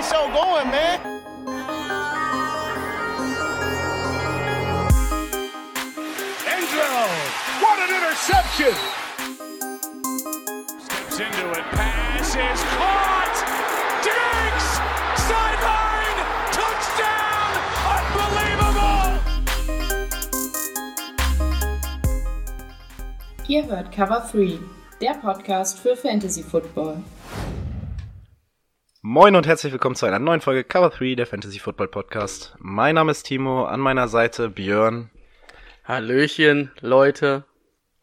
the show going, man. Angelo, what an interception! Steps into it, pass is caught! Diggs! Sideline! Touchdown! Unbelievable! Ihr hört Cover 3, der Podcast für Fantasy Football. Moin und herzlich willkommen zu einer neuen Folge Cover 3 der Fantasy Football Podcast. Mein Name ist Timo, an meiner Seite Björn Hallöchen, Leute.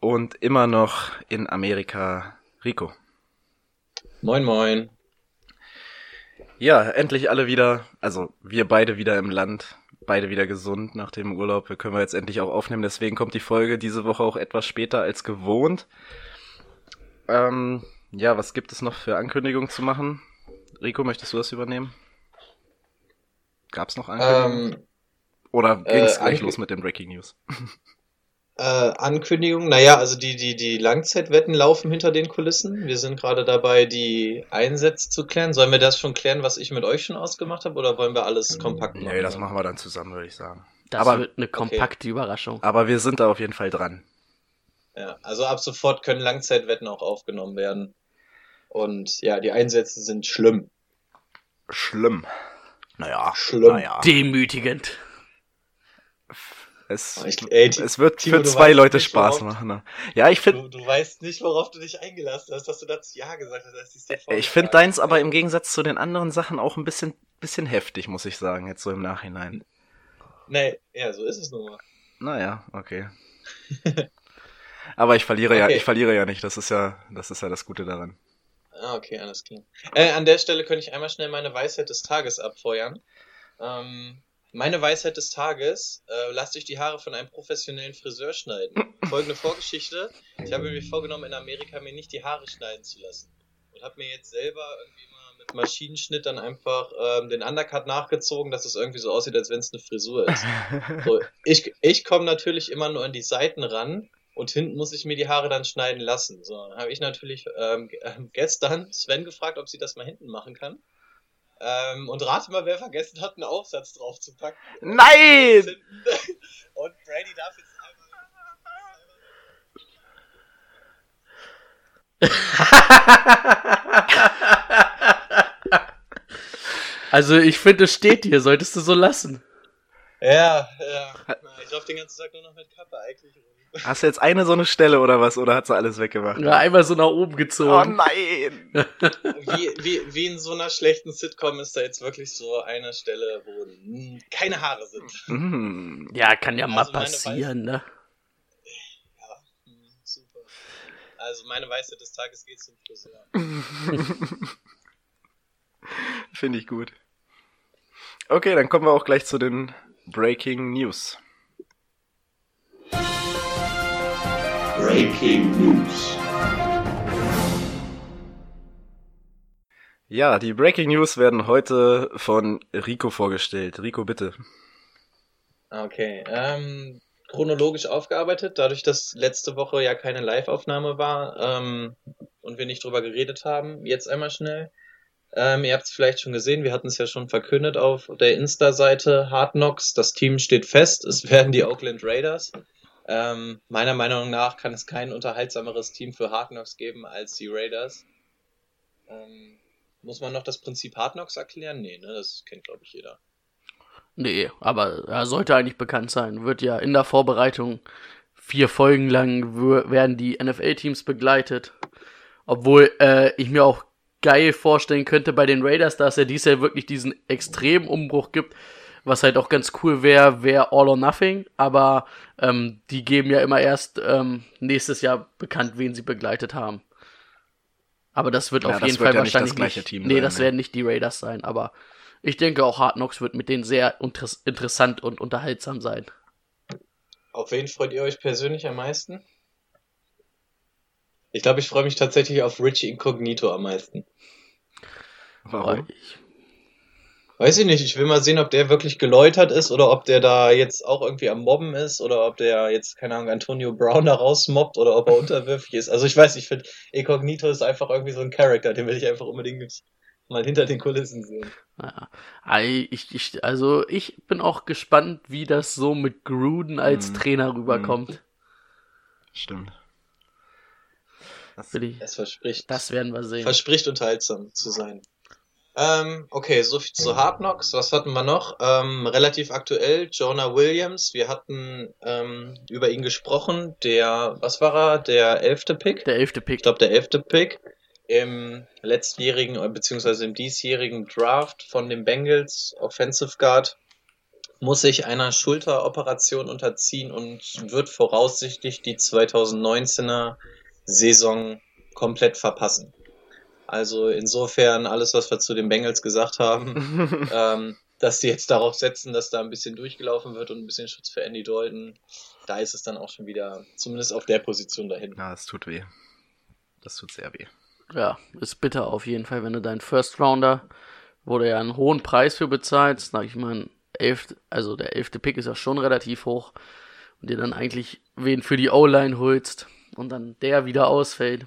und immer noch in Amerika Rico. Moin, moin. Ja, endlich alle wieder, also wir beide wieder im Land, beide wieder gesund nach dem Urlaub. Wir können wir jetzt endlich auch aufnehmen, deswegen kommt die Folge diese Woche auch etwas später als gewohnt. Ähm, ja, was gibt es noch für Ankündigungen zu machen? Rico, möchtest du das übernehmen? Gab's noch Ankündigungen? Ähm, Oder ging's äh, gleich los mit den Breaking News? äh, Ankündigung, naja, also die, die, die Langzeitwetten laufen hinter den Kulissen. Wir sind gerade dabei, die Einsätze zu klären. Sollen wir das schon klären, was ich mit euch schon ausgemacht habe, oder wollen wir alles kompakt machen? Nee, das machen wir dann zusammen, würde ich sagen. Das Aber- wird eine kompakte Überraschung. Aber wir sind da auf jeden Fall dran. Ja, also ab sofort können Langzeitwetten auch aufgenommen werden. Und ja, die Einsätze sind schlimm. Schlimm. Naja, Schlimm. Naja. Demütigend. Es, Ich- ey, es wird Timo, für zwei Leute nicht, Spaß machen. Ne? Ja, ich finde Du, du weißt nicht, worauf du dich eingelassen hast, dass du dazu Ja gesagt hast. Ich finde deins aber im Gegensatz zu den anderen Sachen auch ein bisschen, bisschen heftig, muss ich sagen, jetzt so im Nachhinein. Nee, ja, so ist es nun mal. Naja, okay. aber ich verliere ja, Okay. ich verliere ja nicht, das ist ja, das ist ja das Gute daran. Ah, okay, alles klar. Äh, an der Stelle könnte ich einmal schnell meine Weisheit des Tages abfeuern. Ähm, meine Weisheit des Tages, äh, lasst euch die Haare von einem professionellen Friseur schneiden. Folgende Vorgeschichte. Ich habe mir vorgenommen, in Amerika mir nicht die Haare schneiden zu lassen. Und habe mir jetzt selber irgendwie mal mit Maschinenschnitt dann einfach ähm, den Undercut nachgezogen, dass es irgendwie so aussieht, als wenn es eine Frisur ist. So, ich ich komme natürlich immer nur an die Seiten ran und hinten muss ich mir die Haare dann schneiden lassen. So, dann habe ich natürlich ähm, ähm, gestern Sven gefragt, ob sie das mal hinten machen kann. Ähm, und rate mal, wer vergessen hat, einen Aufsatz drauf zu packen. Nein! Und Brady darf jetzt einmal. Also ich finde, es steht hier, solltest du so lassen. Ja, ja. Ich laufe den ganzen Tag nur noch mit Kappe eigentlich rum. Hast du jetzt eine so eine Stelle oder was? Oder hat sie alles weggemacht? Ja, einmal so nach oben Oh gezogen. nein! Wie, wie, wie in so einer schlechten Sitcom ist da jetzt wirklich so eine Stelle, wo keine Haare sind. Mm. Ja, kann ja mal Also meine passieren, ne? Ja, mm, super. Also meine Weisheit des Tages geht zum Friseur. Finde ich gut. Okay, dann kommen wir auch gleich zu den Breaking News. Breaking News. Ja, die Breaking News werden heute von Rico vorgestellt. Rico, bitte. Okay, ähm, chronologisch aufgearbeitet, dadurch, dass letzte Woche ja keine Live-Aufnahme war ähm, und wir nicht drüber geredet haben. Jetzt einmal schnell. Ähm, ihr habt es vielleicht schon gesehen, wir hatten es ja schon verkündet auf der Insta-Seite Hard Knocks. Das Team steht fest, es werden die Oakland Raiders. Ähm, meiner Meinung nach kann es kein unterhaltsameres Team für Hard Knocks geben als die Raiders. Ähm, muss man noch das Prinzip Hard Knocks erklären? Nee, ne, das kennt glaube ich jeder. Nee, aber er sollte eigentlich bekannt sein. Wird ja in der Vorbereitung vier Folgen lang werden die NFL-Teams begleitet. Obwohl äh, ich mir auch geil vorstellen könnte bei den Raiders, dass er dies Jahr wirklich diesen extremen Umbruch gibt, was halt auch ganz cool wäre, wäre All or Nothing. Aber ähm, die geben ja immer erst ähm, nächstes Jahr bekannt, wen sie begleitet haben. Aber das wird Ja, auf das jeden wird Fall ja nicht wahrscheinlich das gleiche nicht. Team nee, sein, das ne? werden nicht die Raiders sein. Aber ich denke auch Hard Knocks wird mit denen sehr interess interessant und unterhaltsam sein. Auf wen freut ihr euch persönlich am meisten? Ich glaube, ich freue mich tatsächlich auf Richie Incognito am meisten. Warum? Ich, Weiß ich nicht, ich will mal sehen, ob der wirklich geläutert ist oder ob der da jetzt auch irgendwie am Mobben ist oder ob der jetzt, keine Ahnung, Antonio Brown da rausmobbt oder ob er unterwürfig ist. Also ich weiß, ich finde, Incognito ist einfach irgendwie so ein Charakter, den will ich einfach unbedingt mal hinter den Kulissen sehen. Ja. Ei, Ich, ich, also ich bin auch gespannt, wie das so mit Gruden als Mhm. Trainer rüberkommt. Stimmt. Das, Es verspricht, Das werden wir sehen. verspricht unterhaltsam zu sein. Ähm, okay, so viel zu Hard Knocks. Was hatten wir noch? Ähm, relativ aktuell, Jonah Williams. Wir hatten ähm, über ihn gesprochen. Der, was war er? Der elfte Pick? Der elfte Pick. ich glaube, der elfte Pick im letztjährigen äh, beziehungsweise im diesjährigen Draft von den Bengals Offensive Guard muss sich einer Schulteroperation unterziehen und wird voraussichtlich die 2019er Saison komplett verpassen. Also insofern alles, was wir zu den Bengals gesagt haben, ähm, dass die jetzt darauf setzen, dass da ein bisschen durchgelaufen wird und ein bisschen Schutz für Andy Dalton, da ist es dann auch schon wieder, zumindest auf der Position dahin. ja, das tut weh. Das tut sehr weh. Ja, ist bitter auf jeden Fall, wenn du deinen First Rounder, wo du ja einen hohen Preis für bezahlst, sag ich mal, elf, also der elfte Pick ist ja schon relativ hoch und dir dann eigentlich wen für die O-Line holst und dann der wieder ausfällt.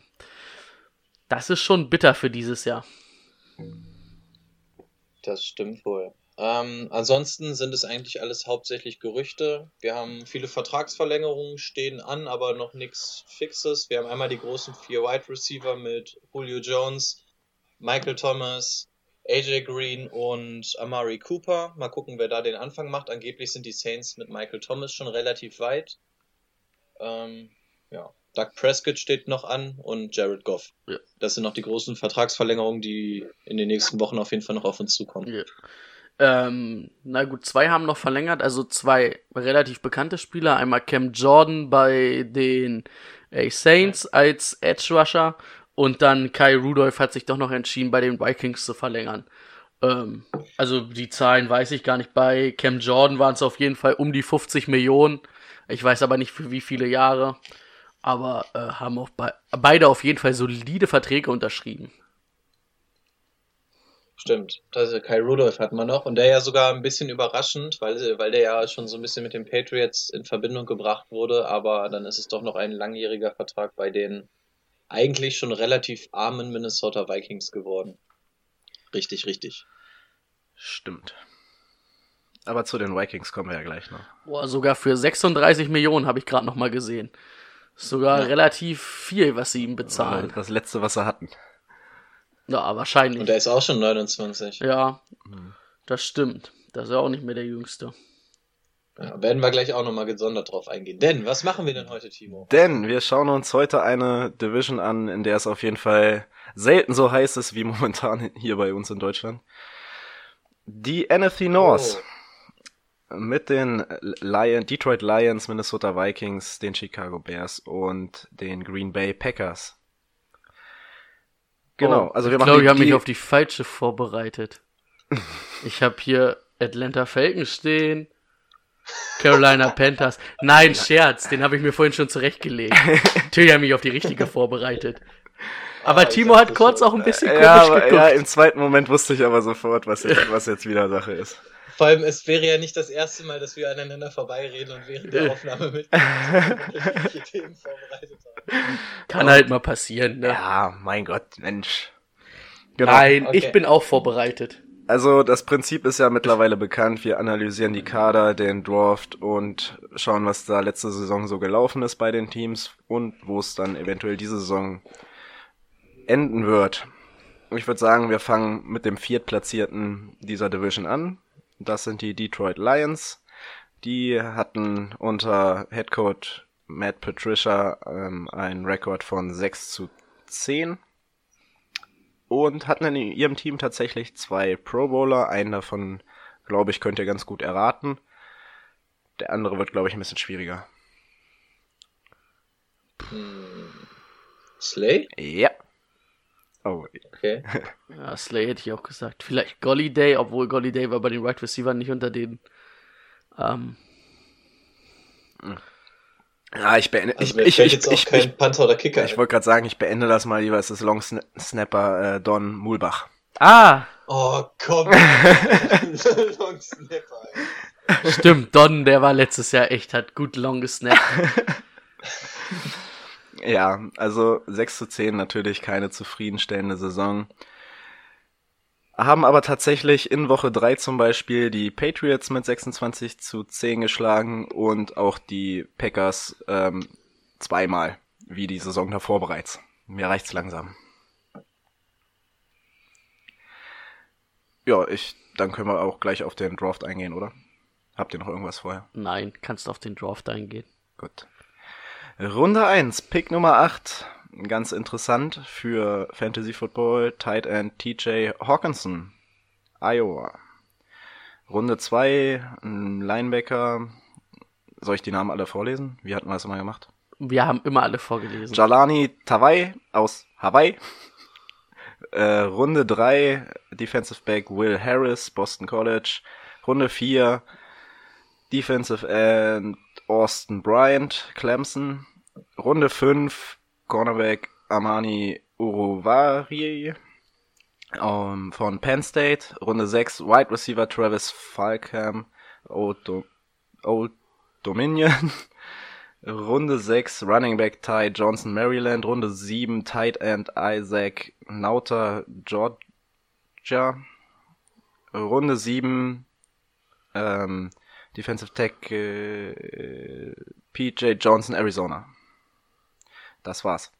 Das ist schon bitter für dieses Jahr. Das stimmt wohl. Ähm, ansonsten sind es eigentlich alles hauptsächlich Gerüchte. Wir haben viele Vertragsverlängerungen stehen an, aber noch nichts Fixes. Wir haben einmal die großen vier Wide Receiver mit Julio Jones, Michael Thomas, AJ Green und Amari Cooper. Mal gucken, wer da den Anfang macht. Angeblich sind die Saints mit Michael Thomas schon relativ weit. Ähm, ja. Doug Prescott steht noch an und Jared Goff. Ja. Das sind noch die großen Vertragsverlängerungen, die in den nächsten Wochen auf jeden Fall noch auf uns zukommen. Ja. Ähm, na gut, zwei haben noch verlängert, also zwei relativ bekannte Spieler. Einmal Cam Jordan bei den äh, Saints als Edge Rusher und dann Kai Rudolph hat sich doch noch entschieden, bei den Vikings zu verlängern. Ähm, also die Zahlen weiß ich gar nicht. Bei Cam Jordan waren es auf jeden Fall um die 50 Millionen. Ich weiß aber nicht für wie viele Jahre. Aber äh, haben auch be beide auf jeden Fall solide Verträge unterschrieben. Stimmt. Also Kai Rudolph hat man noch und der ja sogar ein bisschen überraschend, weil, weil der ja schon so ein bisschen mit den Patriots in Verbindung gebracht wurde, aber dann ist es doch noch ein langjähriger Vertrag bei den eigentlich schon relativ armen Minnesota Vikings geworden. Richtig, richtig. Stimmt. Aber zu den Vikings kommen wir ja gleich noch. Boah, sogar für 36 Millionen habe ich gerade noch mal gesehen. Sogar Ja. relativ viel, was sie ihm bezahlen. Das letzte, was sie hatten. Ja, Und wahrscheinlich. der ist auch schon 29. Ja, das stimmt. Das ist ja auch nicht mehr der Jüngste. Ja, werden wir gleich auch nochmal gesondert drauf eingehen. Denn, was machen wir denn heute, Timo? Denn wir schauen uns heute eine Division an, in der es auf jeden Fall selten so heiß ist wie momentan hier bei uns in Deutschland. Die NFC North. Mit den Lion, Detroit Lions, Minnesota Vikings, den Chicago Bears und den Green Bay Packers. Genau, Oh, also wir ich machen glaube, die, ich habe mich auf die falsche vorbereitet. ich habe hier Atlanta Falcons stehen, Carolina Panthers. Nein, Scherz, den habe ich mir vorhin schon zurechtgelegt. Natürlich habe ich mich auf die richtige vorbereitet. Aber Ah, ich Timo hat kurz auch ein bisschen komisch ja, aber, geguckt. ja, im zweiten Moment wusste ich aber sofort, was jetzt, was jetzt wieder Sache ist. Vor allem, es wäre ja nicht das erste Mal, dass wir aneinander vorbeireden und während der Aufnahme mit Themen vorbereitet haben. Kann halt mal passieren, ne? Ja, mein Gott, Mensch. Genau. Nein, Okay. ich bin auch vorbereitet. Also das Prinzip ist ja mittlerweile bekannt. Wir analysieren die Kader, den Draft und schauen, was da letzte Saison so gelaufen ist bei den Teams und wo es dann eventuell diese Saison enden wird. Ich würde sagen, wir fangen mit dem Viertplatzierten dieser Division an. Das sind die Detroit Lions. Die hatten unter Headcoach Matt Patricia ähm, einen Rekord von 6 zu 10 und hatten in ihrem Team tatsächlich zwei Pro Bowler. Einen davon, glaube ich, könnt ihr ganz gut erraten. Der andere wird, glaube ich, ein bisschen schwieriger. Slay? Ja. Oh, Okay. Ja, Slay hätte ich auch gesagt. Vielleicht Golliday, obwohl Golliday war bei den Wide Receiver nicht unter den. Ähm, ja, ich beende. Also ich ich, ich, jetzt auch ich, kein ich, Panther oder Kicker. ich wollte gerade sagen, ich beende das mal lieber. Es ist Long Sna- Snapper äh, Don Mulbach. ah, oh, komm. Long Snapper, ey. stimmt. Don, der war letztes Jahr echt, hat gut long gesnappt. Ja, also 6 zu 10 natürlich keine zufriedenstellende Saison. haben aber tatsächlich in Woche 3 zum Beispiel die Patriots mit 26 zu 10 geschlagen und auch die Packers ähm, zweimal, wie die Saison davor bereits. Mir reicht's langsam. Ja, ich, dann können wir auch gleich auf den Draft eingehen, oder? Habt ihr noch irgendwas vorher? Nein, kannst auf den Draft eingehen. Gut. Runde 1, Pick Nummer 8. Ganz interessant für Fantasy Football, Tight End TJ Hawkinson, Iowa. Runde 2, ein Linebacker. Soll ich die Namen alle vorlesen? Wie hatten wir das immer gemacht? Wir haben immer alle vorgelesen. Jalani Tawai aus Hawaii. Äh, Runde 3, Defensive Back Will Harris, Boston College. Runde 4, Defensive End Austin Bryant, Clemson. Runde 5, Cornerback Amani Uruvari ähm, von Penn State. Runde 6, Wide Receiver Travis Falcam, Old, Do Old Dominion. Runde 6, Running Back Ty Johnson, Maryland. Runde 7, Tight End Isaac Nauta, Georgia. Runde 7, ähm, Defensive Tech äh, PJ Johnson, Arizona. Das war's.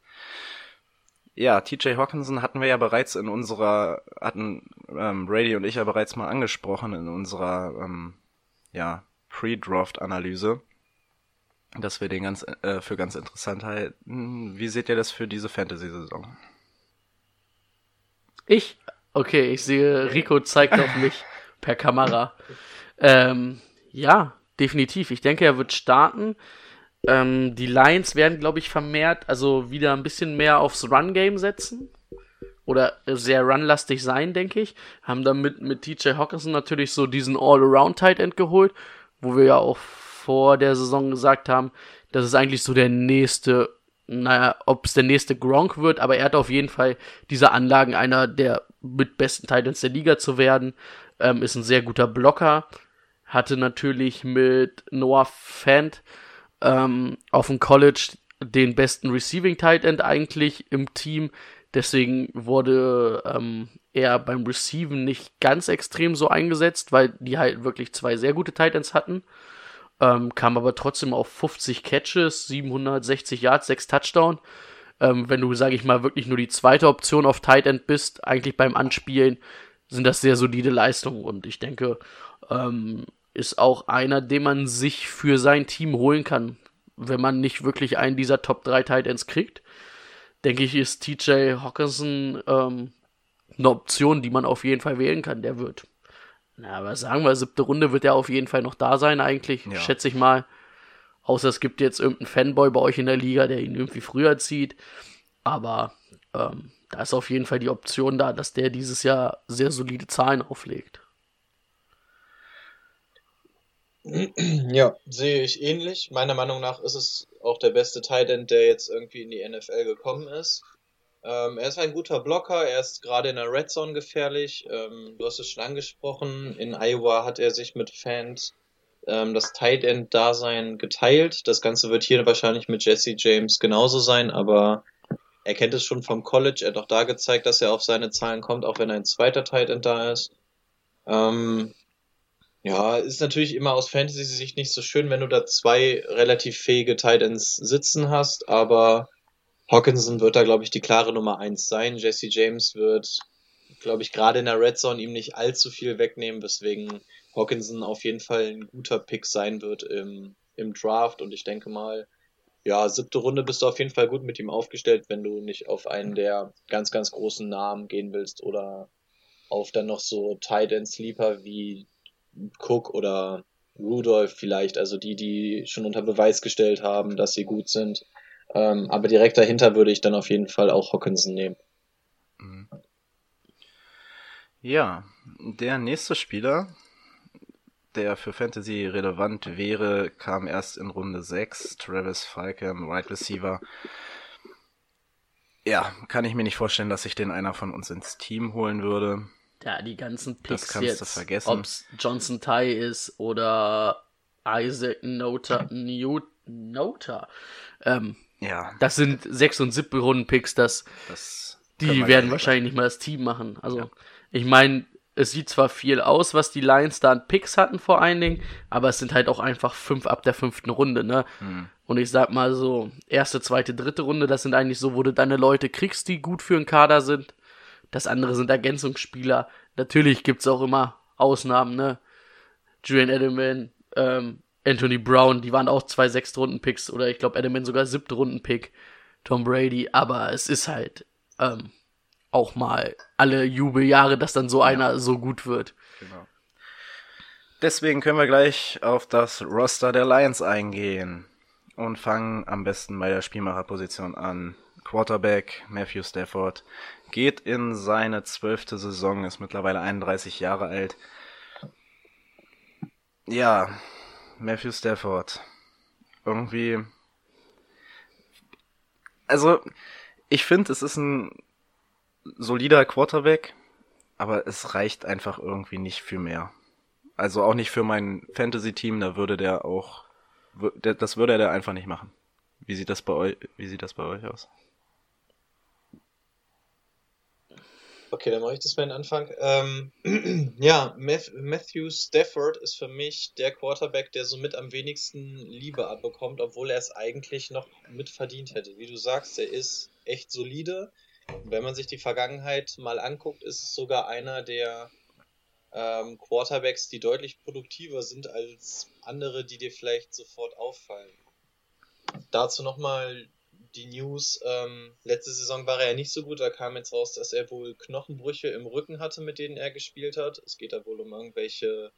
Ja, TJ Hawkinson hatten wir ja bereits in unserer, hatten ähm, Brady und ich ja bereits mal angesprochen in unserer ähm, ja, Pre-Draft-Analyse, dass wir den ganz äh, für ganz interessant halten. Wie seht ihr das für diese Fantasy-Saison? Ich? Okay, ich sehe, Rico zeigt auf mich per Kamera. Ähm, ja, definitiv. Ich denke, er wird starten. Ähm, die Lions werden, glaube ich, vermehrt, also wieder ein bisschen mehr aufs Run-Game setzen. Oder sehr runlastig sein, denke ich. Haben dann mit, mit TJ Hawkinson natürlich so diesen All-Around-Tight End geholt, wo wir ja auch vor der Saison gesagt haben, das ist eigentlich so der nächste, naja, ob es der nächste Gronk wird, aber er hat auf jeden Fall diese Anlagen, einer der mit besten Titans der Liga zu werden. Ähm, ist ein sehr guter Blocker. Hatte natürlich mit Noah Fant ähm, auf dem College den besten Receiving Tight End eigentlich im Team. Deswegen wurde ähm, er beim Receiven nicht ganz extrem so eingesetzt, weil die halt wirklich zwei sehr gute Tight Ends hatten. Ähm, kam aber trotzdem auf 50 Catches, 760 Yards, 6 Touchdown. Ähm, wenn du, sage ich mal, wirklich nur die zweite Option auf Tight End bist, eigentlich beim Anspielen, sind das sehr solide Leistungen. Und ich denke, ähm, ist auch einer, den man sich für sein Team holen kann, wenn man nicht wirklich einen dieser Top 3 Titans kriegt. Denke ich, ist TJ Hawkinson ähm, eine Option, die man auf jeden Fall wählen kann. Der wird, na, was sagen wir, siebte Runde wird er auf jeden Fall noch da sein, eigentlich, Ja. schätze ich mal. Außer es gibt jetzt irgendeinen Fanboy bei euch in der Liga, der ihn irgendwie früher zieht. Aber ähm, da ist auf jeden Fall die Option da, dass der dieses Jahr sehr solide Zahlen auflegt. Ja, sehe ich ähnlich. Meiner Meinung nach ist es auch der beste Tight End, der jetzt irgendwie in die NFL gekommen ist. Ähm, er ist ein guter Blocker, er ist gerade in der Red Zone gefährlich. Ähm, du hast es schon angesprochen, in Iowa hat er sich mit Fans ähm, das Tight End Dasein geteilt. Das Ganze wird hier wahrscheinlich mit Jesse James genauso sein, aber er kennt es schon vom College. Er hat auch da gezeigt, dass er auf seine Zahlen kommt, auch wenn ein zweiter Tight End da ist. Ähm, ja, ist natürlich immer aus Fantasy-Sicht nicht so schön, wenn du da zwei relativ fähige Titans sitzen hast, aber Hawkinson wird da, glaube ich, die klare Nummer eins sein. Jesse James wird, glaube ich, gerade in der Red Zone ihm nicht allzu viel wegnehmen, weswegen Hawkinson auf jeden Fall ein guter Pick sein wird im, im Draft und ich denke mal, ja, siebte Runde bist du auf jeden Fall gut mit ihm aufgestellt, wenn du nicht auf einen der ganz, ganz großen Namen gehen willst oder auf dann noch so Tight End Sleeper wie Cook oder Rudolph vielleicht, also die, die schon unter Beweis gestellt haben, dass sie gut sind. Ähm, aber direkt dahinter würde ich dann auf jeden Fall auch Hawkinson nehmen. Ja, der nächste Spieler, der für Fantasy relevant wäre, kam erst in Runde 6. Travis Falcon, Wide Receiver. Ja, kann ich mir nicht vorstellen, dass sich den einer von uns ins Team holen würde. Ja, die ganzen Das Picks kannst du jetzt, vergessen. ob's Johnson Ty ist oder Isaac Nota, Newt, Nota. Ähm, Ja, das sind sechs und siebte Runden Picks, das das die werden wahrscheinlich nicht mal das Team machen. Also Ja. ich meine, es sieht zwar viel aus, was die Lions da an Picks hatten vor allen Dingen, aber es sind halt auch einfach fünf ab der fünften Runde, ne? Hm. Und ich sag mal so, erste, zweite, dritte Runde, das sind eigentlich so, wo du deine Leute kriegst, die gut für einen Kader sind. Das andere sind Ergänzungsspieler. Natürlich gibt's auch immer Ausnahmen, ne? Julian Edelman, ähm, Anthony Brown, die waren auch zwei Sechstrunden-Picks oder ich glaube Edelman sogar siebte Runden-Pick. Tom Brady, aber es ist halt ähm, auch mal alle Jubeljahre, dass dann so einer so gut wird. Genau. Deswegen können wir gleich auf das Roster der Lions eingehen und fangen am besten bei der Spielmacherposition an. Quarterback Matthew Stafford geht in seine zwölfte Saison, ist mittlerweile 31 Jahre alt. Ja, Matthew Stafford. Irgendwie. Also, ich finde, es ist ein solider Quarterback, aber es reicht einfach irgendwie nicht für mehr. Also auch nicht für mein Fantasy-Team, da würde der auch, das würde er einfach nicht machen. Wie sieht das bei euch, wie sieht das bei euch aus? Okay, dann mache ich das mal den Anfang. Ähm, ja, Matthew Stafford ist für mich der Quarterback, der somit am wenigsten Liebe abbekommt, obwohl er es eigentlich noch mitverdient hätte. Wie du sagst, er ist echt solide. Wenn man sich die Vergangenheit mal anguckt, ist es sogar einer der ähm, Quarterbacks, die deutlich produktiver sind als andere, die dir vielleicht sofort auffallen. Dazu nochmal die News. Ähm, letzte Saison war er ja nicht so gut. Da kam jetzt raus, dass er wohl Knochenbrüche im Rücken hatte, mit denen er gespielt hat. Es geht da wohl um irgendwelche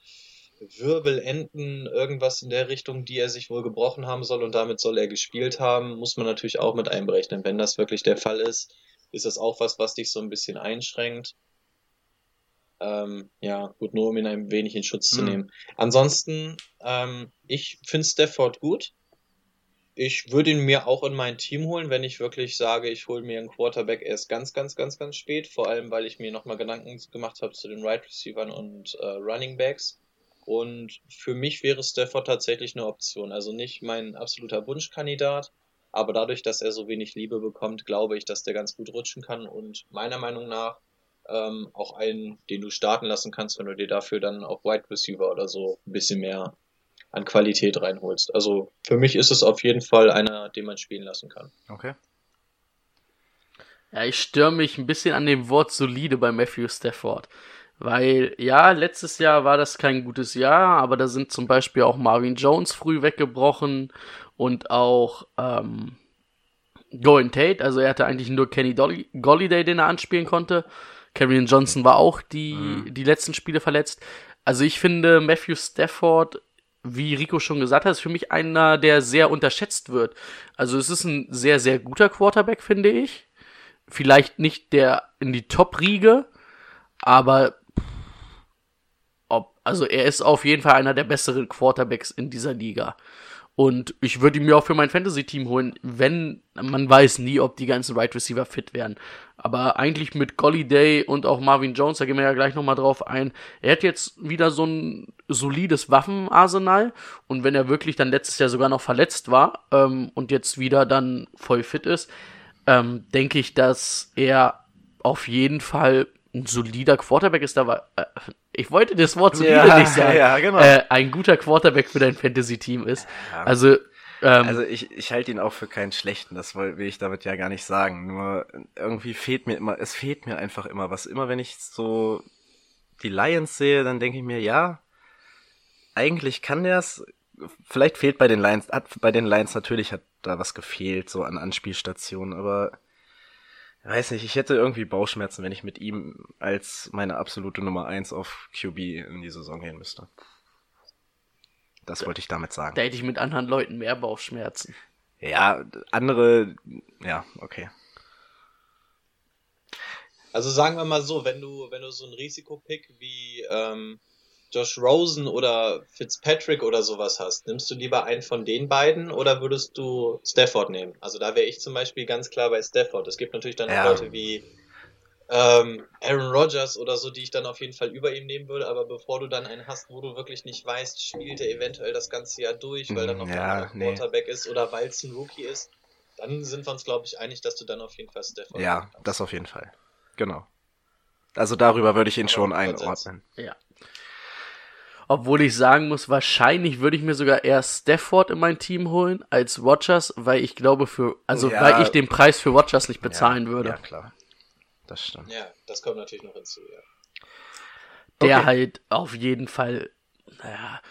Wirbelenden, irgendwas in der Richtung, die er sich wohl gebrochen haben soll und damit soll er gespielt haben. Muss man natürlich auch mit einberechnen. Wenn das wirklich der Fall ist, ist das auch was, was dich so ein bisschen einschränkt. Ähm, ja, gut, nur um ihn ein wenig in Schutz zu Hm. nehmen. Ansonsten, ähm, ich finde Stafford gut. Ich würde ihn mir auch in mein Team holen, wenn ich wirklich sage, ich hole mir einen Quarterback erst ganz, ganz, ganz, ganz spät. Vor allem, weil ich mir nochmal Gedanken gemacht habe zu den Right Receivern und äh, Running Backs. Und für mich wäre Stafford tatsächlich eine Option. Also nicht mein absoluter Wunschkandidat, aber dadurch, dass er so wenig Liebe bekommt, glaube ich, dass der ganz gut rutschen kann und meiner Meinung nach ähm, auch einen, den du starten lassen kannst, wenn du dir dafür dann auch Wide Receiver oder so ein bisschen mehr an Qualität reinholst. Also für mich ist es auf jeden Fall einer, den man spielen lassen kann. Okay. Ja, ich störe mich ein bisschen an dem Wort solide bei Matthew Stafford. Weil, ja, letztes Jahr war das kein gutes Jahr, aber da sind zum Beispiel auch Marvin Jones früh weggebrochen und auch ähm, Golden Tate. Also er hatte eigentlich nur Kenny Dolly Golliday, den er anspielen konnte. Kevin Johnson war auch die, die letzten Spiele verletzt. Also ich finde, Matthew Stafford, wie Rico schon gesagt hat, ist für mich einer, der sehr unterschätzt wird. Also es ist ein sehr, sehr guter Quarterback, finde ich. Vielleicht nicht der in die Top-Riege, aber ob, also er ist auf jeden Fall einer der besseren Quarterbacks in dieser Liga. Und ich würde ihn mir auch für mein Fantasy-Team holen, wenn man weiß nie, ob die ganzen Right Receiver fit werden. Aber eigentlich mit Golliday und auch Marvin Jones, da gehen wir ja gleich nochmal drauf ein. Er hat jetzt wieder so ein solides Waffenarsenal. Und wenn er wirklich dann letztes Jahr sogar noch verletzt war ähm, und jetzt wieder dann voll fit ist, ähm, denke ich, dass er auf jeden Fall ein solider Quarterback ist. War, äh, ich wollte das Wort solide Ja, nicht sagen. ja, genau. Äh, ein guter Quarterback für dein Fantasy-Team ist. Ja. Also, ähm, Also ich, ich halte ihn auch für keinen schlechten, das will, will ich damit ja gar nicht sagen. Nur irgendwie fehlt mir immer, es fehlt mir einfach immer was. Immer wenn ich so die Lions sehe, dann denke ich mir, ja, eigentlich kann der's. Vielleicht fehlt bei den Lions, hat bei den Lions natürlich hat da was gefehlt, so an Anspielstationen, aber weiß nicht, ich hätte irgendwie Bauchschmerzen, wenn ich mit ihm als meine absolute Nummer eins auf QB in die Saison gehen müsste. Das wollte ich damit sagen. da hätte ich mit anderen Leuten mehr Bauchschmerzen. Ja, andere, ja, okay. Also sagen wir mal so, wenn du, wenn du so einen Risikopick wie ähm, Josh Rosen oder Fitzpatrick oder sowas hast, nimmst du lieber einen von den beiden oder würdest du Stafford nehmen? Also da wäre ich zum Beispiel ganz klar bei Stafford. Es gibt natürlich dann auch Ja. Leute wie ähm, Aaron Rodgers oder so, die ich dann auf jeden Fall über ihm nehmen würde, aber bevor du dann einen hast, wo du wirklich nicht weißt, spielt er eventuell das ganze Jahr durch, weil dann noch Mm, Ja, ein anderer nee. Quarterback ist oder weil es ein Rookie ist, dann sind wir uns, glaube ich, einig, dass du dann auf jeden Fall Stafford Ja, das auf jeden Fall. Genau. Also darüber würde ich ihn Aber schon einordnen. Ja. Obwohl ich sagen muss, wahrscheinlich würde ich mir sogar eher Stafford in mein Team holen als Rogers, weil ich glaube für, also Ja. weil ich den Preis für Rogers nicht bezahlen ja, würde. Ja, klar. Das stimmt. Ja, das kommt natürlich noch hinzu, ja. Der Okay. halt auf jeden Fall, naja,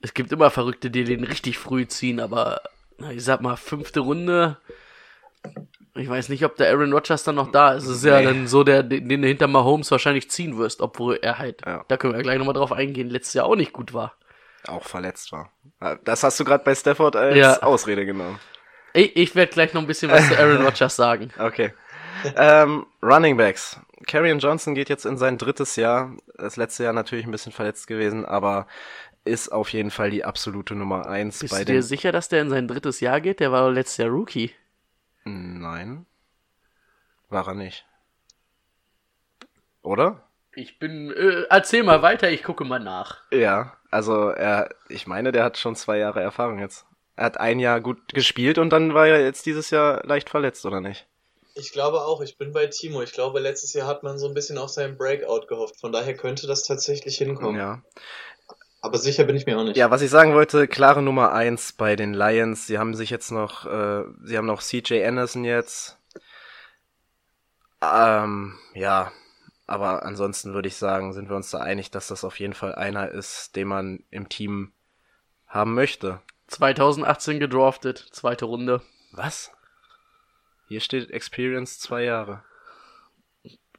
es gibt immer Verrückte, die den richtig früh ziehen, aber na, ich sag mal, fünfte Runde. Ich weiß nicht, ob der Aaron Rodgers dann noch da ist. Es ist ja Nee. dann so, der, den den du hinter Mahomes wahrscheinlich ziehen wirst, obwohl er halt, Ja. da können wir gleich nochmal drauf eingehen, letztes Jahr auch nicht gut war. Auch verletzt war. Ah, Das hast du gerade bei Stafford als Ja. Ausrede genommen. Ich, ich werde gleich noch ein bisschen was zu Aaron Rodgers sagen. Okay. ähm, Running Backs. Karrion Johnson geht jetzt in sein drittes Jahr. Das letzte Jahr natürlich ein bisschen verletzt gewesen, aber ist auf jeden Fall die absolute Nummer eins Bist bei du dir sicher, dass der in sein drittes Jahr geht? Der war letztes Jahr Rookie. Nein. War er nicht. Oder? Ich bin, äh, erzähl mal weiter, ich gucke mal nach. Ja, also er, ich meine, der hat schon zwei Jahre Erfahrung jetzt. Er hat ein Jahr gut gespielt und dann war er jetzt dieses Jahr leicht verletzt, oder nicht? Ich glaube auch, ich bin bei Timo. Ich glaube, letztes Jahr hat man so ein bisschen auf seinen Breakout gehofft. Von daher könnte das tatsächlich hinkommen. Ja. Aber sicher bin ich mir auch nicht. Ja, was ich sagen wollte, klare Nummer eins bei den Lions. Sie haben sich jetzt noch, äh, sie haben noch CJ Anderson jetzt. Ähm, ja, aber ansonsten würde ich sagen, sind wir uns da einig, dass das auf jeden Fall einer ist, den man im Team haben möchte. 2018 gedraftet, zweite Runde. Was? Hier steht Experience zwei Jahre.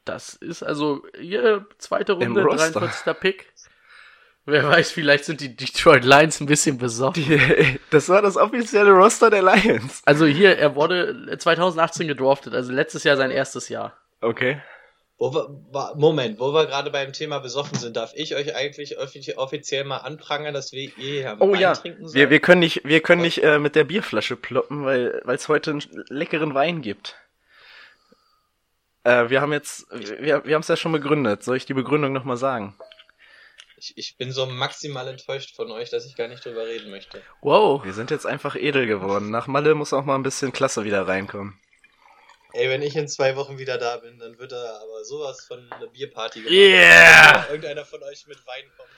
Das ist also hier zweite Runde, Roster. 43. Pick. Wer weiß, vielleicht sind die Detroit Lions ein bisschen besorgt. das war das offizielle Roster der Lions. Also hier, er wurde 2018 gedraftet, also letztes Jahr sein erstes Jahr. Okay. Wo wir, Moment, wo wir gerade beim Thema besoffen sind, darf ich euch eigentlich offi offiziell mal anprangern, dass wir ihr hier Oh Wein ja, trinken sollen? wir, wir können nicht, wir können nicht äh, mit der Bierflasche ploppen, weil es heute einen leckeren Wein gibt. Äh, wir haben jetzt, wir, wir haben es ja schon begründet. Soll ich die Begründung nochmal sagen? Ich, ich bin so maximal enttäuscht von euch, dass ich gar nicht drüber reden möchte. Wow. Wir sind jetzt einfach edel geworden. Nach Malle muss auch mal ein bisschen Klasse wieder reinkommen. Ey, wenn ich in zwei Wochen wieder da bin, dann wird da aber sowas von einer Bierparty gemacht. Yeah! Irgendeiner von euch mit Wein kommt.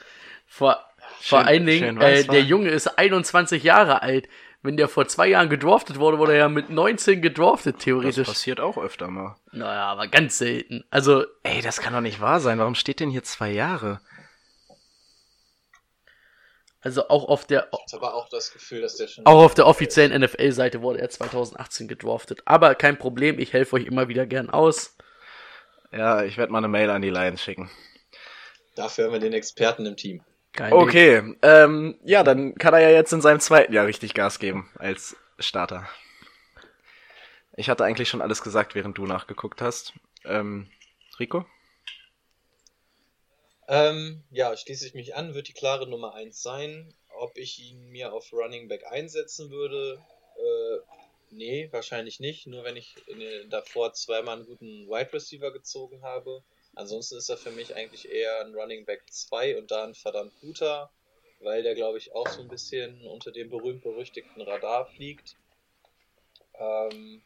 Vor, vor Schön- allen Dingen, äh, der Junge ist 21 Jahre alt. Wenn der vor zwei Jahren gedraftet wurde, wurde er ja mit 19 gedraftet, Das theoretisch. passiert auch öfter mal. Naja, aber ganz selten. Also, Ey, das kann doch nicht wahr sein. Warum steht denn hier zwei Jahre? Also auch auf der, Ich habe aber auch das Gefühl, dass der schon. auch auf der offiziellen NFL-Seite wurde er 2018 gedraftet. Aber kein Problem, ich helfe euch immer wieder gern aus. Ja, ich werde mal eine Mail an die Lions schicken. Dafür haben wir den Experten im Team. Kein Ding. Okay, ähm, ja, dann kann er ja jetzt in seinem zweiten Jahr richtig Gas geben als Starter. Ich hatte eigentlich schon alles gesagt, während du nachgeguckt hast. Ähm, Rico? Ähm, ja, schließe ich mich an, wird die klare Nummer 1 sein. Ob ich ihn mir auf Running Back einsetzen würde, äh, nee, wahrscheinlich nicht. Nur wenn ich in, davor zweimal einen guten Wide Receiver gezogen habe. Ansonsten ist er für mich eigentlich eher ein Running Back 2 und da ein verdammt guter, weil der, glaube ich, auch so ein bisschen unter dem berühmt-berüchtigten Radar fliegt. Ähm,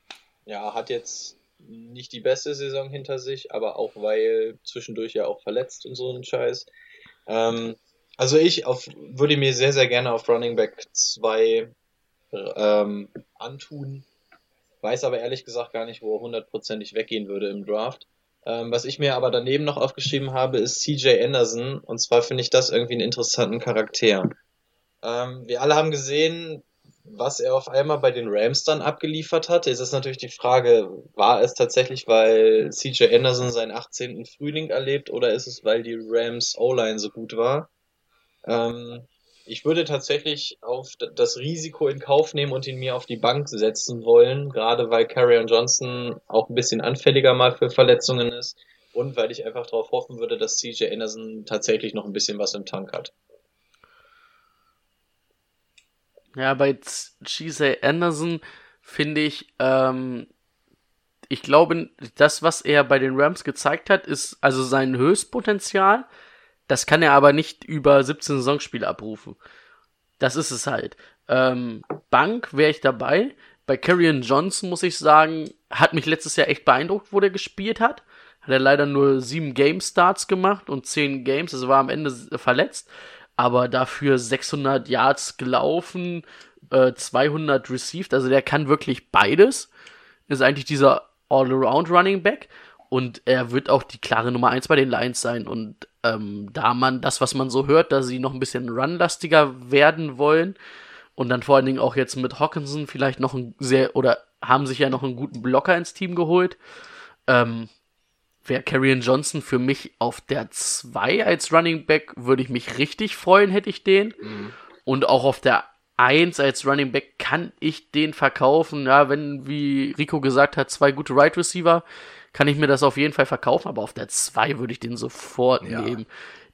ja, hat jetzt nicht die beste Saison hinter sich, aber auch weil zwischendurch ja auch verletzt und so ein Scheiß. Ähm, also ich auf, würde mir sehr, sehr gerne auf Running Back 2 ähm, antun. Weiß aber ehrlich gesagt gar nicht, wo er hundertprozentig weggehen würde im Draft. Ähm, was ich mir aber daneben noch aufgeschrieben habe, ist CJ Anderson. Und zwar finde ich das irgendwie einen interessanten Charakter. Ähm, wir alle haben gesehen, was er auf einmal bei den Rams dann abgeliefert hat. Ist natürlich die Frage, war es tatsächlich, weil CJ Anderson seinen 18. Frühling erlebt oder ist es, weil die Rams O-Line so gut war? Ähm, ich würde tatsächlich auf das Risiko in Kauf nehmen und ihn mir auf die Bank setzen wollen, gerade weil Carrion Johnson auch ein bisschen anfälliger mal für Verletzungen ist und weil ich einfach darauf hoffen würde, dass CJ Anderson tatsächlich noch ein bisschen was im Tank hat. Ja, bei Cheesy Anderson finde ich, ähm, ich glaube, das, was er bei den Rams gezeigt hat, ist also sein Höchstpotenzial. Das kann er aber nicht über 17 Saisonspiele abrufen. Das ist es halt. Ähm, Bank wäre ich dabei. Bei Karrion Johnson muss ich sagen, hat mich letztes Jahr echt beeindruckt, wo der gespielt hat. hat er leider nur sieben Game Starts gemacht und zehn Games, also war am Ende verletzt, aber dafür 600 Yards gelaufen, äh, 200 received, also der kann wirklich beides. Ist eigentlich dieser All-Around Running Back und er wird auch die klare Nummer eins bei den Lions sein und ähm, da man das, was man so hört, dass sie noch ein bisschen runlastiger werden wollen und dann vor allen Dingen auch jetzt mit Hawkinson vielleicht noch ein sehr oder haben sich ja noch einen guten Blocker ins Team geholt. Ähm, wäre Karrion Johnson für mich auf der 2 als Running Back, würde ich mich richtig freuen, hätte ich den. Mhm. Und auch auf der 1 als Running Back kann ich den verkaufen. Ja, wenn, wie Rico gesagt hat, zwei gute Right Receiver, kann ich mir das auf jeden Fall verkaufen, aber auf der 2 würde ich den sofort ja. nehmen.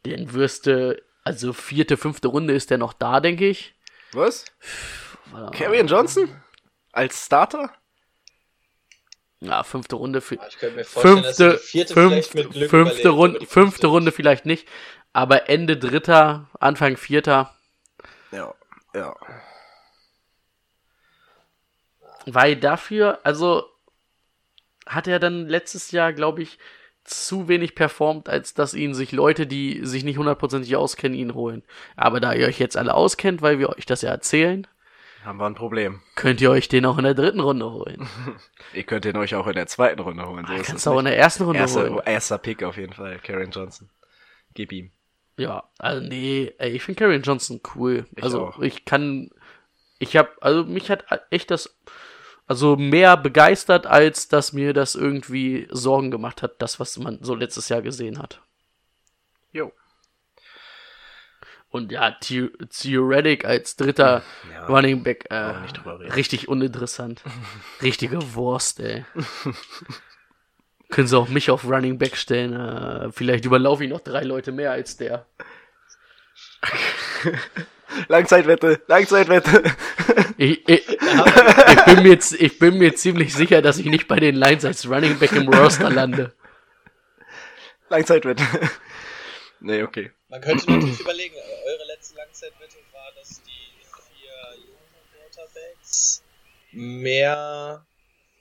Den wirste, also vierte, fünfte Runde ist der noch da, denke ich. Was? Karrion Johnson? Als Starter? Ja, fünfte Runde für. Ich könnte mir vorstellen, fünfte, vierte fünf, mit Glück fünfte Runde, fünfte Runde vielleicht nicht, aber Ende dritter, Anfang vierter. Ja, ja. Weil dafür, also hat er dann letztes Jahr, glaube ich, zu wenig performt, als dass ihn sich Leute, die sich nicht hundertprozentig auskennen, ihn holen. Aber da ihr euch jetzt alle auskennt, weil wir euch das ja erzählen, haben wir ein Problem. Könnt ihr euch den auch in der dritten Runde holen? ihr könnt den euch auch in der zweiten Runde holen. So ah, kannst du auch in der ersten Runde Erste, holen. Erster Pick auf jeden Fall, Karen Johnson. Gib ihm. Ja, also nee, ey, ich finde Karen Johnson cool. Ich also auch. ich kann, ich habe, also mich hat echt das, also mehr begeistert, als dass mir das irgendwie Sorgen gemacht hat, das, was man so letztes Jahr gesehen hat. Jo. Und ja, Theoretic als dritter ja, Running Back, äh, richtig uninteressant. Richtige Wurst, ey. Können sie auch mich auf Running Back stellen. Äh, vielleicht überlaufe ich noch drei Leute mehr als der. Langzeitwette, Langzeitwette. Ich, ich, ich, bin mir, ich bin mir ziemlich sicher, dass ich nicht bei den Lions als Running Back im Roster lande. Langzeitwette. Nee, okay. Man könnte natürlich überlegen, eure letzte Langzeitwette war, dass die vier jungen Quarterbacks mehr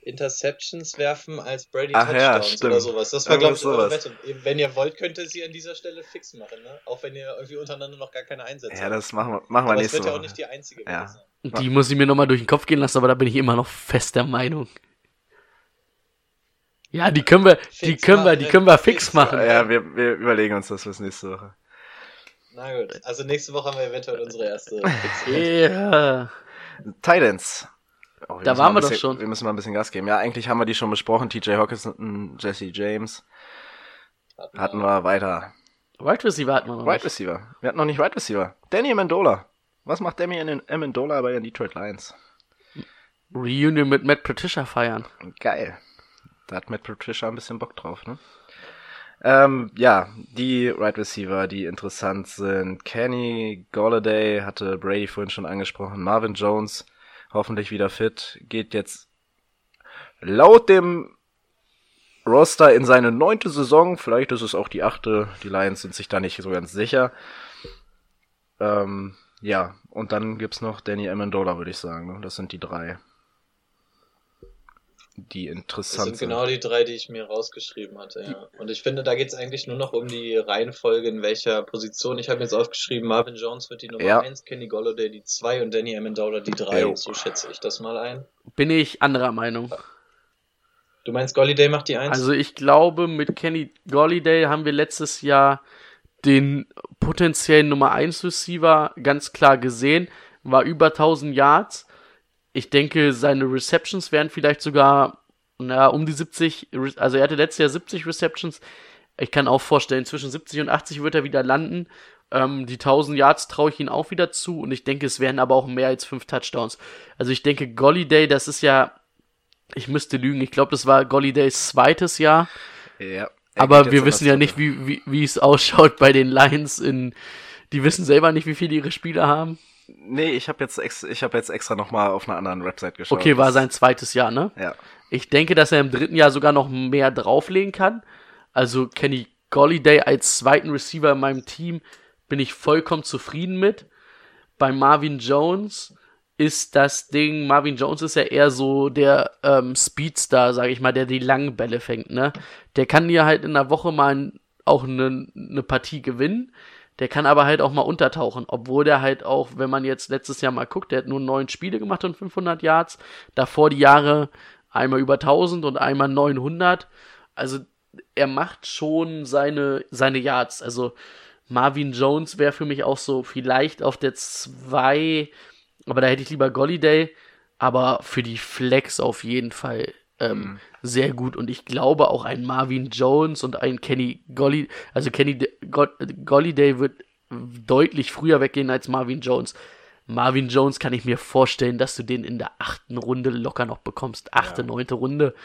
Interceptions werfen als Brady Ach Touchdowns ja, oder sowas. Das war, glaube ich, eure Wette. Wenn ihr wollt, könnt ihr sie an dieser Stelle fix machen, ne? Auch wenn ihr irgendwie untereinander noch gar keine Einsätze Ja, das machen wir, machen wir aber nächste Woche. Das wird ja auch nicht die einzige ja. sein. Die muss ich mir nochmal durch den Kopf gehen lassen, aber da bin ich immer noch fest der Meinung. Ja, die können wir, fix die können wir, die können wir fix, fix machen. Ja, wir, wir überlegen uns das bis nächste Woche. Na gut, also nächste Woche haben wir eventuell unsere erste. Ja. yeah. Titans. Oh, da waren wir bisschen, doch schon. Wir müssen mal ein bisschen Gas geben. Ja, eigentlich haben wir die schon besprochen. TJ Hawkinson, Jesse James. Hatten, hatten wir weiter. Wide Receiver hatten wir noch Wide nicht. Receiver. Wir hatten noch nicht Wide Receiver. Danny Amendola. Was macht Danny Amendola bei den Detroit Lions? Reunion mit Matt Patricia feiern. Geil. Da hat Matt Patricia ein bisschen Bock drauf, ne? Ähm, ja, die Right Receiver, die interessant sind. Kenny Golladay hatte Brady vorhin schon angesprochen. Marvin Jones, hoffentlich wieder fit, geht jetzt laut dem Roster in seine neunte Saison. Vielleicht ist es auch die achte. Die Lions sind sich da nicht so ganz sicher. Ähm, ja, und dann gibt's noch Danny Amendola, würde ich sagen. Ne? Das sind die drei die interessant sind. Das sind genau die drei, die ich mir rausgeschrieben hatte, ja. Und ich finde, da geht es eigentlich nur noch um die Reihenfolge, in welcher Position. Ich habe jetzt aufgeschrieben, Marvin Jones wird die Nummer ja. 1, Kenny Golladay die 2 und Danny Amendola die 3. So schätze ich das mal ein. Bin ich anderer Meinung. Du meinst, Golladay macht die 1? Also ich glaube, mit Kenny Golladay haben wir letztes Jahr den potenziellen Nummer 1 Receiver ganz klar gesehen. War über 1000 Yards ich denke, seine Receptions wären vielleicht sogar na, um die 70, also er hatte letztes Jahr 70 Receptions. Ich kann auch vorstellen, zwischen 70 und 80 wird er wieder landen. Ähm, die 1000 Yards traue ich ihm auch wieder zu und ich denke, es wären aber auch mehr als 5 Touchdowns. Also ich denke, Golliday, das ist ja, ich müsste lügen, ich glaube, das war Gollidays zweites Jahr. Ja. Aber wir wissen ja nicht, wie, wie, wie es ausschaut bei den Lions in, die wissen selber nicht, wie viele ihre Spieler haben. Nee, ich habe jetzt, ex ich hab jetzt extra nochmal auf einer anderen Website geschaut. Okay, war sein zweites Jahr, ne? Ja. Ich denke, dass er im dritten Jahr sogar noch mehr drauflegen kann. Also Kenny Golliday als zweiten Receiver in meinem Team bin ich vollkommen zufrieden mit. Bei Marvin Jones, ist das Ding, Marvin Jones ist ja eher so der ähm, Speedstar, sage ich mal, der die langen Bälle fängt, ne? Der kann dir halt in der Woche mal auch eine ne Partie gewinnen, der kann aber halt auch mal untertauchen, obwohl der halt auch, wenn man jetzt letztes Jahr mal guckt, der hat nur neun Spiele gemacht und 500 Yards, davor die Jahre einmal über 1000 und einmal 900, also er macht schon seine, seine Yards, also Marvin Jones wäre für mich auch so vielleicht auf der 2, aber da hätte ich lieber Golliday, aber für die Flex auf jeden Fall ähm, mhm. Sehr gut. Und ich glaube auch ein Marvin Jones und ein Kenny Golly, also Kenny Golliday wird deutlich früher weggehen als Marvin Jones. Marvin Jones kann ich mir vorstellen, dass du den in der achten Runde locker noch bekommst. Achte, ja. neunte Runde.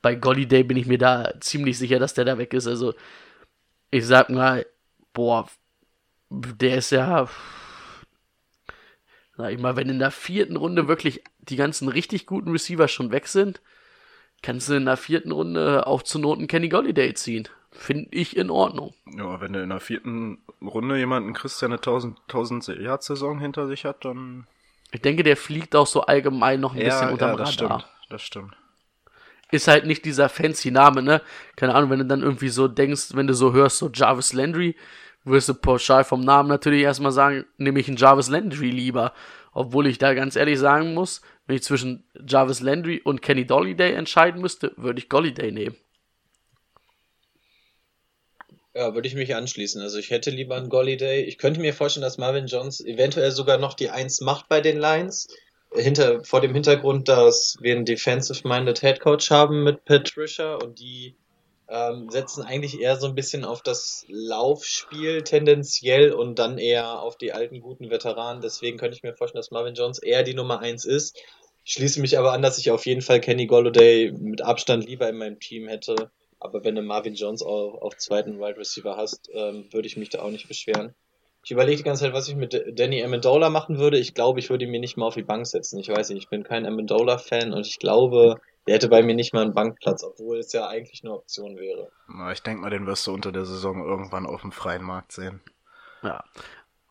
Bei Golliday bin ich mir da ziemlich sicher, dass der da weg ist. Also, ich sag mal, boah, der ist ja, sag ich mal, wenn in der vierten Runde wirklich die ganzen richtig guten Receiver schon weg sind, kannst du in der vierten Runde auch zu Noten Kenny Golliday ziehen. Finde ich in Ordnung. Ja, wenn du in der vierten Runde jemanden kriegst, der eine 1000, 1000 Yard Saison hinter sich hat, dann. Ich denke, der fliegt auch so allgemein noch ein ja, bisschen unterm ja, das Radar. Stimmt, das stimmt. Ist halt nicht dieser fancy Name, ne? Keine Ahnung, wenn du dann irgendwie so denkst, wenn du so hörst, so Jarvis Landry, wirst du pauschal vom Namen natürlich erstmal sagen, nehme ich einen Jarvis Landry lieber. Obwohl ich da ganz ehrlich sagen muss, wenn ich zwischen Jarvis Landry und Kenny Dolliday entscheiden müsste, würde ich Golliday nehmen. Ja, würde ich mich anschließen. Also ich hätte lieber einen Golliday. Ich könnte mir vorstellen, dass Marvin Jones eventuell sogar noch die Eins macht bei den Lions. Hinter, vor dem Hintergrund, dass wir einen defensive-minded Head Coach haben mit Patricia und die ähm, setzen eigentlich eher so ein bisschen auf das Laufspiel tendenziell und dann eher auf die alten guten Veteranen. Deswegen könnte ich mir vorstellen, dass Marvin Jones eher die Nummer eins ist. Ich schließe mich aber an, dass ich auf jeden Fall Kenny Golladay mit Abstand lieber in meinem Team hätte. Aber wenn du Marvin Jones auf, auf zweiten Wide Receiver hast, ähm, würde ich mich da auch nicht beschweren. Ich überlege die ganze Zeit, was ich mit Danny Amendola machen würde. Ich glaube, ich würde ihn mir nicht mal auf die Bank setzen. Ich weiß nicht, ich bin kein Amendola-Fan und ich glaube, der hätte bei mir nicht mal einen Bankplatz, obwohl es ja eigentlich eine Option wäre. Na, ich denke mal, den wirst du unter der Saison irgendwann auf dem freien Markt sehen. Ja.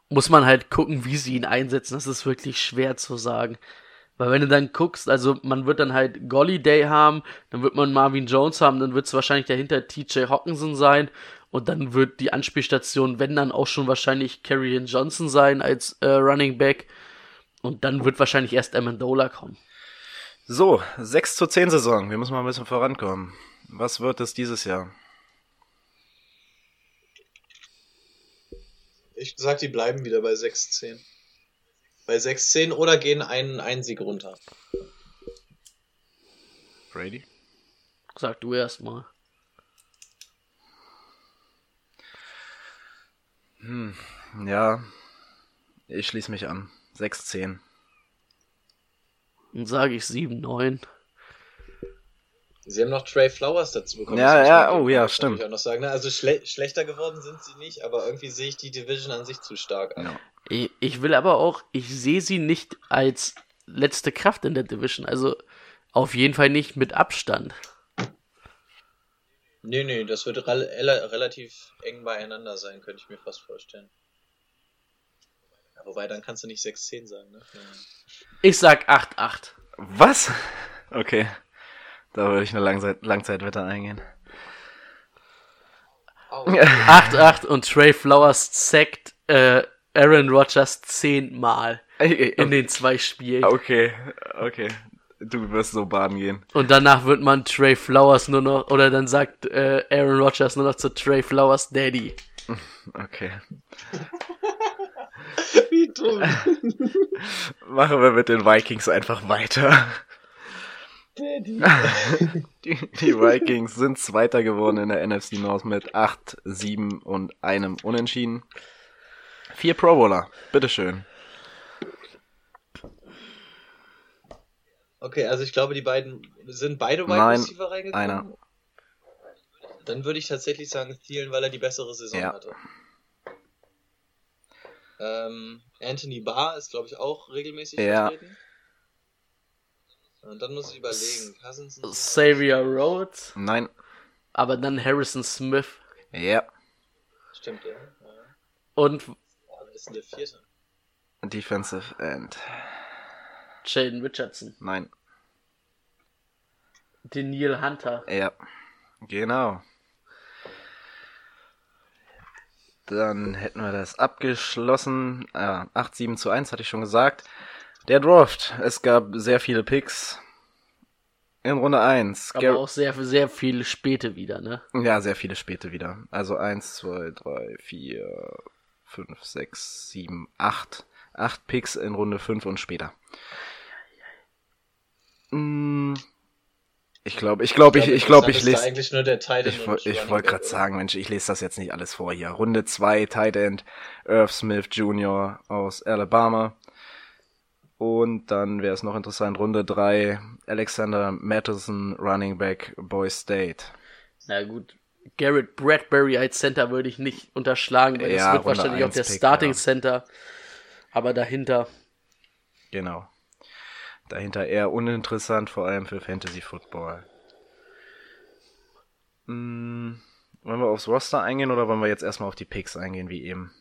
Muss man halt gucken, wie sie ihn einsetzen. Das ist wirklich schwer zu sagen. Weil wenn du dann guckst, also man wird dann halt Golly Day haben, dann wird man Marvin Jones haben, dann wird es wahrscheinlich dahinter TJ Hawkinson sein und dann wird die Anspielstation, wenn dann auch schon wahrscheinlich Carrion Johnson sein als äh, Running Back und dann wird wahrscheinlich erst Amendola kommen. So, 6 zu 10 Saison. Wir müssen mal ein bisschen vorankommen. Was wird es dieses Jahr? Ich sag, die bleiben wieder bei 6-10. Bei 6-10 oder gehen einen, einen Sieg runter. Brady? Sag du erst mal. Hm, ja. Ich schließe mich an. 6-10. Dann sage ich 7, 9. Sie haben noch Trey Flowers dazu bekommen. Ja, ja, oh ja, stimmt. Ich auch noch sagen. Ne? Also schle schlechter geworden sind sie nicht, aber irgendwie sehe ich die Division an sich zu stark an. Ich, ich will aber auch, ich sehe sie nicht als letzte Kraft in der Division. Also auf jeden Fall nicht mit Abstand. Nee, nee, das wird re relativ eng beieinander sein, könnte ich mir fast vorstellen. Ja, wobei, dann kannst du nicht 6-10 sagen, ne? Ich sag 8-8. Was? Okay. Da würde ich eine Langzeit Langzeitwette eingehen. 8-8 und Trey Flowers zackt äh, Aaron Rodgers zehnmal in den zwei Spielen. Okay, okay. Du wirst so baden gehen. Und danach wird man Trey Flowers nur noch, oder dann sagt äh, Aaron Rodgers nur noch zu Trey Flowers Daddy. Okay. Wie dumm. Machen wir mit den Vikings einfach weiter. Daddy. Die, die Vikings sind Zweiter geworden in der NFC North mit 8, 7 und einem Unentschieden. Vier Pro Bowler. Bitteschön. Okay, also ich glaube, die beiden sind beide Wide Nein, Receiver reingekommen. Einer. Dann würde ich tatsächlich sagen Thielen, weil er die bessere Saison Ja. hatte. Ähm, Anthony Barr ist, glaube ich, auch regelmäßig Ja. vertreten. Und dann muss ich überlegen. Cousins und- Xavier Rhodes, Nein. aber dann Harrison Smith Ja. Stimmt, ja. ja. und Oh, ist denn der vierte? Defensive End. Sheldon Richardson. Nein. Den Neil Hunter. Ja. Genau. Dann hätten wir das abgeschlossen. Ah, 8, 7 zu 1 hatte ich schon gesagt. Der Draft. Es gab sehr viele Picks. In Runde 1. Aber auch sehr, sehr viele späte wieder, ne? Ja, sehr viele späte wieder. Also 1, 2, 3, 4, 5, 6, 7, 8. 8 Picks in Runde 5 und später. Mm, ich glaube, ich glaube, ich, ich glaube, ich, lese. eigentlich nur der Tight Ich, ich wollte gerade sagen, Mensch, ich lese das jetzt nicht alles vor hier. Runde 2, Tight End, Irv Smith Jr. aus Alabama. Und dann wäre es noch interessant, Runde 3, Alexander Matheson, Running Back, Boy State. Na gut. Garrett Bradbury als Center würde ich nicht unterschlagen, weil Ja, das wird Runde wahrscheinlich auch 1 der Pick, Starting ja. Center. Aber dahinter. Genau. Dahinter eher uninteressant, vor allem für Fantasy Football. Hm, wollen wir aufs Roster eingehen oder wollen wir jetzt erstmal auf die Picks eingehen, wie eben?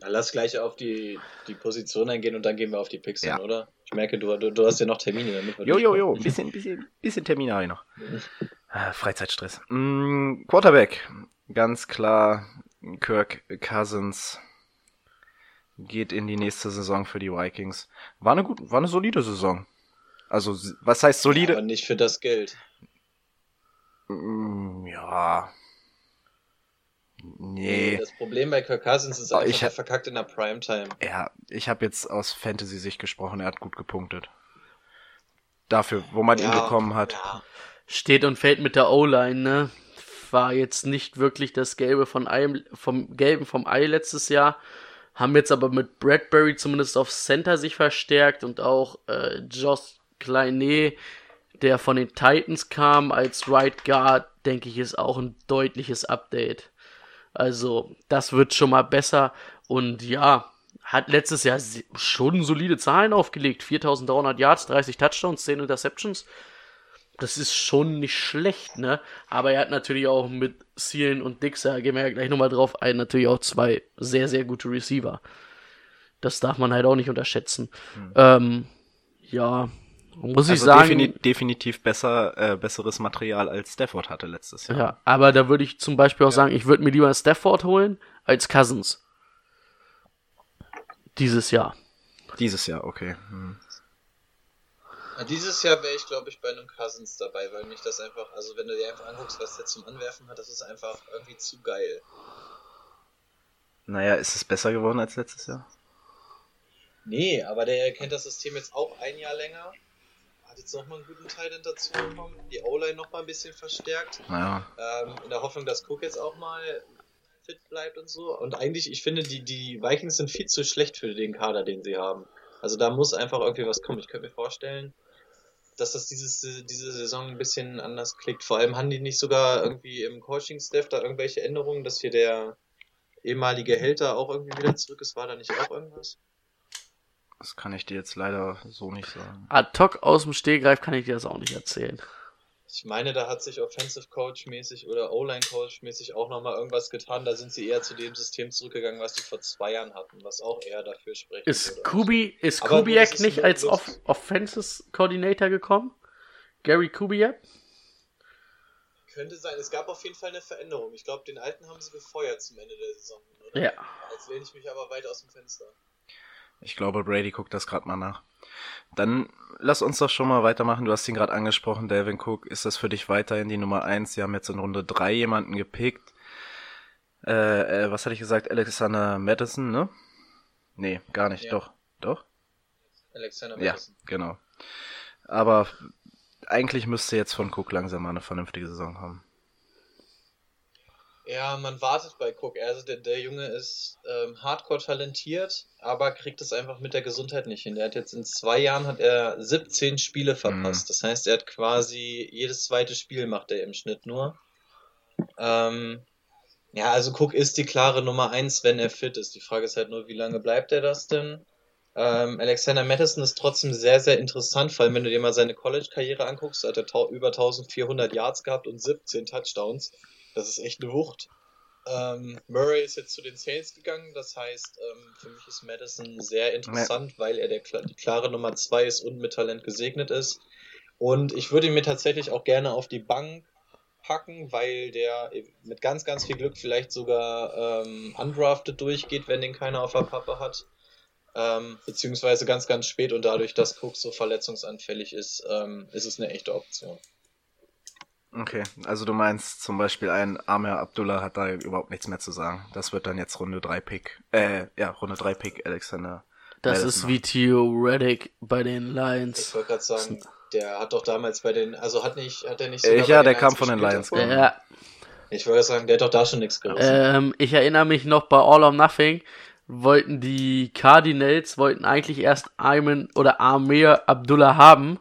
Na, lass gleich auf die, die Position eingehen und dann gehen wir auf die Picks Ja. hin, oder? Ich merke, du, du, du hast ja noch Termine damit. Jo, jo, jo, bisschen, bisschen, bisschen Termine habe ich noch. Ah, Freizeitstress. Mm, Quarterback. Ganz klar, Kirk Cousins geht in die nächste Saison für die Vikings. War eine gut, war eine solide Saison. Also, was heißt solide? Aber nicht für das Geld. Mm, ja. Nee. Das Problem bei Kirk Cousins ist Oh, einfach, ich er verkackt in der Primetime. Ja, ich habe jetzt aus Fantasy-Sicht gesprochen, er hat gut gepunktet. Dafür, wo man ihn bekommen hat. Ja. Steht und fällt mit der O-Line, ne? War jetzt nicht wirklich das Gelbe von Ei, vom Gelben vom Ei letztes Jahr. Haben jetzt aber mit Bradbury zumindest auf Center sich verstärkt und auch äh, Josh Kleinet, der von den Titans kam als Right Guard, denke ich, ist auch ein deutliches Update. Also, das wird schon mal besser. Und ja, hat letztes Jahr schon solide Zahlen aufgelegt. 4300 Yards, 30 Touchdowns, 10 Interceptions. Das ist schon nicht schlecht, ne? Aber er hat natürlich auch mit Sealen und Dixer, gehen wir ja gleich nochmal drauf ein, natürlich auch zwei sehr, sehr gute Receiver. Das darf man halt auch nicht unterschätzen. Ähm, ja, muss ich Also sagen. defini definitiv besser, äh, besseres Material als Stafford hatte letztes Jahr. Ja, aber da würde ich zum Beispiel auch sagen, ich würde mir lieber Stafford holen als Cousins. Dieses Jahr. Dieses Jahr, okay. Hm. Ja, Dieses Jahr wäre ich, glaube ich, bei einem Cousins dabei, weil mich das einfach, also wenn du dir einfach anguckst, was der zum Anwerfen hat, das ist einfach irgendwie zu geil. Naja, ist es besser geworden als letztes Jahr? Nee, aber der kennt das System jetzt auch ein Jahr länger. Hat jetzt nochmal einen guten Teil dazu bekommen, die O-Line nochmal ein bisschen verstärkt. Naja. Ähm, in der Hoffnung, dass Cook jetzt auch mal fit bleibt und so. Und eigentlich, ich finde, die, die Vikings sind viel zu schlecht für den Kader, den sie haben. Also da muss einfach irgendwie was kommen. Ich könnte mir vorstellen, dass das dieses, diese Saison ein bisschen anders klickt. Vor allem haben die nicht sogar irgendwie im Coaching-Staff da irgendwelche Änderungen, dass hier der ehemalige Helter auch irgendwie wieder zurück ist. War da nicht auch irgendwas? Das kann ich dir jetzt leider so nicht sagen. Ad hoc aus dem Stehgreif kann ich dir das auch nicht erzählen. Ich meine, da hat sich Offensive Coach mäßig oder O-Line Coach mäßig auch nochmal irgendwas getan. Da sind sie eher zu dem System zurückgegangen, was die vor zwei Jahren hatten, was auch eher dafür spricht. Ist Kubi, ist Aber Kubiak ist nicht als Off Offenses Coordinator gekommen? Gary Kubiak? Könnte sein. Es gab auf jeden Fall eine Veränderung. Ich glaube, den alten haben sie gefeuert zum Ende der Saison. Oder? Ja. Jetzt lehne ich mich aber weit aus dem Fenster. Ich glaube, Brady guckt das gerade mal nach. Dann lass uns doch schon mal weitermachen. Du hast ihn gerade angesprochen, Delvin Cook. Ist das für dich weiterhin die Nummer eins? Sie haben jetzt in Runde drei jemanden gepickt. Äh, äh, was hatte ich gesagt? Alexander Madison, ne? Nee, gar nicht. Ja. Doch. Doch? Alexander Ja, Madison. genau. Aber eigentlich müsste jetzt von Cook langsam mal eine vernünftige Saison haben. Ja, man wartet bei Cook. Also der, der Junge ist ähm, hardcore talentiert, aber kriegt es einfach mit der Gesundheit nicht hin. Der hat jetzt in zwei Jahren hat er 17 Spiele verpasst. Mhm. Das heißt, er hat quasi jedes zweite Spiel macht er im Schnitt nur. Ähm, ja, also Cook ist die klare Nummer eins, wenn er fit ist. Die Frage ist halt nur, wie lange bleibt er das denn? Ähm, Alexander Madison ist trotzdem sehr, sehr interessant, vor allem wenn du dir mal seine College-Karriere anguckst, hat er über 1400 Yards gehabt und 17 Touchdowns. Das ist echt eine Wucht. Ähm, Murray ist jetzt zu den Saints gegangen, das heißt, ähm, für mich ist Madison sehr interessant, weil er der, die klare Nummer 2 ist und mit Talent gesegnet ist. Und ich würde ihn mir tatsächlich auch gerne auf die Bank packen, weil der mit ganz, ganz viel Glück vielleicht sogar ähm, undrafted durchgeht, wenn den keiner auf der Pappe hat. Ähm, beziehungsweise ganz, ganz spät und dadurch, dass Cook so verletzungsanfällig ist, ähm, ist es eine echte Option. Okay, also du meinst zum Beispiel ein Amir Abdullah hat da überhaupt nichts mehr zu sagen. Das wird dann jetzt Runde 3 Pick, äh, ja, Runde 3 Pick Alexander. Das Madison ist wie Theo Reddick bei den Lions. Ich wollte gerade sagen, der hat doch damals bei den, also hat nicht, hat er nicht sogar äh, Ja, der kam von den Lions. Davon? Ja. Ich wollte sagen, der hat doch da schon nichts gerissen. Ähm, ich erinnere mich noch bei All or Nothing, wollten die Cardinals, wollten eigentlich erst Ayman oder Amir Abdullah haben.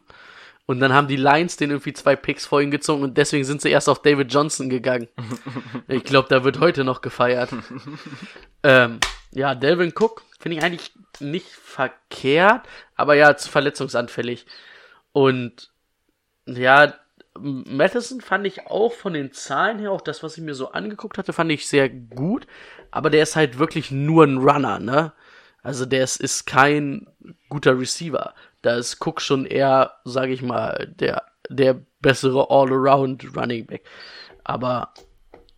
Und dann haben die Lions den irgendwie zwei Picks vor ihn gezogen und deswegen sind sie erst auf David Johnson gegangen. ich glaube, da wird heute noch gefeiert. ähm, ja, Delvin Cook finde ich eigentlich nicht verkehrt, aber ja, zu verletzungsanfällig. Und ja, Madison fand ich auch von den Zahlen her, auch das, was ich mir so angeguckt hatte, fand ich sehr gut. Aber der ist halt wirklich nur ein Runner, ne? Also der ist, ist kein guter Receiver. Da ist Cook schon eher, sage ich mal, der, der bessere All-Around Running Back. Aber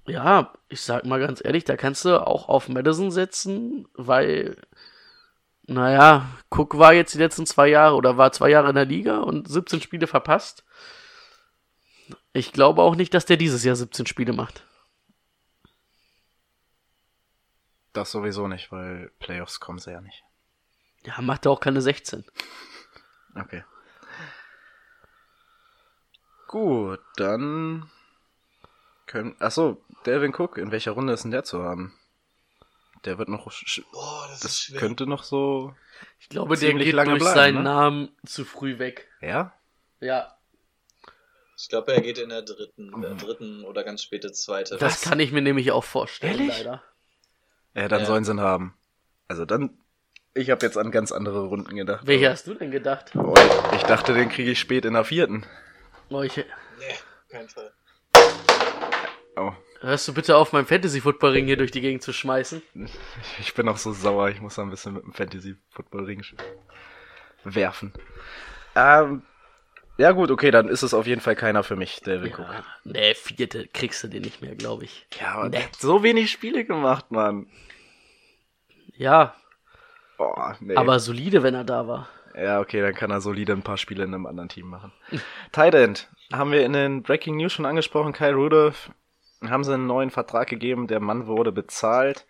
ja, ich sag mal ganz ehrlich, da kannst du auch auf Madison setzen, weil naja, Cook war jetzt die letzten zwei Jahre oder war zwei Jahre in der Liga und 17 Spiele verpasst. Ich glaube auch nicht, dass der dieses Jahr 17 Spiele macht. Das sowieso nicht, weil Playoffs kommen sie ja nicht. Ja, macht er auch keine 16. Okay. Gut, dann können. Achso, Delvin Cook, in welcher Runde ist denn der zu haben? Der wird noch. Boah, das, das könnte noch so. Ich glaube, der geht lange durch bleiben, seinen ne? Namen zu früh weg. Ja? Ja. Ich glaube, er geht in der dritten, der mhm. dritten oder ganz späte zweite. Das kann ich mir nämlich auch vorstellen, Ehrlich? leider. Ja, dann ja. sollen sie ihn haben. Also dann. Ich habe jetzt an ganz andere Runden gedacht. Welche hast du denn gedacht? Oh, ich dachte, den kriege ich spät in der vierten. Oh, ich... Nee, kein Fall. Oh. Hörst du bitte auf, meinen Fantasy-Football-Ring hier durch die Gegend zu schmeißen? Ich bin auch so sauer, ich muss da ein bisschen mit dem Fantasy-Football-Ring werfen. Ähm, ja gut, okay, dann ist es auf jeden Fall keiner für mich, David ja, Cook. Nee, vierte kriegst du den nicht mehr, glaube ich. Ja, aber nee. der hat so wenig Spiele gemacht, Mann. Ja. Oh, nee. Aber solide, wenn er da war. Ja, okay, dann kann er solide ein paar Spiele in einem anderen Team machen. Tight End haben wir in den Breaking News schon angesprochen. Kyle Rudolph haben sie einen neuen Vertrag gegeben, der Mann wurde bezahlt.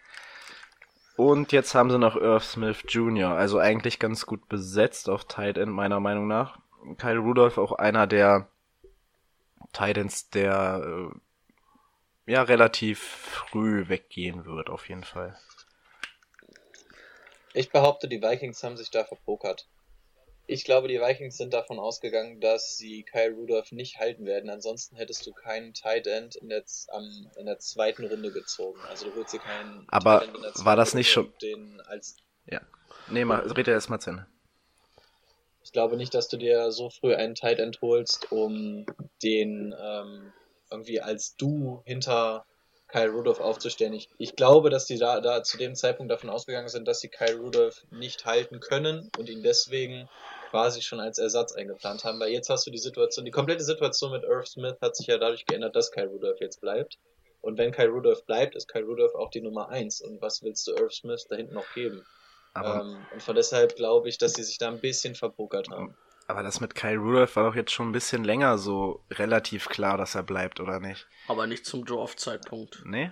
Und jetzt haben sie noch Irv Smith Jr., also eigentlich ganz gut besetzt auf Tight End, meiner Meinung nach. Kyle Rudolph auch einer der Titans, der äh, ja relativ früh weggehen wird, auf jeden Fall. Ich behaupte, die Vikings haben sich da verpokert. Ich glaube, die Vikings sind davon ausgegangen, dass sie Kyle Rudolph nicht halten werden. Ansonsten hättest du keinen Tight End in der, um, in der zweiten Runde gezogen. Also du holst dir keinen. Aber war das nicht schon? Den als ja. Nee, mal, red erst mal zu Ende. Ich glaube nicht, dass du dir so früh einen Tight End holst, um den ähm, irgendwie als Du hinter Kyle Rudolph aufzustellen. Ich, ich glaube, dass die da, da zu dem Zeitpunkt davon ausgegangen sind, dass sie Kyle Rudolph nicht halten können und ihn deswegen quasi schon als Ersatz eingeplant haben, weil jetzt hast du die Situation, die komplette Situation mit Irv Smith hat sich ja dadurch geändert, dass Kyle Rudolph jetzt bleibt. Und wenn Kyle Rudolph bleibt, ist Kyle Rudolph auch die Nummer 1. Und was willst du Irv Smith da hinten noch geben? Ähm, und von deshalb glaube ich, dass sie sich da ein bisschen verpokert haben. Aber das mit Kyle Rudolph war doch jetzt schon ein bisschen länger so relativ klar, dass er bleibt, oder nicht? Aber nicht zum Draft-Zeitpunkt. Nee?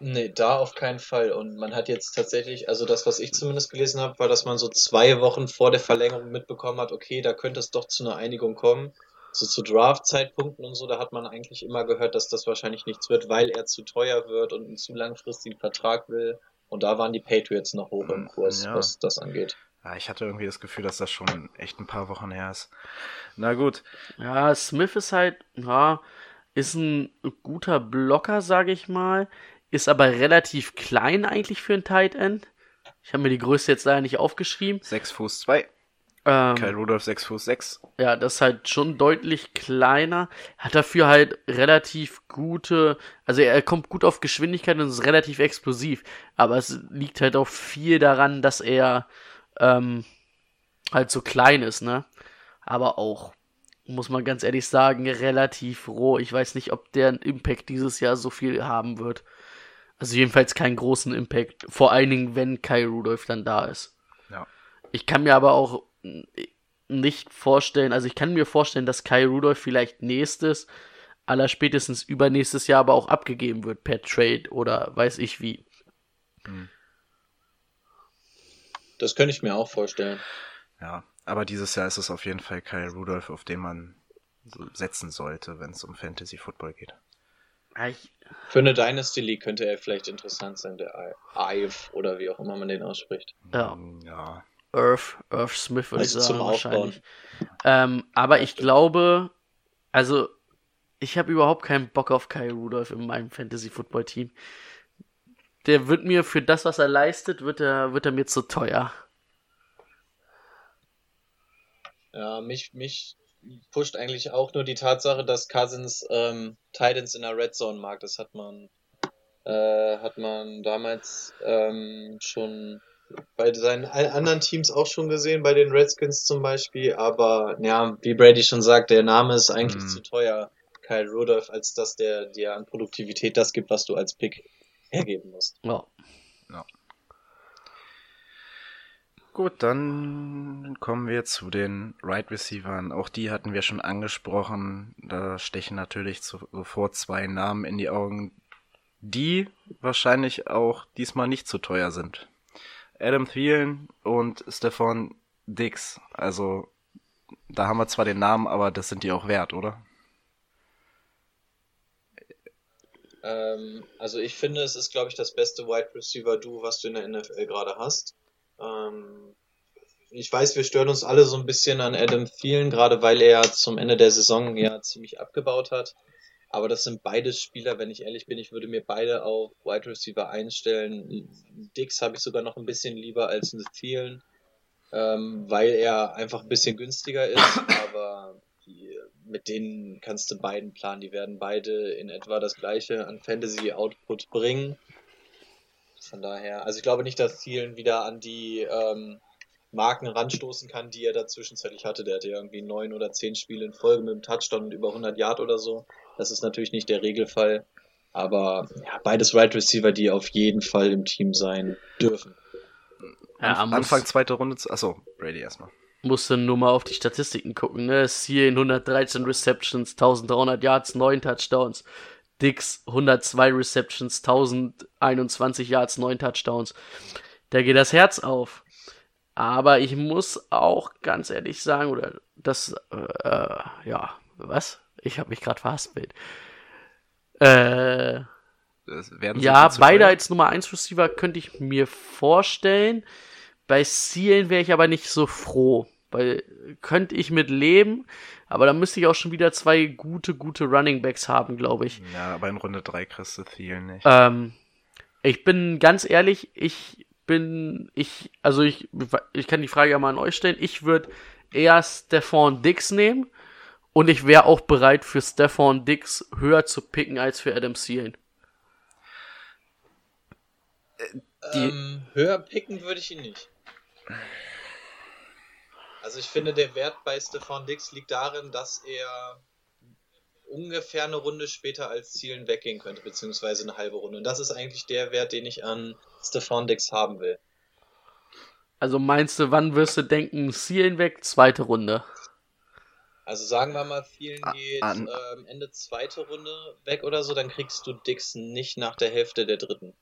Nee, da auf keinen Fall. Und man hat jetzt tatsächlich, also das, was ich zumindest gelesen habe, war, dass man so zwei Wochen vor der Verlängerung mitbekommen hat, okay, da könnte es doch zu einer Einigung kommen. So zu Draft-Zeitpunkten und so, da hat man eigentlich immer gehört, dass das wahrscheinlich nichts wird, weil er zu teuer wird und einen zu langfristigen Vertrag will. Und da waren die Patriots noch hoch im Kurs, ja. was das angeht. Ja, ich hatte irgendwie das Gefühl, dass das schon echt ein paar Wochen her ist. Na gut. Ja, Smith ist halt, ja, ist ein guter Blocker, sage ich mal ist aber relativ klein eigentlich für ein Tight End. Ich habe mir die Größe jetzt leider nicht aufgeschrieben. 6 Fuß 2. Ähm, Kyle Rudolph 6 Fuß 6. Ja, das ist halt schon deutlich kleiner. Hat dafür halt relativ gute, also er kommt gut auf Geschwindigkeit und ist relativ explosiv. Aber es liegt halt auch viel daran, dass er ähm, halt so klein ist, ne? Aber auch, muss man ganz ehrlich sagen, relativ roh. Ich weiß nicht, ob der einen Impact dieses Jahr so viel haben wird. Also jedenfalls keinen großen Impact. Vor allen Dingen, wenn Kyle Rudolph dann da ist. Ja. Ich kann mir aber auch nicht vorstellen, also ich kann mir vorstellen, dass Kai Rudolph vielleicht nächstes, aller spätestens übernächstes Jahr aber auch abgegeben wird per Trade oder weiß ich wie. Das könnte ich mir auch vorstellen. Ja, aber dieses Jahr ist es auf jeden Fall Kyle Rudolph, auf den man setzen sollte, wenn es um Fantasy Football geht. Ich, Für eine Dynasty League könnte er vielleicht interessant sein, der Ive oder wie auch immer man den ausspricht. ja, Ja. Earth, Earth Smith würde Also ich sagen wahrscheinlich. Ähm, aber ich glaube, also ich habe überhaupt keinen Bock auf Kai Rudolph in meinem Fantasy Football Team. Der wird mir für das, was er leistet, wird er, wird er mir zu teuer. Ja, mich, mich pusht eigentlich auch nur die Tatsache, dass Cousins ähm, Titans in der Red Zone mag. Das hat man, äh, hat man damals ähm, schon bei seinen anderen Teams auch schon gesehen, bei den Redskins zum Beispiel. Aber ja, wie Brady schon sagt, der Name ist eigentlich Mhm. zu teuer, Kyle Rudolph, als dass der dir an Produktivität das gibt, was du als Pick hergeben musst. Ja. Gut, dann kommen wir zu den Right Receivern. Auch die hatten wir schon angesprochen. Da stechen natürlich zu- sofort zwei Namen in die Augen, die wahrscheinlich auch diesmal nicht zu teuer sind. Adam Thielen und Stefan Dix. Also, da haben wir zwar den Namen, aber das sind die auch wert, oder? Ähm, also ich finde, es ist, glaube ich, das beste Wide Receiver Duo, was du in der NFL gerade hast. Ähm, ich weiß, wir stören uns alle so ein bisschen an Adam Thielen, gerade weil er zum Ende der Saison ja ziemlich abgebaut hat. Aber das sind beide Spieler, wenn ich ehrlich bin, ich würde mir beide auf Wide Receiver einstellen. Dix habe ich sogar noch ein bisschen lieber als Thielen, ähm, weil er einfach ein bisschen günstiger ist, aber mit denen kannst du beiden planen. Die werden beide in etwa das gleiche an Fantasy Output bringen. Von daher, also ich glaube nicht, dass Thielen wieder an die ähm, Marken ranstoßen kann, die er da zwischenzeitlich hatte. Der hatte ja irgendwie neun oder zehn Spiele in Folge mit einem Touchdown und über 100 Yard oder so. Das ist natürlich nicht der Regelfall. Aber ja, beides Right Receiver, die auf jeden Fall im Team sein dürfen. Ja, muss, Anfang zweite Runde. zu- Achso, Brady erstmal. Musste nur mal auf die Statistiken gucken, ne? Thielen 113 Receptions, 1300 Yards, 9 Touchdowns. Dix 102 Receptions, 1021 Yards, 9 Touchdowns. Da geht das Herz auf. Aber ich muss auch ganz ehrlich sagen, oder das, äh, ja, was? Ich habe mich gerade verhaspelt. Äh, ja, beide als Nummer 1 Receiver könnte ich mir vorstellen. Bei Zielen wäre ich aber nicht so froh. Weil könnte ich mit leben, aber dann müsste ich auch schon wieder zwei gute, gute Running Backs haben, glaube ich. Ja, aber in Runde 3 kriegst du Thielen nicht. Ähm, ich bin ganz ehrlich, ich bin, ich, also ich, ich kann die Frage ja mal an euch stellen. Ich würde eher Stefan Dix nehmen und ich wäre auch bereit für Stefan Dix höher zu picken als für Adam Thielen. Die- ähm, höher picken würde ich ihn nicht. Also ich finde, der Wert bei Stefan Dix liegt darin, dass er ungefähr eine Runde später als Zielen weggehen könnte, beziehungsweise eine halbe Runde. Und das ist eigentlich der Wert, den ich an Stefan Dix haben will. Also meinst du, wann wirst du denken, Zielen weg? Zweite Runde. Also sagen wir mal, vielen A- geht ähm, Ende zweite Runde weg oder so, dann kriegst du Dix nicht nach der Hälfte der dritten.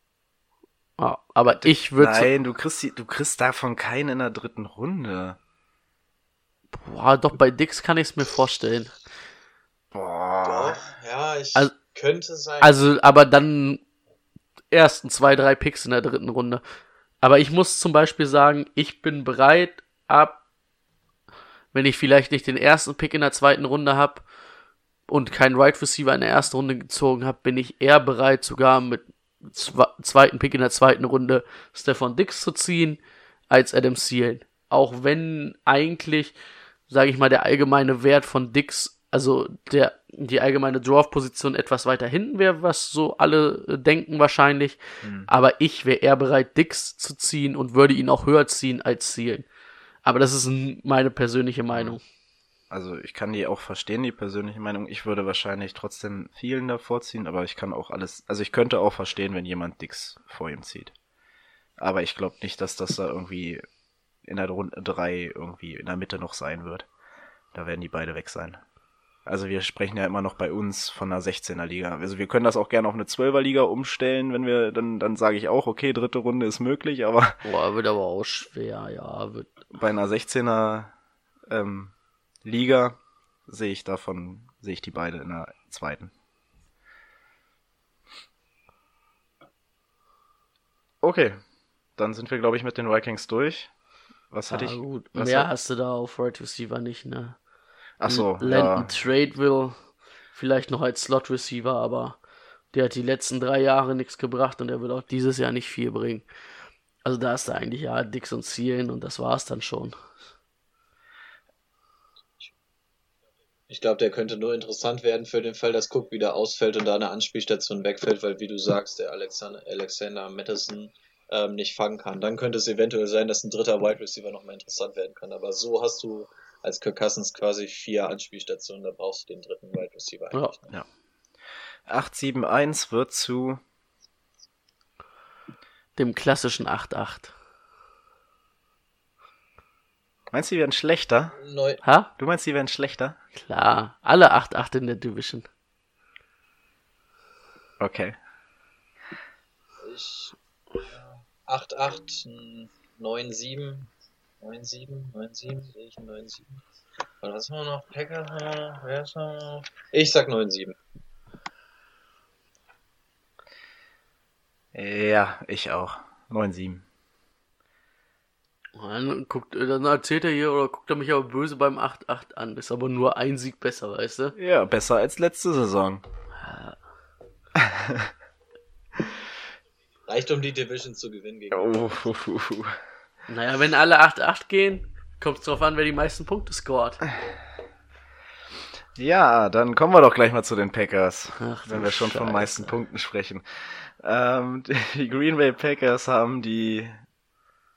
Ja, aber ich würde Nein, du kriegst, die, du kriegst davon keinen in der dritten Runde. Boah, doch bei Dix kann ich es mir vorstellen. Boah. Doch, ja, ich Also- könnte sein. Also, aber dann ersten zwei, drei Picks in der dritten Runde. Aber ich muss zum Beispiel sagen, ich bin bereit, ab, wenn ich vielleicht nicht den ersten Pick in der zweiten Runde habe und keinen Right Receiver in der ersten Runde gezogen habe, bin ich eher bereit, sogar mit zweiten Pick in der zweiten Runde Stefan Dix zu ziehen, als Adam Thielen. auch wenn eigentlich, sage ich mal, der allgemeine Wert von Dix, also der die allgemeine Draft-Position etwas weiter hinten wäre, was so alle äh, denken wahrscheinlich. Hm. Aber ich wäre eher bereit, Dix zu ziehen und würde ihn auch höher ziehen als zielen. Aber das ist meine persönliche Meinung. Also ich kann die auch verstehen, die persönliche Meinung. Ich würde wahrscheinlich trotzdem vielen davor ziehen, aber ich kann auch alles, also ich könnte auch verstehen, wenn jemand Dix vor ihm zieht. Aber ich glaube nicht, dass das da irgendwie in der Runde 3 irgendwie in der Mitte noch sein wird. Da werden die beide weg sein. Also wir sprechen ja immer noch bei uns von einer 16er Liga. Also wir können das auch gerne auf eine 12er Liga umstellen, wenn wir, dann, dann sage ich auch, okay, dritte Runde ist möglich, aber Boah, wird aber auch schwer, ja. Wird, bei einer 16er ähm, Liga sehe ich davon, sehe ich die beide in der zweiten. Okay, dann sind wir, glaube ich, mit den Vikings durch. Was hatte ah, ich? gut. was Mehr hat- hast du da auf Right Receiver nicht, ne? Ach so, Landon ja. Tradeville vielleicht noch als Slot Receiver, aber der hat die letzten drei Jahre nichts gebracht und er wird auch dieses Jahr nicht viel bringen. Also da ist er eigentlich ja Dix und Zielen und das war's dann schon. Ich glaube, der könnte nur interessant werden für den Fall, dass Cook wieder ausfällt und da eine Anspielstation wegfällt, weil, wie du sagst, der Alexander, Alexander Madison ähm, nicht fangen kann. Dann könnte es eventuell sein, dass ein dritter Wide Receiver nochmal interessant werden kann. Aber so hast du als Kirk Cousins quasi vier Anspielstationen, da brauchst du den dritten Wide Receiver Ja. eigentlich. nicht. 871 wird zu Dem klassischen 8-8. Meinst du, die werden schlechter? Neu Ha? Du meinst, die werden schlechter? Klar. Alle 8-8 in der Division. Okay. ich, ja, 8, 8, 9, 7, 9, 7, 9, 7, sehe ich 9, 7. Und was haben wir noch? Packers, haben wir noch? wer ist noch? Ich sag 9, 7. Ja, ich auch. 9-7. Dann, guckt, dann erzählt er hier oder guckt er mich aber böse beim 8-8 an. Ist aber nur ein Sieg besser, weißt du? Ja, besser als letzte Saison. Reicht um die Division zu gewinnen gegen. Oh, Naja, wenn alle 8-8 gehen, kommt es drauf an, wer die meisten Punkte scored. Ja, dann kommen wir doch gleich mal zu den Packers, Ach, wenn wir schon von Scheiße. meisten Punkten sprechen. Ähm, die Green Bay Packers haben die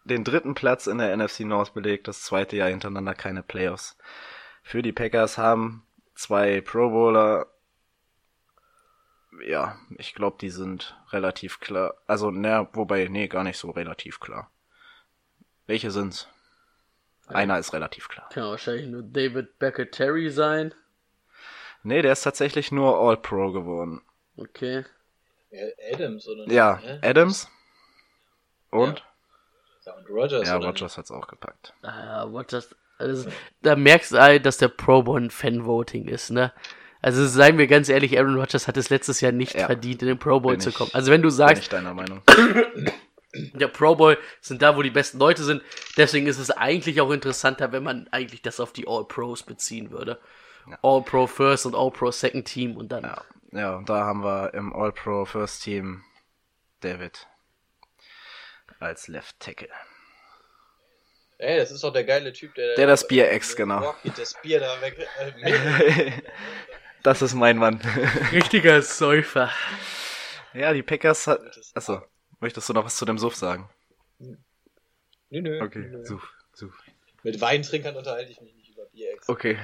den dritten Platz in der NFC North belegt, das zweite Jahr hintereinander keine Playoffs. Für die Packers haben zwei Pro Bowler. Ja, ich glaube, die sind relativ klar. Also, naja, wobei, nee, gar nicht so relativ klar. Welche sind's? Einer ist relativ klar. Kann wahrscheinlich nur David Becker Terry sein. Nee, der ist tatsächlich nur All-Pro geworden. Okay. Ja, Adams, oder? nicht? Ja, Hä? Adams. Und? Ja, und Rogers. Ja, Rogers hat's auch gepackt. Ah, just, also, da merkst du halt, dass der Pro Bowl ein Fan-Voting ist, ne? Also seien wir ganz ehrlich, Aaron Rodgers hat es letztes Jahr nicht Ja. verdient, in den Pro Bowl Bin zu kommen. Also wenn du Bin sagst, ich deiner Meinung. der Pro Bowl sind da, wo die besten Leute sind, deswegen ist es eigentlich auch interessanter, wenn man eigentlich das auf die All-Pros beziehen würde. All-Pro First und All-Pro Second Team und dann. Ja, ja, und da haben wir im All-Pro First Team David als Left Tackle. Ey, das ist doch der geile Typ, der. Der das Bier ex, genau. Rocky das Bier da weg. Äh, Das ist mein Mann. Richtiger Säufer. ja, die Packers hat. Achso, möchtest du noch was zu dem Suff sagen? nö, nö, Okay, nö. Suff, Suff. Mit Weintrinkern unterhalte ich mich nicht über Bier ex. Okay,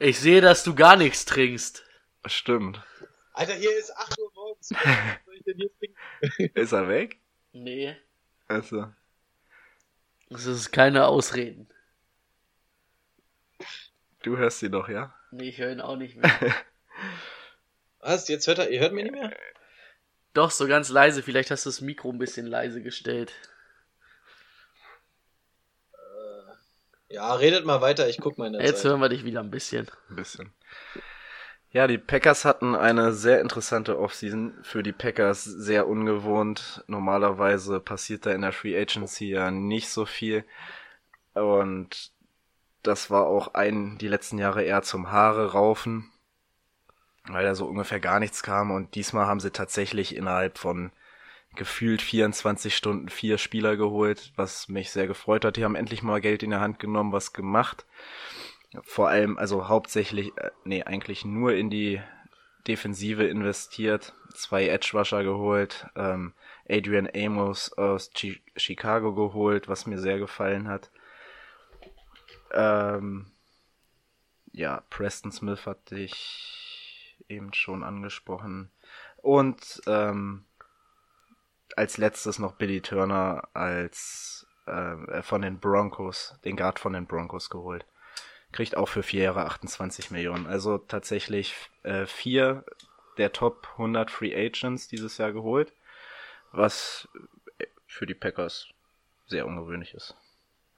Ich sehe, dass du gar nichts trinkst. stimmt. Alter, hier ist 8 Uhr morgens. Was soll ich denn hier trinken? Ist er weg? Nee. Also. Das ist keine Ausreden. Du hörst sie doch, ja? Nee, ich höre ihn auch nicht mehr. Was? Jetzt hört er. Ihr hört mich nicht mehr? Doch, so ganz leise. Vielleicht hast du das Mikro ein bisschen leise gestellt. Ja, redet mal weiter, ich guck mal in der Jetzt Zeit. hören wir dich wieder ein bisschen. Ein bisschen. Ja, die Packers hatten eine sehr interessante Offseason. Für die Packers sehr ungewohnt. Normalerweise passiert da in der Free Agency ja nicht so viel. Und das war auch ein, die letzten Jahre eher zum Haare raufen. Weil da so ungefähr gar nichts kam. Und diesmal haben sie tatsächlich innerhalb von gefühlt 24 Stunden vier Spieler geholt, was mich sehr gefreut hat. Die haben endlich mal Geld in der Hand genommen, was gemacht. Vor allem, also hauptsächlich, äh, nee, eigentlich nur in die Defensive investiert, zwei Edge Rusher geholt, ähm, Adrian Amos aus Chi Chicago geholt, was mir sehr gefallen hat. Ähm, ja, Preston Smith hatte ich eben schon angesprochen. Und ähm, als letztes noch Billy Turner als äh, von den Broncos, den Guard von den Broncos geholt. Kriegt auch für vier Jahre 28 Millionen. Also tatsächlich äh, vier der Top 100 Free Agents dieses Jahr geholt, was für die Packers sehr ungewöhnlich ist.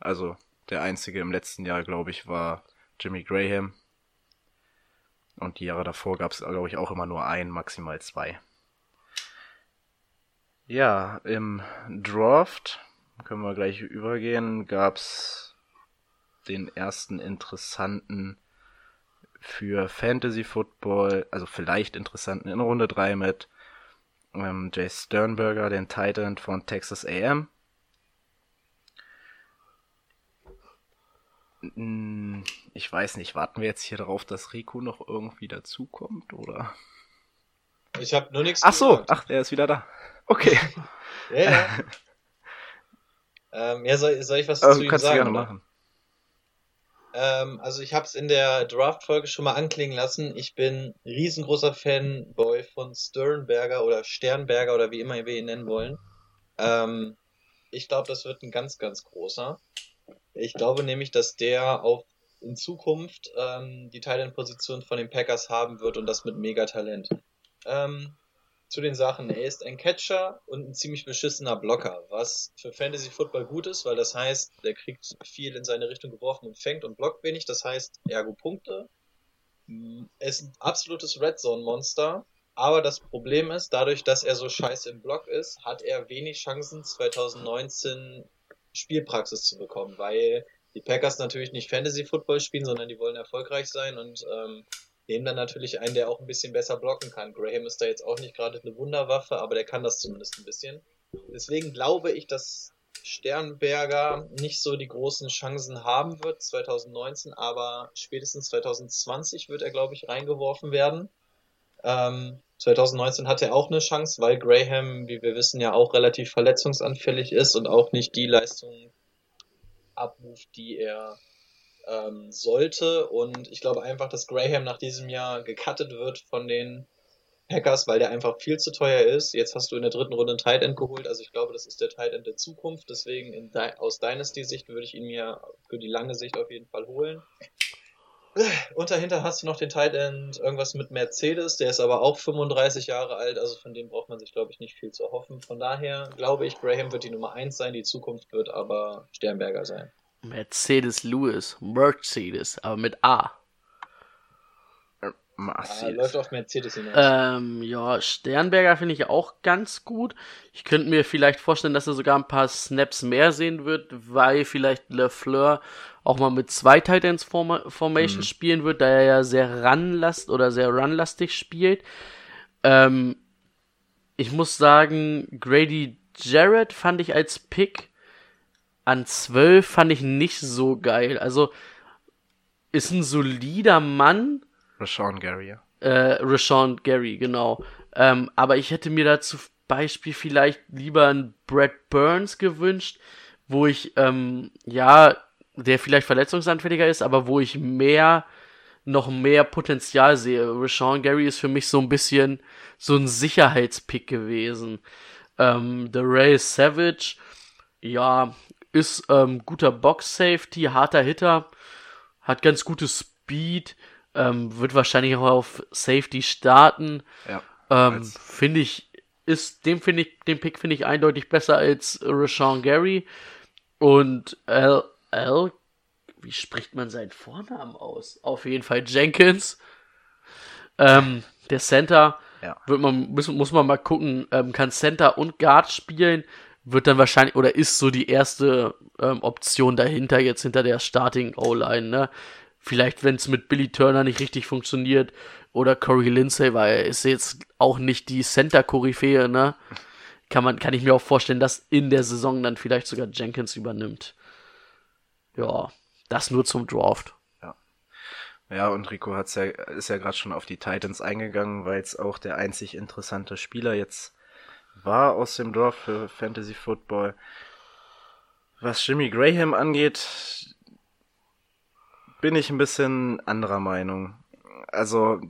Also der einzige im letzten Jahr, glaube ich, war Jimmy Graham. Und die Jahre davor gab es, glaube ich, auch immer nur ein, maximal zwei. Ja, im Draft, können wir gleich übergehen, gab's den ersten interessanten für Fantasy Football, also vielleicht interessanten in Runde 3 mit ähm, Jay Sternberger, den Titan von Texas AM. Hm, ich weiß nicht, warten wir jetzt hier darauf, dass Rico noch irgendwie dazukommt, oder? Ich habe nur nichts Ach so, ach, der ist wieder da. Okay. ja, ja. ähm, ja, soll, soll ich was Also, zu ihm kannst du sagen? gerne oder? machen. Ähm, also ich habe es in der Draft-Folge schon mal anklingen lassen. Ich bin riesengroßer Fanboy von Sternberger oder Sternberger oder wie immer wir ihn nennen wollen. Ähm, ich glaube, das wird ein ganz, ganz großer. Ich glaube nämlich, dass der auch in Zukunft ähm, die Thailand-Position von den Packers haben wird und das mit Megatalent. Ähm, zu den Sachen. Er ist ein Catcher und ein ziemlich beschissener Blocker, was für Fantasy Football gut ist, weil das heißt, der kriegt viel in seine Richtung geworfen und fängt und blockt wenig, das heißt, ergo Punkte. Mm, Er ist ein absolutes Red Zone Monster, aber das Problem ist, dadurch, dass er so scheiße im Block ist, hat er wenig Chancen 2019 Spielpraxis zu bekommen, weil die Packers natürlich nicht Fantasy Football spielen, sondern die wollen erfolgreich sein und ähm, nehmen dann natürlich einen, der auch ein bisschen besser blocken kann. Graham ist da jetzt auch nicht gerade eine Wunderwaffe, aber der kann das zumindest ein bisschen. Deswegen glaube ich, dass Sternberger nicht so die großen Chancen haben wird 2019, aber spätestens 2020 wird er, glaube ich, reingeworfen werden. Ähm, 2019 hat er auch eine Chance, weil Graham, wie wir wissen, ja auch relativ verletzungsanfällig ist und auch nicht die Leistung abruft, die er ähm, sollte. Und ich glaube einfach, dass Graham nach diesem Jahr gecuttet wird von den Packers, weil der einfach viel zu teuer ist. Jetzt hast du in der dritten Runde einen Tight End geholt. Also ich glaube, das ist der Tight End der Zukunft. Deswegen in aus Dynasty-Sicht würde ich ihn mir für die lange Sicht auf jeden Fall holen. Und dahinter hast du noch den Tight End, irgendwas mit Mercedes, der ist aber auch 35 Jahre alt, also von dem braucht man sich, glaube ich, nicht viel zu erhoffen. Von daher glaube ich, Graham wird die Nummer 1 sein, die Zukunft wird aber Sternberger sein. Mercedes Lewis, Mercedes, aber mit A. Ah, Massiv. läuft auf Mercedes hinaus. Ähm, ja, Sternberger finde ich auch ganz gut. Ich könnte mir vielleicht vorstellen, dass er sogar ein paar Snaps mehr sehen wird, weil vielleicht LeFleur auch mal mit zwei Titans Formation Mhm. spielen wird, da er ja sehr runlast oder sehr runlastig spielt. Ähm, ich muss sagen, Grady Jarrett fand ich als Pick an 12 fand ich nicht so geil. Also ist ein solider Mann, Rashawn Gary, ja. äh, Rashawn Gary, genau. Ähm, aber ich hätte mir da zum Beispiel vielleicht lieber einen Brad Burns gewünscht, wo ich, ähm, ja, der vielleicht verletzungsanfälliger ist, aber wo ich mehr, noch mehr Potenzial sehe. Rashawn Gary ist für mich so ein bisschen so ein Sicherheitspick gewesen. Ähm, The Ray Savage, ja, ist ähm, guter Box-Safety, harter Hitter, hat ganz gutes Speed, ähm, wird wahrscheinlich auch auf Safety starten. Ja. Ähm, finde ich, ist, dem finde ich, den Pick finde ich eindeutig besser als Rashawn Gary. Und L, L, wie spricht man seinen Vornamen aus? Auf jeden Fall Jenkins. Ähm, der Center, Ja. wird man, muss, muss man mal gucken, ähm, kann Center und Guard spielen, wird dann wahrscheinlich, oder ist so die erste ähm, Option dahinter, jetzt hinter der Starting O-Line, ne? Vielleicht, wenn es mit Billy Turner nicht richtig funktioniert, oder Corey Lindsay, weil er ist jetzt auch nicht die Center-Koryphäe, ne? kann man, kann ich mir auch vorstellen, dass in der Saison dann vielleicht sogar Jenkins übernimmt. Ja, das nur zum Draft. Ja, und Rico hat's ja, ist ja gerade schon auf die Titans eingegangen, weil es auch der einzig interessante Spieler jetzt war aus dem Draft für Fantasy Football. Was Jimmy Graham angeht, bin ich ein bisschen anderer Meinung. Also,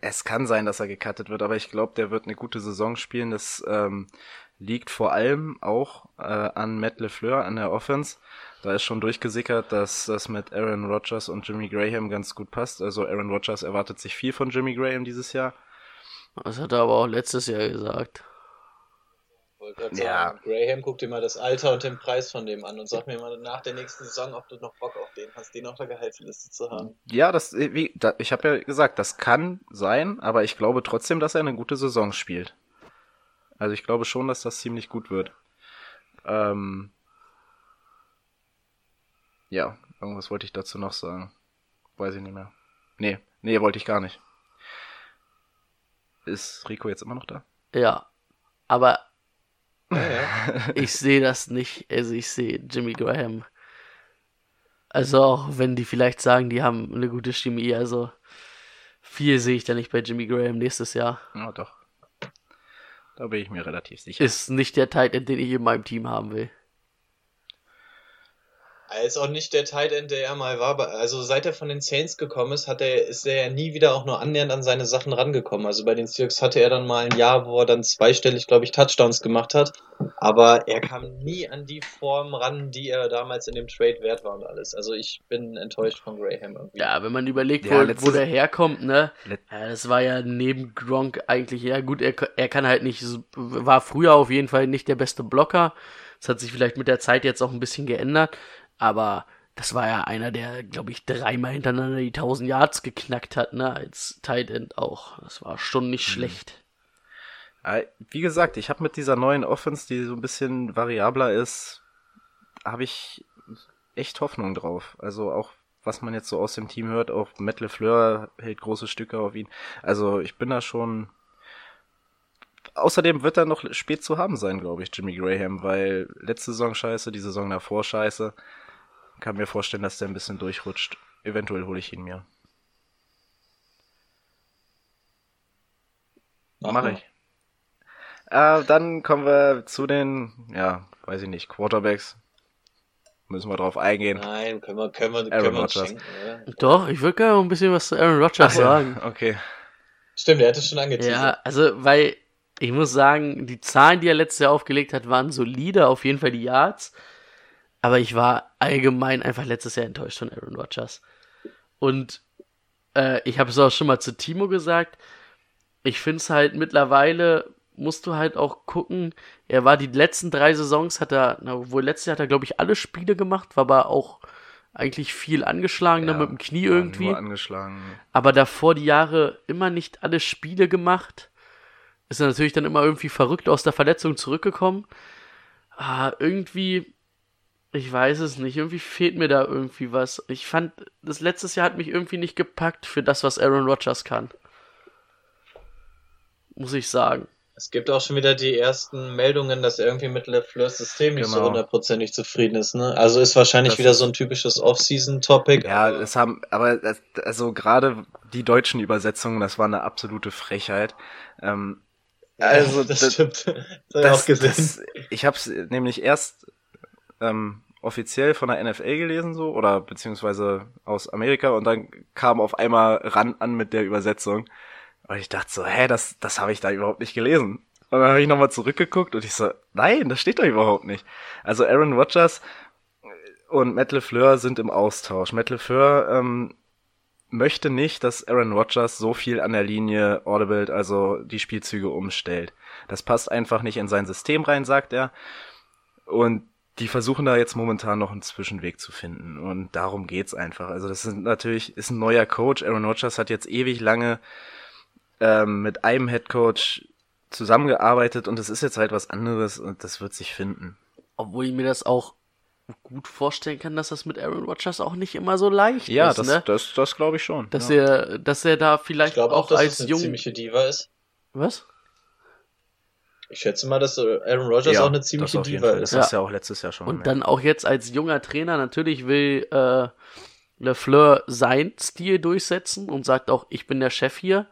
es kann sein, dass er gecuttet wird, aber ich glaube, der wird eine gute Saison spielen. Das ähm, liegt vor allem auch äh, an Matt LeFleur, an der Offense. Da ist schon durchgesickert, dass das mit Aaron Rodgers und Jimmy Graham ganz gut passt. Also Aaron Rodgers erwartet sich viel von Jimmy Graham dieses Jahr. Das hat er aber auch letztes Jahr gesagt. Wollte grad Ja. sagen, Graham, guck dir mal das Alter und den Preis von dem an und sag mir mal nach der nächsten Saison, ob du noch Bock auf den hast, den auf der Gehaltsliste zu haben. Ja, das, wie, da, ich habe ja gesagt, das kann sein, aber ich glaube trotzdem, dass er eine gute Saison spielt. Also ich glaube schon, dass das ziemlich gut wird. Ähm, ja, irgendwas wollte ich dazu noch sagen. Weiß ich nicht mehr. Nee, nee, wollte ich gar nicht. Ist Rico jetzt immer noch da? Ja. Aber Ja, ja. ich sehe das nicht. Also ich sehe Jimmy Graham. Also auch wenn die vielleicht sagen, die haben eine gute Chemie, also viel sehe ich da nicht bei Jimmy Graham nächstes Jahr. Ja, doch. Da bin ich mir relativ sicher. Ist nicht der Tight End, den ich in meinem Team haben will. Er ist auch nicht der Tight End, der er mal war. aber- Also seit er von den Saints gekommen ist, hat er, ist er ja nie wieder auch nur annähernd an seine Sachen rangekommen. Also bei den Seahawks hatte er dann mal ein Jahr, wo er dann zweistellig, glaube ich, Touchdowns gemacht hat. Aber er kam nie an die Form ran, die er damals in dem Trade wert war und alles. Also ich bin enttäuscht von Graham irgendwie. Ja, wenn man überlegt, Ja, wo, wo der herkommt, ne? Ja, das war ja neben Gronk eigentlich, ja gut, er, er kann halt nicht, war früher auf jeden Fall nicht der beste Blocker. Das hat sich vielleicht mit der Zeit jetzt auch ein bisschen geändert, aber das war ja einer, der, glaube ich, dreimal hintereinander die 1000 Yards geknackt hat, ne? Als Tight End auch. Das war schon nicht schlecht. Äh, Wie gesagt, ich habe mit dieser neuen Offense, die so ein bisschen variabler ist, habe ich echt Hoffnung drauf. Also auch was man jetzt so aus dem Team hört, auch Matt LeFleur hält große Stücke auf ihn. Also ich bin da schon. Außerdem wird er noch spät zu haben sein, glaube ich, Jimmy Graham, weil letzte Saison scheiße, die Saison davor scheiße. Kann mir vorstellen, dass der ein bisschen durchrutscht. Eventuell hole ich ihn mir. Mache ich. Äh, dann kommen wir zu den, ja, weiß ich nicht, Quarterbacks. Müssen wir drauf eingehen. Nein, können wir, können wir, Aaron können wir uns Rodgers. schenken? Doch, ich würde gerne noch ein bisschen was zu Aaron Rodgers sagen. Okay. Stimmt, er hat es schon angeteasert. Ja, also, weil ich muss sagen, die Zahlen, die er letztes Jahr aufgelegt hat, waren solide, auf jeden Fall die Yards. Aber ich war allgemein einfach letztes Jahr enttäuscht von Aaron Rodgers. Und äh, ich habe es auch schon mal zu Timo gesagt. Ich finde es halt mittlerweile, musst du halt auch gucken. Er war die letzten drei Saisons, hat er, na, wohl letztes Jahr hat er, glaube ich, alle Spiele gemacht, war aber auch eigentlich viel angeschlagen Ja, da mit dem Knie irgendwie aber davor die Jahre immer nicht alle Spiele gemacht. Ist er natürlich dann immer irgendwie verrückt aus der Verletzung zurückgekommen. Ah, irgendwie, ich weiß es nicht, irgendwie fehlt mir da irgendwie was. Ich fand, das letztes Jahr hat mich irgendwie nicht gepackt für das, was Aaron Rodgers kann. Muss ich sagen. Es gibt auch schon wieder die ersten Meldungen, dass er irgendwie mit LeFleurs System nicht so Genau. hundertprozentig zufrieden ist. Ne? Also ist wahrscheinlich Das wieder so ein typisches Off-Season-Topic. Ja, es haben, aber das, also gerade die deutschen Übersetzungen, das war eine absolute Frechheit. Ähm, also das, das- stimmt. Das, das, das, ich habe es nämlich erst ähm, offiziell von der NFL gelesen so oder beziehungsweise aus Amerika und dann kam auf einmal ran an mit der Übersetzung und ich dachte so, hä, das das habe ich da überhaupt nicht gelesen. Und dann habe ich nochmal zurückgeguckt und ich so, nein, das steht da überhaupt nicht. Also Aaron Rodgers und Matt LeFleur sind im Austausch. Matt LeFleur ähm, möchte nicht, dass Aaron Rodgers so viel an der Linie audible, also die Spielzüge umstellt. Das passt einfach nicht in sein System rein, sagt er. Und die versuchen da jetzt momentan noch einen Zwischenweg zu finden. Und darum geht's einfach. Also das ist natürlich, ist ein neuer Coach. Aaron Rodgers hat jetzt ewig lange ähm, mit einem Head Coach zusammengearbeitet und es ist jetzt halt was anderes und das wird sich finden. Obwohl ich mir das auch gut vorstellen kann, dass das mit Aaron Rodgers auch nicht immer so leicht Ja, ist, das, ne? das, das glaube ich schon. Dass ja. er, dass er da Ich vielleicht glaube auch, auch, dass als es eine jung. ziemliche Diva ist. Was? Ich schätze mal, dass Aaron Rodgers auch eine ziemliche Diva Fall. Das ist. Ja. ja auch letztes Jahr schon Und gemerkt. dann auch jetzt als junger Trainer, natürlich will äh, LeFleur sein Stil durchsetzen und sagt auch, ich bin der Chef hier.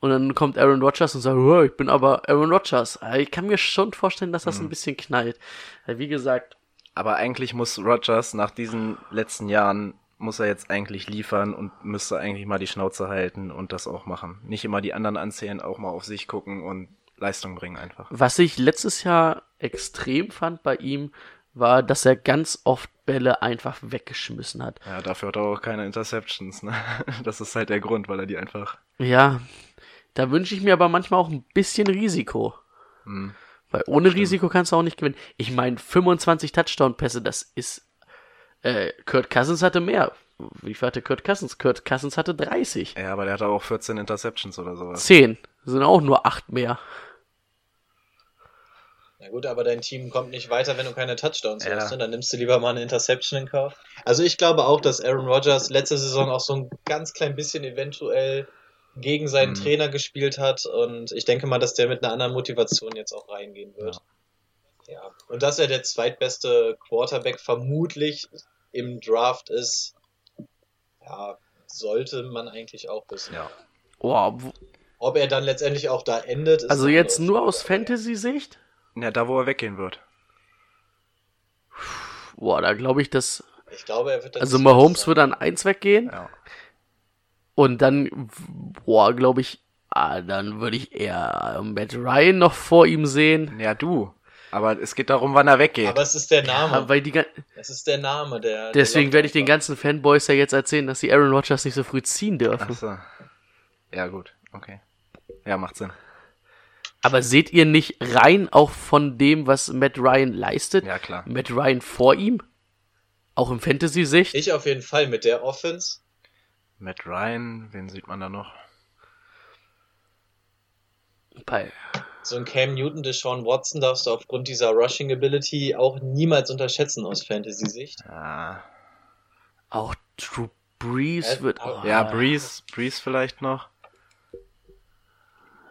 Und dann kommt Aaron Rodgers und sagt, oh, ich bin aber Aaron Rodgers. Äh, Ich kann mir schon vorstellen, dass das ein bisschen knallt. Wie gesagt, Aber eigentlich muss Rogers nach diesen letzten Jahren muss er jetzt eigentlich liefern und müsste eigentlich mal die Schnauze halten und das auch machen. Nicht immer die anderen anzählen, auch mal auf sich gucken und Leistung bringen einfach. was ich letztes Jahr extrem fand bei ihm, war, dass er ganz oft Bälle einfach weggeschmissen hat. Ja, dafür hat er auch keine Interceptions, ne? Das ist halt der Grund, weil er die einfach. Ja, da wünsche ich mir aber manchmal auch ein bisschen Risiko. Hm. Weil ohne Risiko kannst du auch nicht gewinnen. Ich meine, 25 Touchdown-Pässe, das ist. Äh, Kurt Cousins hatte mehr. Wie viel hatte Kurt Cousins? Kurt Cousins hatte 30. Ja, aber der hat auch 14 Interceptions oder sowas. 10. Sind auch nur 8 mehr. Na gut, aber dein Team kommt nicht weiter, wenn du keine Touchdowns Ja. hast. Ne? Dann nimmst du lieber mal eine Interception in Kauf. Also ich glaube auch, dass Aaron Rodgers letzte Saison auch so ein ganz klein bisschen eventuell gegen seinen Mhm. Trainer gespielt hat. Und ich denke mal, dass der mit einer anderen Motivation jetzt auch reingehen wird. Ja. Und dass er der zweitbeste Quarterback vermutlich im Draft ist, ja, sollte man eigentlich auch wissen. Ja. Wo- Ob er dann letztendlich auch da endet, ist also jetzt nur aus. Fantasy-Sicht? Ja, da wo er weggehen wird. Boah, da glaube ich, dass. Ich glaube, er wird dann Also Mahomes sein. wird an 1 weggehen. Ja. Und dann, boah, glaube ich, ah, dann würde ich eher Matt Ryan noch vor ihm sehen. Ja, du. Aber es geht darum, wann er weggeht. Aber es ist der Name. Ja, weil die, Es ist der Name, der. deswegen der werde ich den ganzen Fanboys ja jetzt erzählen, dass sie Aaron Rodgers nicht so früh ziehen dürfen. Ach so. Ja, gut. Okay. Ja, macht Sinn. Aber seht ihr nicht rein auch von dem, was Matt Ryan leistet? Ja, klar. Matt Ryan vor ihm? Auch im Fantasy-Sicht? Ich auf jeden Fall mit der Offense. Matt Ryan, wen sieht man da noch? Bei, So ein Cam Newton, Deshaun Watson darfst du aufgrund dieser Rushing Ability auch niemals unterschätzen aus Fantasy-Sicht. Ja, auch Drew Brees Äh, wird. aber- Oh, ja Breeze, Breeze vielleicht noch.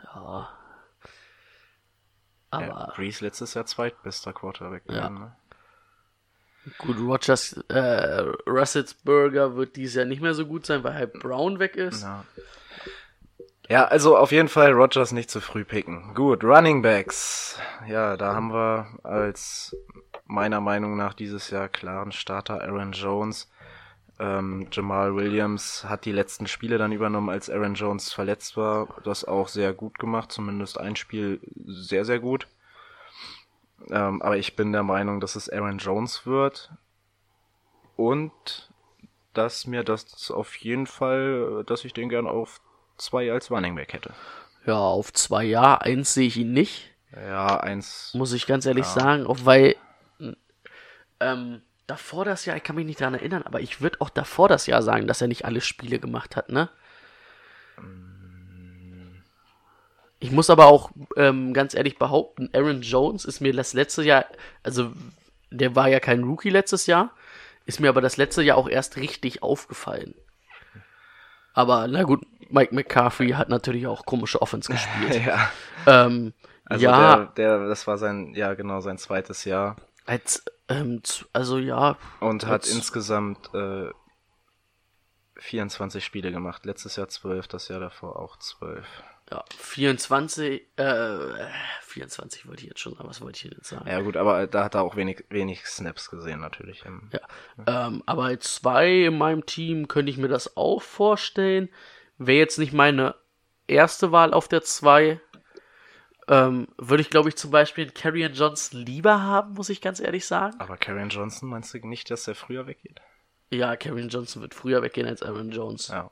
ja. Ja, Aber Breeze letztes Jahr zweitbester Quarterback. Ja. Ne? gut, Rodgers, äh, Russelsburger wird dieses Jahr nicht mehr so gut sein, weil halt Brown weg ist. Ja. ja, also auf jeden Fall Rogers nicht zu früh picken. Gut, Running Backs. Ja, da haben wir als meiner Meinung nach dieses Jahr klaren Starter Aaron Jones. Ähm, Jamal Williams hat die letzten Spiele dann übernommen, als Aaron Jones verletzt war. Das auch sehr gut gemacht, zumindest ein Spiel sehr, sehr gut. Ähm, aber ich bin der Meinung, dass es Aaron Jones wird. Und dass mir das auf jeden Fall, dass ich den gern auf zwei als Running Back hätte. Ja, auf zwei Jahre, eins sehe ich ihn nicht. Ja, eins. muss ich ganz ehrlich Ja. sagen, auch weil ähm, davor das Jahr, ich kann mich nicht daran erinnern, aber ich würde auch davor das Jahr sagen, dass er nicht alle Spiele gemacht hat, ne? Ich muss aber auch ähm, ganz ehrlich behaupten, Aaron Jones ist mir das letzte Jahr, also der war ja kein Rookie letztes Jahr, ist mir aber das letzte Jahr auch erst richtig aufgefallen. Aber na gut, Mike McCarthy hat natürlich auch komische Offense gespielt. ja. ähm, Also ja, der, der, das war sein, ja genau, sein zweites Jahr. Als, ähm, also ja. Und hat als- insgesamt äh, 24 Spiele gemacht. Letztes Jahr 12, das Jahr davor auch 12. Ja, 24, äh, 24 wollte ich jetzt schon sagen, was wollte ich jetzt sagen? Ja gut, aber da hat er auch wenig, wenig Snaps gesehen natürlich. im- Ja. Ähm, aber als zwei in meinem Team könnte ich mir das auch vorstellen. Wäre jetzt nicht meine erste Wahl auf der 2. Ähm, würde ich, glaube ich, zum Beispiel Carrion Johnson lieber haben, muss ich ganz ehrlich sagen. Aber Karen Johnson, meinst du nicht, dass er früher weggeht? Ja, Carrion Johnson wird früher weggehen als Aaron Jones. Ja.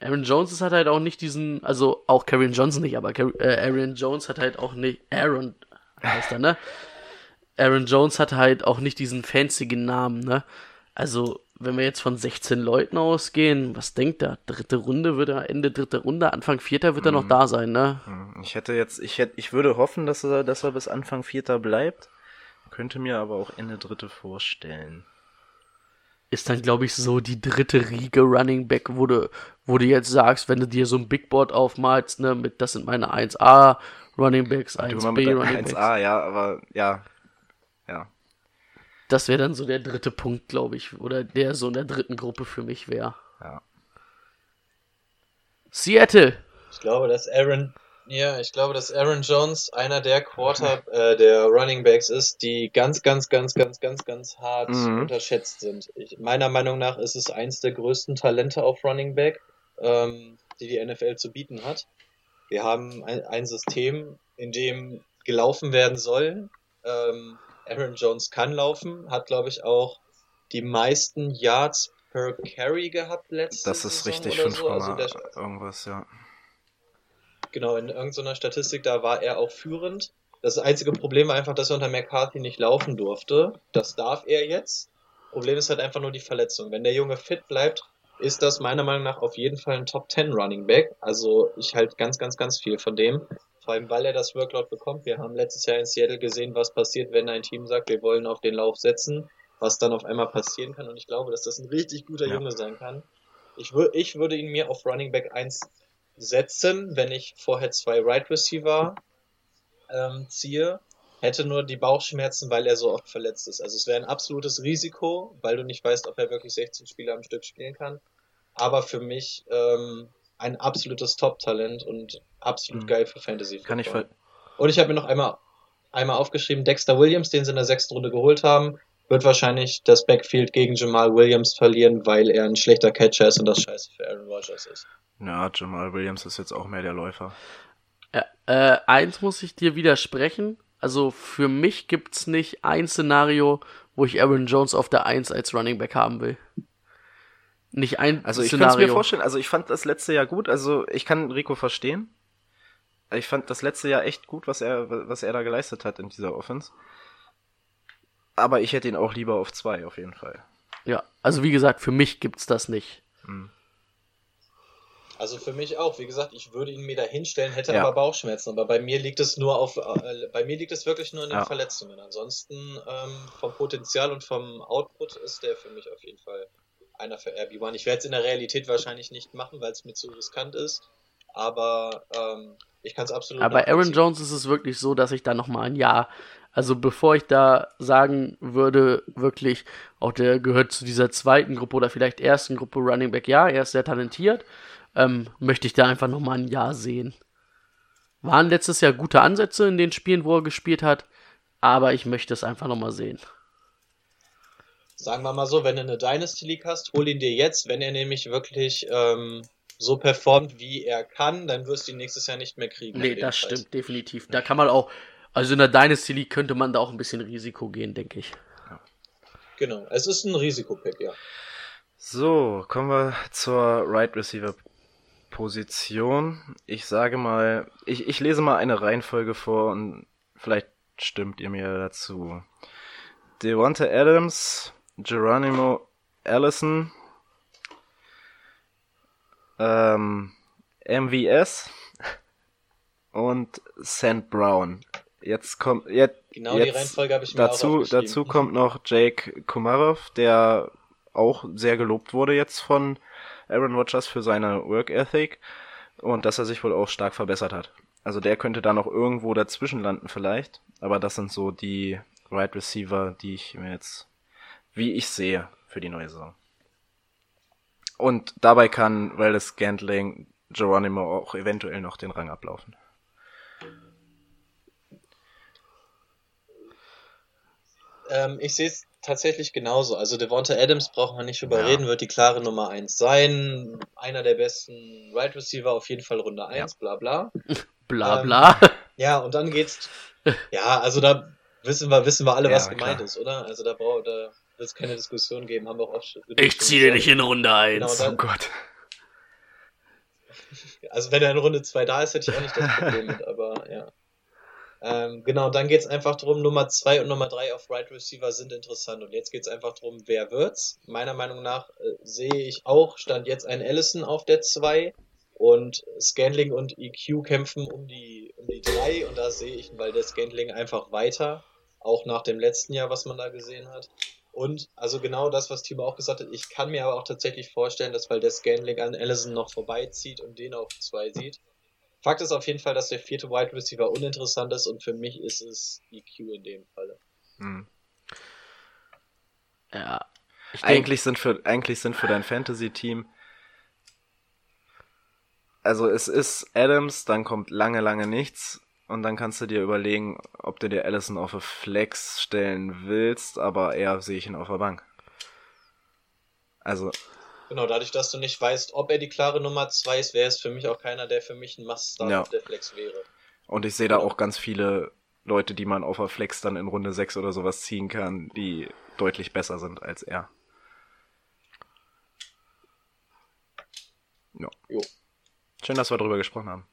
Aaron Jones hat halt auch nicht diesen, also auch Karen Johnson nicht, aber Car- äh, Aaron Jones hat halt auch nicht, Aaron heißt er, ne? Aaron Jones hat halt auch nicht diesen fancyen Namen, ne? Also, wenn wir jetzt von 16 Leuten ausgehen, was denkt er? Dritte Runde wird er, Ende dritte Runde, Anfang vierter wird er noch da sein, ne? Hm, Ich hätte jetzt, ich hätte, ich würde hoffen, dass er, dass er bis Anfang Vierter bleibt. Könnte mir aber auch Ende Dritte vorstellen. ist dann, glaube ich, so die dritte Riege Running Back, wo du, wo du jetzt sagst, wenn du dir so ein Big Board aufmalst, ne, mit das sind meine 1A Running Backs, Du mal 1B mit der Running Backs. 1A, ja, aber ja. Ja. Das wäre dann so der dritte Punkt, glaube ich, oder der so in der dritten Gruppe für mich wäre. Ja. Seattle. Ich glaube, dass Aaron, ja, ich glaube, dass Aaron Jones einer der Quarter, äh, der Running Backs ist, die ganz, ganz, ganz, ganz, ganz, ganz hart Mhm. unterschätzt sind. Ich, meiner Meinung nach ist es eins der größten Talente auf Running Back, ähm, die die NFL zu bieten hat. Wir haben ein, ein System, in dem gelaufen werden soll. Ähm, Aaron Jones kann laufen, hat, glaube ich, auch die meisten Yards per Carry gehabt letzte Das ist Saison richtig, oder 5, so. Also der, irgendwas, ja. Genau, in irgendeiner Statistik, da war er auch führend. Das einzige Problem war einfach, dass er unter McCarthy nicht laufen durfte. Das darf er jetzt. Problem ist halt einfach nur die Verletzung. Wenn der Junge fit bleibt, ist das meiner Meinung nach auf jeden Fall ein Top 10 Running Back. Also ich halte ganz, ganz, ganz viel von dem. Vor allem, weil er das Workload bekommt. Wir haben letztes Jahr in Seattle gesehen, was passiert, wenn ein Team sagt, wir wollen auf den Lauf setzen, was dann auf einmal passieren kann. Und ich glaube, dass das ein richtig guter Ja. Junge sein kann. Ich, wür ich würde ihn mir auf Running Back 1 setzen, wenn ich vorher zwei Right Receiver ähm, ziehe, hätte nur die Bauchschmerzen, weil er so oft verletzt ist. Also es wäre ein absolutes Risiko, weil du nicht weißt, ob er wirklich 16 Spiele am Stück spielen kann. Aber für mich ähm, ein absolutes Top-Talent und absolut Mhm. geil für Fantasy. Kann ich Football. ver Und ich habe mir noch einmal, einmal aufgeschrieben, Dexter Williams, den sie in der sechsten Runde geholt haben, wird wahrscheinlich das Backfield gegen Jamal Williams verlieren, weil er ein schlechter Catcher ist und das scheiße für Aaron Rodgers ist. Ja, Jamal Williams ist jetzt auch mehr der Läufer. Ja, äh, eins muss ich dir widersprechen. Also für mich gibt's nicht ein Szenario, wo ich Aaron Jones auf der 1 als Running Back haben will. Nicht ein Also ich kann es Szenario. mir vorstellen, also ich fand das letzte Jahr gut, also ich kann Rico verstehen. Ich fand das letzte Jahr echt gut, was er, was er da geleistet hat in dieser Offense. Aber ich hätte ihn auch lieber auf zwei, auf jeden Fall. Ja, also wie gesagt, für mich gibt's das nicht. Also für mich auch, wie gesagt, ich würde ihn mir da hinstellen, hätte Ja. aber Bauchschmerzen. Aber bei mir liegt es nur auf, äh, bei mir liegt es wirklich nur in den Ja. Verletzungen. Ansonsten ähm, vom Potenzial und vom Output ist der für mich auf jeden Fall einer für RB1. Ich werde es in der Realität wahrscheinlich nicht machen, weil es mir zu riskant ist. Aber ähm, ich kann es absolut. Aber Aaron. Jones ist es wirklich so, dass ich da nochmal ein Jahr, also bevor ich da sagen würde, wirklich, auch der gehört zu dieser zweiten Gruppe oder vielleicht ersten Gruppe Running Back, ja, er ist sehr talentiert, ähm, möchte ich da einfach nochmal ein Jahr sehen. Waren letztes Jahr gute Ansätze in den Spielen, wo er gespielt hat, aber ich möchte es einfach nochmal sehen. Sagen wir mal so, wenn du eine Dynasty League hast, hol ihn dir jetzt. Wenn er nämlich wirklich ähm, so performt, wie er kann, dann wirst du ihn nächstes Jahr nicht mehr kriegen. Nee, das Preis. stimmt, definitiv. Da kann man auch, also in der Dynasty League könnte man da auch ein bisschen Risiko gehen, denke ich. Genau, es ist ein Risikopick, ja. So, kommen wir zur Right Receiver Position. Ich sage mal, ich, ich lese mal eine Reihenfolge vor und vielleicht stimmt ihr mir dazu. Devonta Adams, Geronimo Allison, ähm, MVS und St. Brown. Jetzt kommt jetzt Genau die jetzt Reihenfolge habe ich mir auch dazu aufgeschrieben. dazu kommt noch Jake Kumarov, der auch sehr gelobt wurde jetzt von Aaron Rodgers für seine Work Ethic und dass er sich wohl auch stark verbessert hat. Also der könnte da noch irgendwo dazwischen landen vielleicht, aber das sind so die Right Receiver, die ich mir jetzt, wie ich sehe, für die neue Saison. Und dabei kann Wallace Scantling Geronimo auch eventuell noch den Rang ablaufen. Ähm, ich sehe es tatsächlich genauso. Also Devonta Adams braucht man nicht drüber Ja. reden, wird die klare Nummer 1 sein. Einer der besten Right Receiver, auf jeden Fall Runde 1, bla bla. Bla Ähm, bla. Ja, und dann geht's. Ja, also da wissen wir, wissen wir alle, Ja, was gemeint klar. ist, oder? Also da braucht da wird es keine Diskussion geben, haben wir auch oft schon- Ich ziehe dich in Runde 1. Genau, dann- Oh Gott. Also wenn er in Runde 2 da ist, hätte ich auch nicht das Problem mit, aber ja. Ähm, genau, dann geht's einfach drum, Nummer 2 und Nummer 3 auf Right Receiver sind interessant. Und jetzt geht's einfach drum, wer wird's. Meiner Meinung nach äh, sehe ich auch, stand jetzt ein Allison auf der 2 und Scanling und EQ kämpfen um die, um die 3 und da sehe ich, weil der Scantling einfach weiter, auch nach dem letzten Jahr, was man da gesehen hat. Und also genau das, was Timo auch gesagt hat, ich kann mir aber auch tatsächlich vorstellen, dass weil der Scanling an Allison noch vorbeizieht und den auf zwei sieht. Fakt ist auf jeden Fall, dass der vierte Wide Receiver uninteressant ist und für mich ist es EQ in dem Falle. Hm. Ja. Ich denk, Eigentlich sind für, eigentlich sind für dein Fantasy-Team, also es ist Adams, dann kommt lange, lange nichts und dann kannst du dir überlegen, ob du dir Allison auf eine Flex stellen willst, aber eher sehe ich ihn auf der Bank. Also, Genau, dadurch, dass du nicht weißt, ob er die klare Nummer zwei ist, wäre es für mich auch keiner, der für mich ein Must-Start Ja. auf der Flex wäre. und ich sehe da auch ganz viele Leute, die man auf der Flex dann in Runde 6 oder sowas ziehen kann, die deutlich besser sind als er. Ja. Jo. Schön, dass wir darüber gesprochen haben.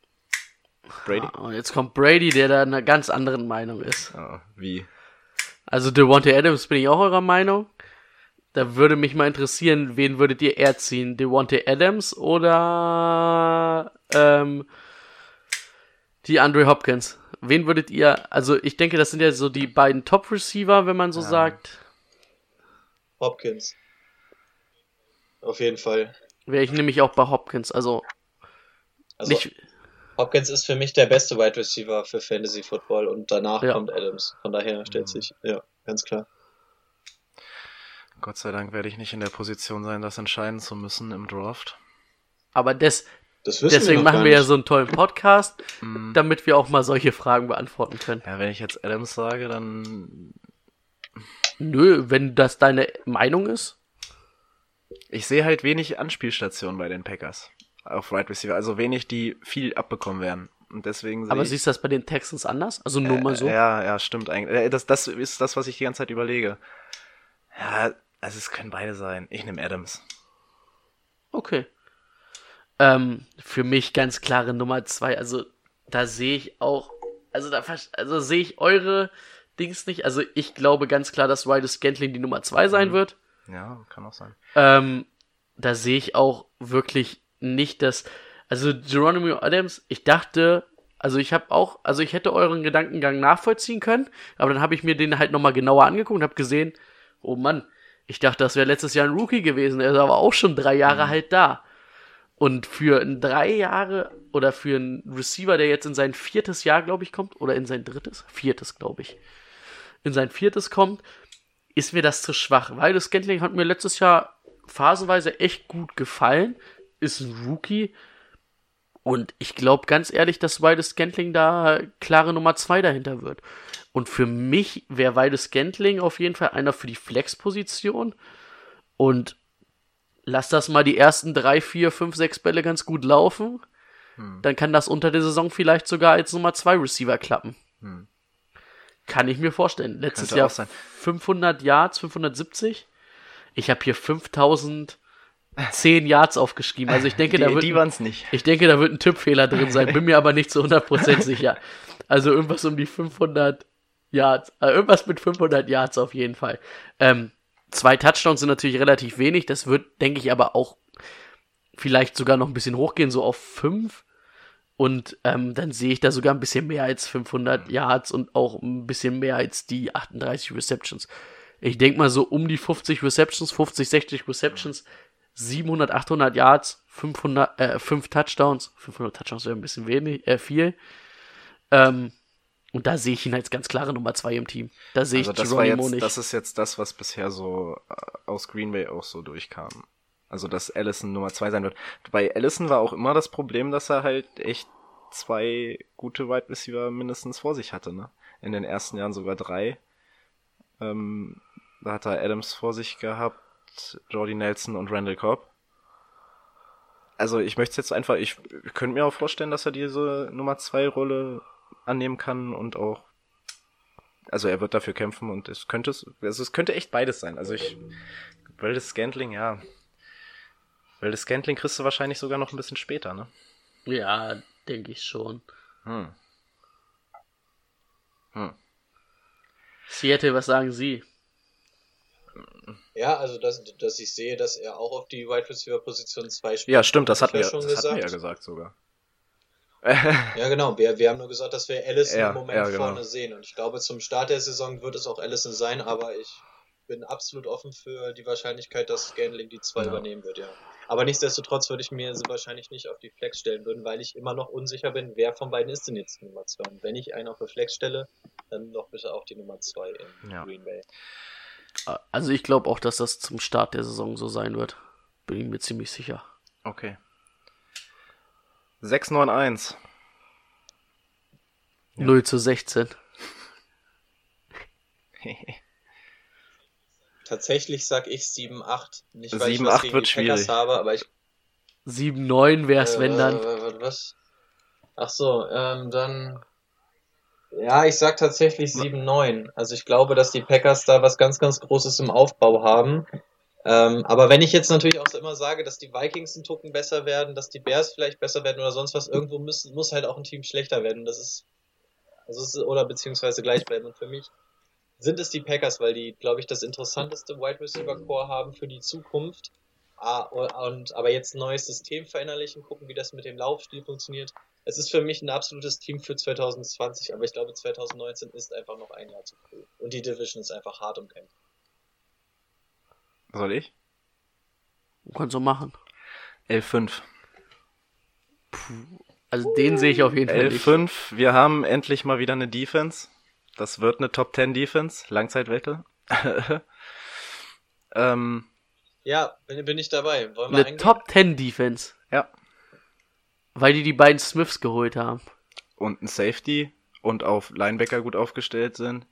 Brady? und jetzt kommt Brady, der da einer ganz anderen Meinung ist. Ja, wie? Also Devontae Adams bin ich auch eurer Meinung. Da würde mich mal interessieren, wen würdet ihr eher ziehen? Devontae Adams oder ähm, die Andre Hopkins? Wen würdet ihr, also ich denke, das sind ja so die beiden Top-Receiver, wenn man so Ja. sagt. Hopkins. Auf jeden Fall. Wäre ich nämlich auch bei Hopkins. Also, Also nicht, Hopkins ist für mich der beste Wide Receiver für Fantasy Football und danach Ja. kommt Adams. Von daher Mhm. stellt sich, ja, ganz klar. Gott sei Dank werde ich nicht in der Position sein, das entscheiden zu müssen im Draft. aber des, Das deswegen wir machen wir ja so einen tollen Podcast, Mhm. damit wir auch mal solche Fragen beantworten können. Ja, wenn ich jetzt Adams sage, dann. Nö, wenn das deine Meinung ist. Ich sehe halt wenig Anspielstationen bei den Packers auf Right Receiver. Also wenig, die viel abbekommen werden. Und deswegen Aber siehst du das bei den Texans anders? Also nur mal so. Äh, Ja, ja, stimmt eigentlich. Äh, Das, das ist das, was ich die ganze Zeit überlege. Ja, also es können beide sein. Ich nehme Adams. Okay. Ähm, für mich ganz klare Nummer zwei. Also da sehe ich auch, also da also sehe ich eure Dings nicht. Also ich glaube ganz klar, dass Ryder Scantling die Nummer zwei sein Mhm. wird. Ja, kann auch sein. Ähm, da sehe ich auch wirklich nicht, dass. Also Geronimo Adams, ich dachte, also ich habe auch, also ich hätte euren Gedankengang nachvollziehen können, aber dann habe ich mir den halt nochmal genauer angeguckt und habe gesehen, oh Mann, ich dachte, das wäre letztes Jahr ein Rookie gewesen, er ist aber auch schon drei Jahre halt da. Und für ein drei Jahre oder für einen Receiver, der jetzt in sein viertes Jahr, glaube ich, kommt, oder in sein drittes, viertes, glaube ich, in sein viertes kommt, ist mir das zu schwach. Weil das Scantling hat mir letztes Jahr phasenweise echt gut gefallen, ist ein Rookie. Und ich glaube ganz ehrlich, dass Wildes Scantling da klare Nummer zwei dahinter wird. Und für mich wäre Wildes Scantling auf jeden Fall einer für die Flex-Position. Und lass das mal die ersten drei, vier, fünf, sechs Bälle ganz gut laufen. Dann kann das unter der Saison vielleicht sogar als Nummer zwei Receiver klappen. Hm. Kann ich mir vorstellen. Letztes Jahr auch sein. 500 Yards, 570. Ich habe hier 5010 Yards aufgeschrieben. Also ich denke, da Die, wird die ein- waren es nicht. ich denke, da wird ein Tippfehler drin sein, bin mir aber nicht zu 100% sicher. Also irgendwas um die 500 Yards, äh, irgendwas mit 500 Yards auf jeden Fall. Ähm, zwei Touchdowns sind natürlich relativ wenig, das wird, denke ich, aber auch vielleicht sogar noch ein bisschen hochgehen, so auf fünf. Und ähm, dann sehe ich da sogar ein bisschen mehr als 500 Yards und auch ein bisschen mehr als die 38 Receptions. Ich denke mal so um die 50 Receptions, 50, 60 Receptions, 700, 800 Yards, 500, äh, 5 Touchdowns. 500 Touchdowns wäre ein bisschen wenig, äh, viel. Ähm, und da sehe ich ihn als ganz klare Nummer 2 im Team. Da sehe Also ich das Geronimo jetzt, nicht. das ist jetzt das, was bisher so äh, aus Green Bay auch so durchkam. Also dass Allison Nummer zwei sein wird. Bei Allison war auch immer das Problem, dass er halt echt zwei gute Wide Receiver mindestens vor sich hatte, ne? In den ersten Jahren sogar drei. Ähm, da hat er Adams vor sich gehabt, Jordy Nelson und Randall Cobb. Also ich möchte jetzt einfach, ich, ich könnte mir auch vorstellen, dass er diese Nummer zwei Rolle annehmen kann und auch also er wird dafür kämpfen und es könnte es, also es könnte echt beides sein. Also ich, weil das Scantling, ja, weil das Scantling kriegst du wahrscheinlich sogar noch ein bisschen später, ne? ja, denke ich schon. Hm. Hm. Seattle, was sagen Sie? Ja, also dass, dass ich sehe, dass er auch auf die Wide Receiver Position 2 spielt. Ja, stimmt, das wir, ja schon das hatten wir ja gesagt. gesagt sogar. Ja, genau. Wir, wir haben nur gesagt, dass wir Allison Ja, im Moment ja, genau. vorne sehen. Und ich glaube, zum Start der Saison wird es auch Allison sein, aber ich bin absolut offen für die Wahrscheinlichkeit, dass Scanling die 2 Ja. übernehmen wird, ja. Aber nichtsdestotrotz würde ich mir sie wahrscheinlich nicht auf die Flex stellen würden, weil ich immer noch unsicher bin, wer von beiden ist denn jetzt die Nummer 2. Und wenn ich einen auf die Flex stelle, dann doch bitte auch die Nummer 2 in. Green Bay. Also ich glaube auch, dass das zum Start der Saison so sein wird. Bin ich mir ziemlich sicher. Okay. 691. Ja. 0 zu 16. Tatsächlich sag ich 7-8. Nicht, weil ich 7-8 was gegen wird die Packers schwierig. habe, aber ich 7-9 wär's, Äh, wenn dann. äh, Was? Ach so, ähm, dann. Ja, ich sag tatsächlich 7-9. Also ich glaube, dass die Packers da was ganz, ganz Großes im Aufbau haben. Ähm, aber wenn ich jetzt natürlich auch immer sage, dass die Vikings einen Tucken besser werden, dass die Bears vielleicht besser werden oder sonst was, irgendwo muss, muss halt auch ein Team schlechter werden. Das ist, also ist, oder beziehungsweise gleich bleiben. Und für mich sind es die Packers, weil die, glaube ich, das interessanteste Wide Receiver Core haben für die Zukunft. Ah, und aber jetzt ein neues System verinnerlichen, gucken, wie das mit dem Laufstil funktioniert. Es ist für mich ein absolutes Team für 2020, aber ich glaube 2019 ist einfach noch ein Jahr zu früh. Und die Division ist einfach hart umkämpft. Soll ich? Kannst du machen. 11-5. Also den sehe ich auf jeden Fall nicht. 11-5. Wir haben endlich mal wieder eine Defense. Das wird eine Top 10 Defense. Langzeitwette. ähm, Ja, bin, bin ich dabei. Wollen wir Eine Top 10 Defense. ja. Weil die die beiden Smiths geholt haben. Und ein Safety und auf Linebacker gut aufgestellt sind.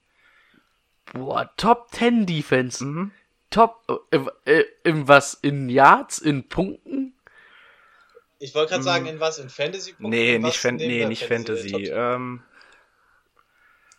Boah, Top 10 Defense. Mhm. Top, äh, äh, in was? In Yards? In Punkten? Ich wollte gerade sagen, in was? In Fantasy? Nee, In nicht, Fan nee, nicht Äh, Fantasy. Ähm,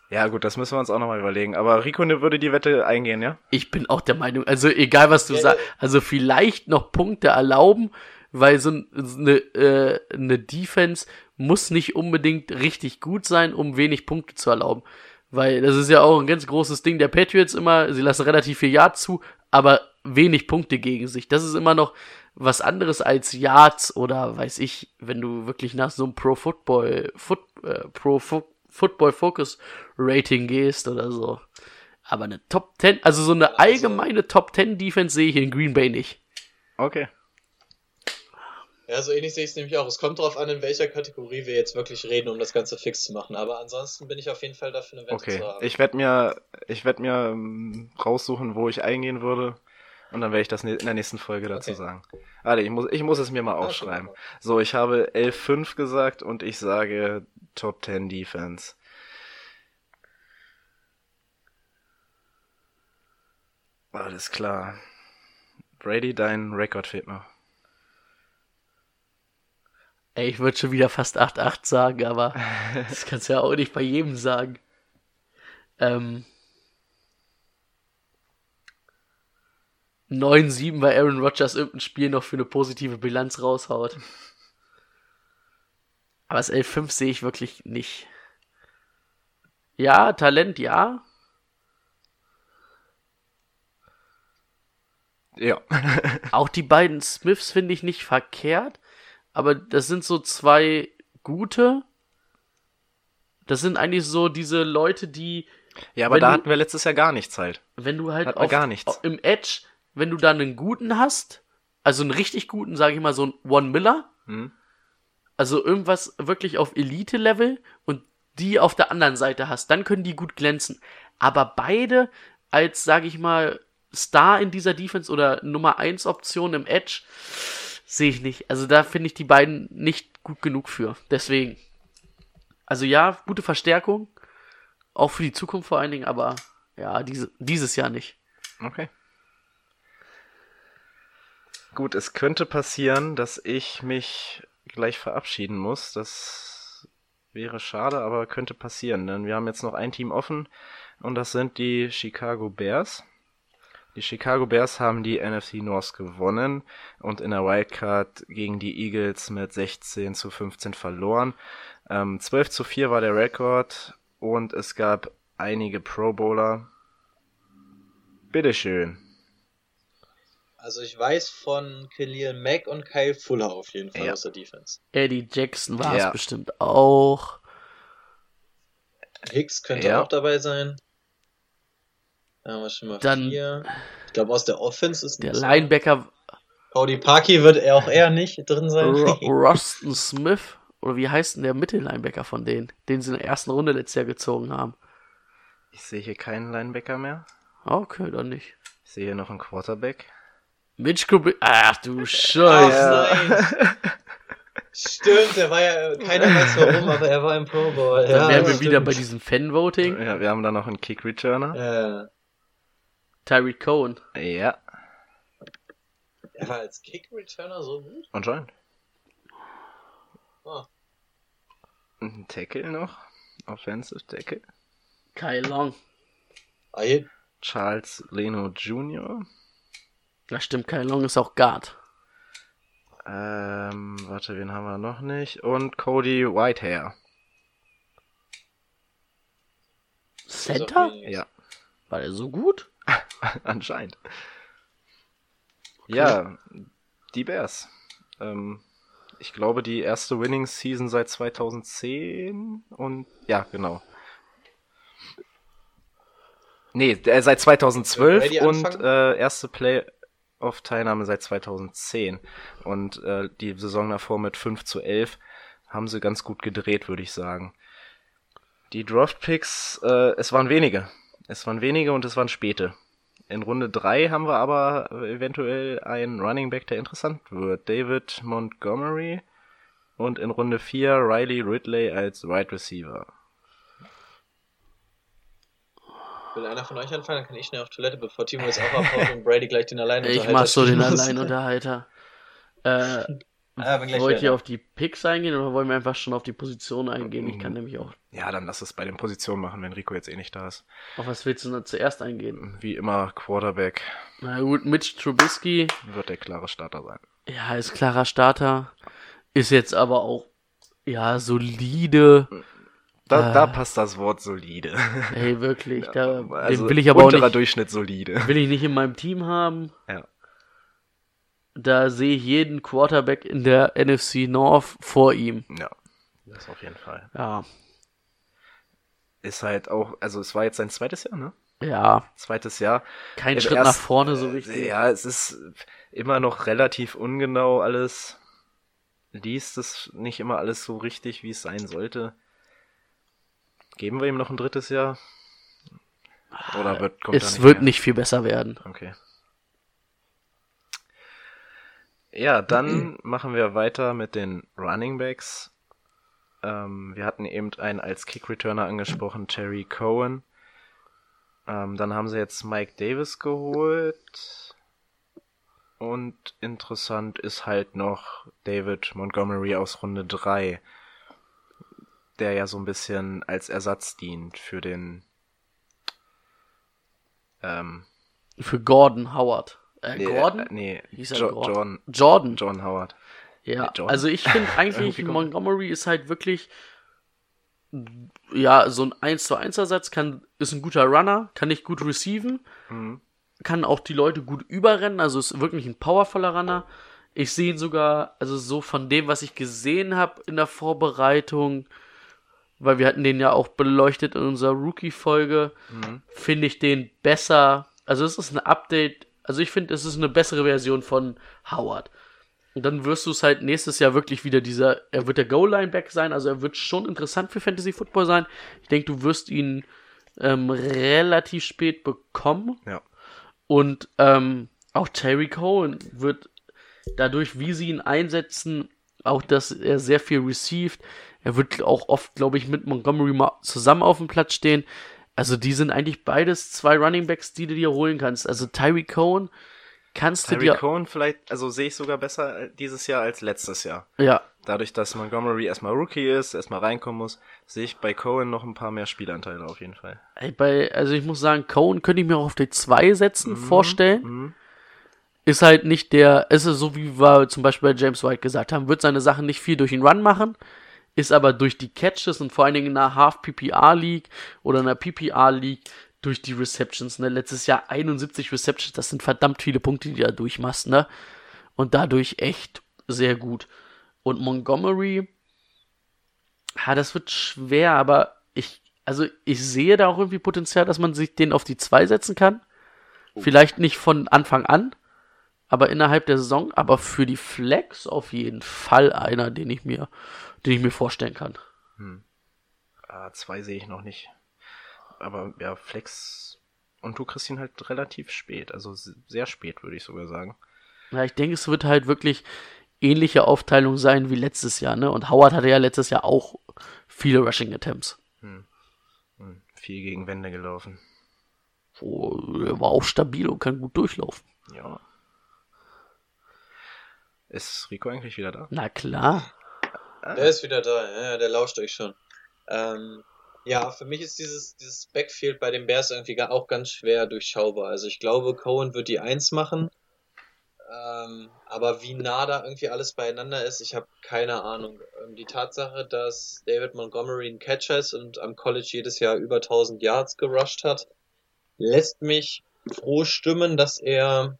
ja, gut, das müssen wir uns auch nochmal überlegen. Aber Rico ne, würde die Wette eingehen, ja? Ich bin auch der Meinung, also egal was du Ja, sagst, also vielleicht noch Punkte erlauben, weil so ein- so eine, äh, eine Defense muss nicht unbedingt richtig gut sein, um wenig Punkte zu erlauben. Weil das ist ja auch ein ganz großes Ding der Patriots immer, sie lassen relativ viel Yards zu, aber wenig Punkte gegen sich. Das ist immer noch was anderes als Yards oder weiß ich, wenn du wirklich nach so einem Pro Football, Foot, äh, Pro Fo Football Focus Rating gehst oder so. Aber eine Top 10, also so eine allgemeine Top 10 Defense sehe ich in Green Bay nicht. Okay. Ja, so ähnlich sehe ich es nämlich auch. Es kommt darauf an, in welcher Kategorie wir jetzt wirklich reden, um das Ganze fix zu machen. Aber ansonsten bin ich auf jeden Fall dafür, eine Wette Okay. zu haben. Ich werde mir, ich werde mir ähm, raussuchen, wo ich eingehen würde. Und dann werde ich das in der nächsten Folge dazu Okay. sagen. Warte, ich muss, ich muss es mir mal aufschreiben. So, ich habe 11-5 gesagt und ich sage Top 10 Defense. Alles klar. Brady, dein Rekord fehlt noch. Ey, ich würde schon wieder fast 8-8 sagen, aber das kannst du ja auch nicht bei jedem sagen. Ähm. 9-7, weil Aaron Rodgers irgendein Spiel noch für eine positive Bilanz raushaut. Aber das 11-5 sehe ich wirklich nicht. Ja, Talent, ja. Ja. Auch die beiden Smiths finde ich nicht verkehrt, aber das sind so zwei gute. Das sind eigentlich so diese Leute, die, ja, aber da du- hatten wir letztes Jahr gar nichts halt. wenn du halt man gar nichts. im Edge, wenn du dann einen guten hast, also einen richtig guten, sage ich mal, so einen One Miller, Hm? also irgendwas wirklich auf Elite-Level und die auf der anderen Seite hast, dann können die gut glänzen. Aber beide als, sage ich mal, Star in dieser Defense oder Nummer 1 Option im Edge sehe ich nicht. Also da finde ich die beiden nicht gut genug für. Deswegen. Also ja, gute Verstärkung. Auch für die Zukunft vor allen Dingen, aber ja, diese, dieses Jahr nicht. Okay. Gut, es könnte passieren, dass ich mich gleich verabschieden muss. Das wäre schade, aber könnte passieren, denn wir haben jetzt noch ein Team offen und das sind die Chicago Bears. Die Chicago Bears haben die NFC North gewonnen und in der Wildcard gegen die Eagles mit 16 zu 15 verloren. Ähm, 12 zu 4 war der Rekord und es gab einige Pro Bowler. Bitteschön. Also ich weiß von Khalil Mack und Kyle Fuller auf jeden Fall Ja. aus der Defense. Eddie Jackson war Ja. es bestimmt auch. Hicks könnte Ja. auch dabei sein. Da haben wir schon mal Dann- vier. Ich glaube, aus der Offense ist Der Linebacker Cody Parkey wird er auch eher nicht drin sein. Ro Roston Smith, oder wie heißt denn der Mittellinebacker von denen, den sie in der ersten Runde letztes Jahr gezogen haben? Ich sehe hier keinen Linebacker mehr. Okay, dann nicht. Ich sehe hier noch einen Quarterback. Mitch Kubi Ach du Ach, Scheiße. nein. Stimmt, der war ja, keiner weiß warum, aber er war im Pro Bowl. Dann ja, wären wir stimmt. wieder bei diesem Fan-Voting. Ja, wir haben da noch einen Kick Returner. Tyreek Cohen. Ja, er war als Kick-Returner so gut? anscheinend. Ah. Ein Tackle noch. Offensive Tackle. Kai Long. Ah, hier, Charles Leno Jr. Ja, stimmt, Kai Long ist auch Guard. Ähm, warte, wen haben wir noch nicht? Und Cody Whitehair. Center? wenig. Ja, War der so gut? anscheinend. Ja, die Bears. Ähm, ich glaube, die erste Winning Season seit 2010 und ja, genau. Nee, äh, seit 2012 Brady und äh, erste Playoff-Teilnahme seit 2010. Und äh, die Saison davor mit 5 zu 11 haben sie ganz gut gedreht, würde ich sagen. Die Draft-Picks, äh, es waren wenige. Es waren wenige und es waren späte. In Runde 3 haben wir aber eventuell einen Running Back, der interessant wird. David Montgomery. Und in Runde 4 Riley Ridley als Wide Receiver. Will einer von euch anfangen? Dann kann ich schnell auf Toilette, bevor Timo jetzt auch abhaut und Brady gleich den allein Ich mach so den Alleinunterhalter. Äh, Ah, bin gleich wollt ihr auf die Picks eingehen oder wollen wir einfach schon auf die Position eingehen? Ich kann nämlich auch. Ja, dann lass es bei den Positionen machen, wenn Rico jetzt eh nicht da ist. Auf was willst du denn zuerst eingehen? Wie immer, Quarterback Na gut, Mitch Trubisky, wird der klare Starter sein. ja, ist klarer Starter. Ist jetzt aber auch, ja, solide. Da, Äh. da passt das Wort solide. Ey, wirklich. Da, Also den will ich aber auch unterer nicht, Durchschnitt solide. will ich nicht in meinem Team haben. Ja. Da sehe ich jeden Quarterback in der NFC North vor ihm. Ja, das auf jeden Fall. Ja, Ist halt auch, also es war jetzt sein zweites Jahr, ne? ja, Zweites Jahr. kein Im Schritt erst- nach vorne so richtig. Ja, es ist immer noch relativ ungenau alles. Liest es nicht immer alles so richtig, wie es sein sollte. Geben wir ihm noch ein drittes Jahr? Oder wird, kommt es nicht wird mehr? nicht viel besser werden. Okay. Ja, dann machen wir weiter mit den Running Backs. Ähm, wir hatten eben einen als Kick Returner angesprochen, Terry Cohen. Ähm, dann haben sie jetzt Mike Davis geholt. Und interessant ist halt noch David Montgomery aus Runde 3, der ja so ein bisschen als Ersatz dient für den ähm, Für Gordon Howard. Äh, Nee, Gordon? äh, nee, Hieß er jo Gordon? John, Jordan. John Howard. Ja, Nee, also ich finde eigentlich, Montgomery ist halt wirklich, ja, so ein 1 zu 1 Ersatz, kann, ist ein guter Runner, kann nicht gut receiven, Mhm. kann auch die Leute gut überrennen, also ist wirklich ein powervoller Runner. Ich sehe ihn sogar, also so von dem, was ich gesehen habe in der Vorbereitung, weil wir hatten den ja auch beleuchtet in unserer Rookie-Folge, Mhm. finde ich den besser. Also es ist ein Update, also ich finde, es ist eine bessere Version von Howard. Und dann wirst du es halt nächstes Jahr wirklich wieder dieser, er wird der Goal-Line-Back sein, also er wird schon interessant für Fantasy Football sein. Ich denke, du wirst ihn ähm, relativ spät bekommen. Ja. Und ähm, auch Terry Cohen wird dadurch, wie sie ihn einsetzen, auch dass er sehr viel received, er wird auch oft, glaube ich, mit Montgomery mal zusammen auf dem Platz stehen. Also die sind eigentlich beides zwei Running Backs, die du dir holen kannst. Also Tyree Cohen kannst Terry du dir... Cohen vielleicht, also sehe ich sogar besser äh, dieses Jahr als letztes Jahr. Ja, Dadurch, dass Montgomery erstmal Rookie ist, erstmal reinkommen muss, sehe ich bei Cohen noch ein paar mehr Spielanteile auf jeden Fall. ey, bei, also ich muss sagen, Cohen könnte ich mir auch auf die 2 setzen, vorstellen. Mhm. ist halt nicht der, ist es so wie wir zum Beispiel bei James White gesagt haben, wird seine Sachen nicht viel durch den Run machen, ist aber durch die Catches und vor allen Dingen in einer Half PPR League oder einer PPR League durch die Receptions, ne, letztes Jahr 71 Receptions, das sind verdammt viele Punkte, die du da durchmachst, ne, und dadurch echt sehr gut. Und Montgomery, ja, das wird schwer, aber ich also ich sehe da auch irgendwie Potenzial, dass man sich den auf die 2 setzen kann. Vielleicht nicht von Anfang an, aber innerhalb der Saison, aber für die Flex auf jeden Fall einer, den ich mir, den ich mir vorstellen kann. Ah, zwei sehe ich noch nicht. Aber ja, Flex und du kriegst ihn halt relativ spät. Also sehr spät, würde ich sogar sagen. Ja, ich denke, es wird halt wirklich ähnliche Aufteilung sein wie letztes Jahr, ne? Und Howard hatte ja letztes Jahr auch viele Rushing Attempts. Hm, Viel gegen Wände gelaufen. Oh, er war auch stabil und kann gut durchlaufen. Ja. Ist Rico eigentlich wieder da? Na klar. Der ist wieder da, ja, der lauscht euch schon. Ähm, ja, für mich ist dieses, dieses Backfield bei den Bears irgendwie auch ganz schwer durchschaubar. Also ich glaube, Cohen wird die Eins machen. Ähm, aber wie nah da irgendwie alles beieinander ist, ich habe keine Ahnung. Ähm, die Tatsache, dass David Montgomery ein Catcher ist und am College jedes Jahr über 1000 Yards gerusht hat, lässt mich froh stimmen, dass er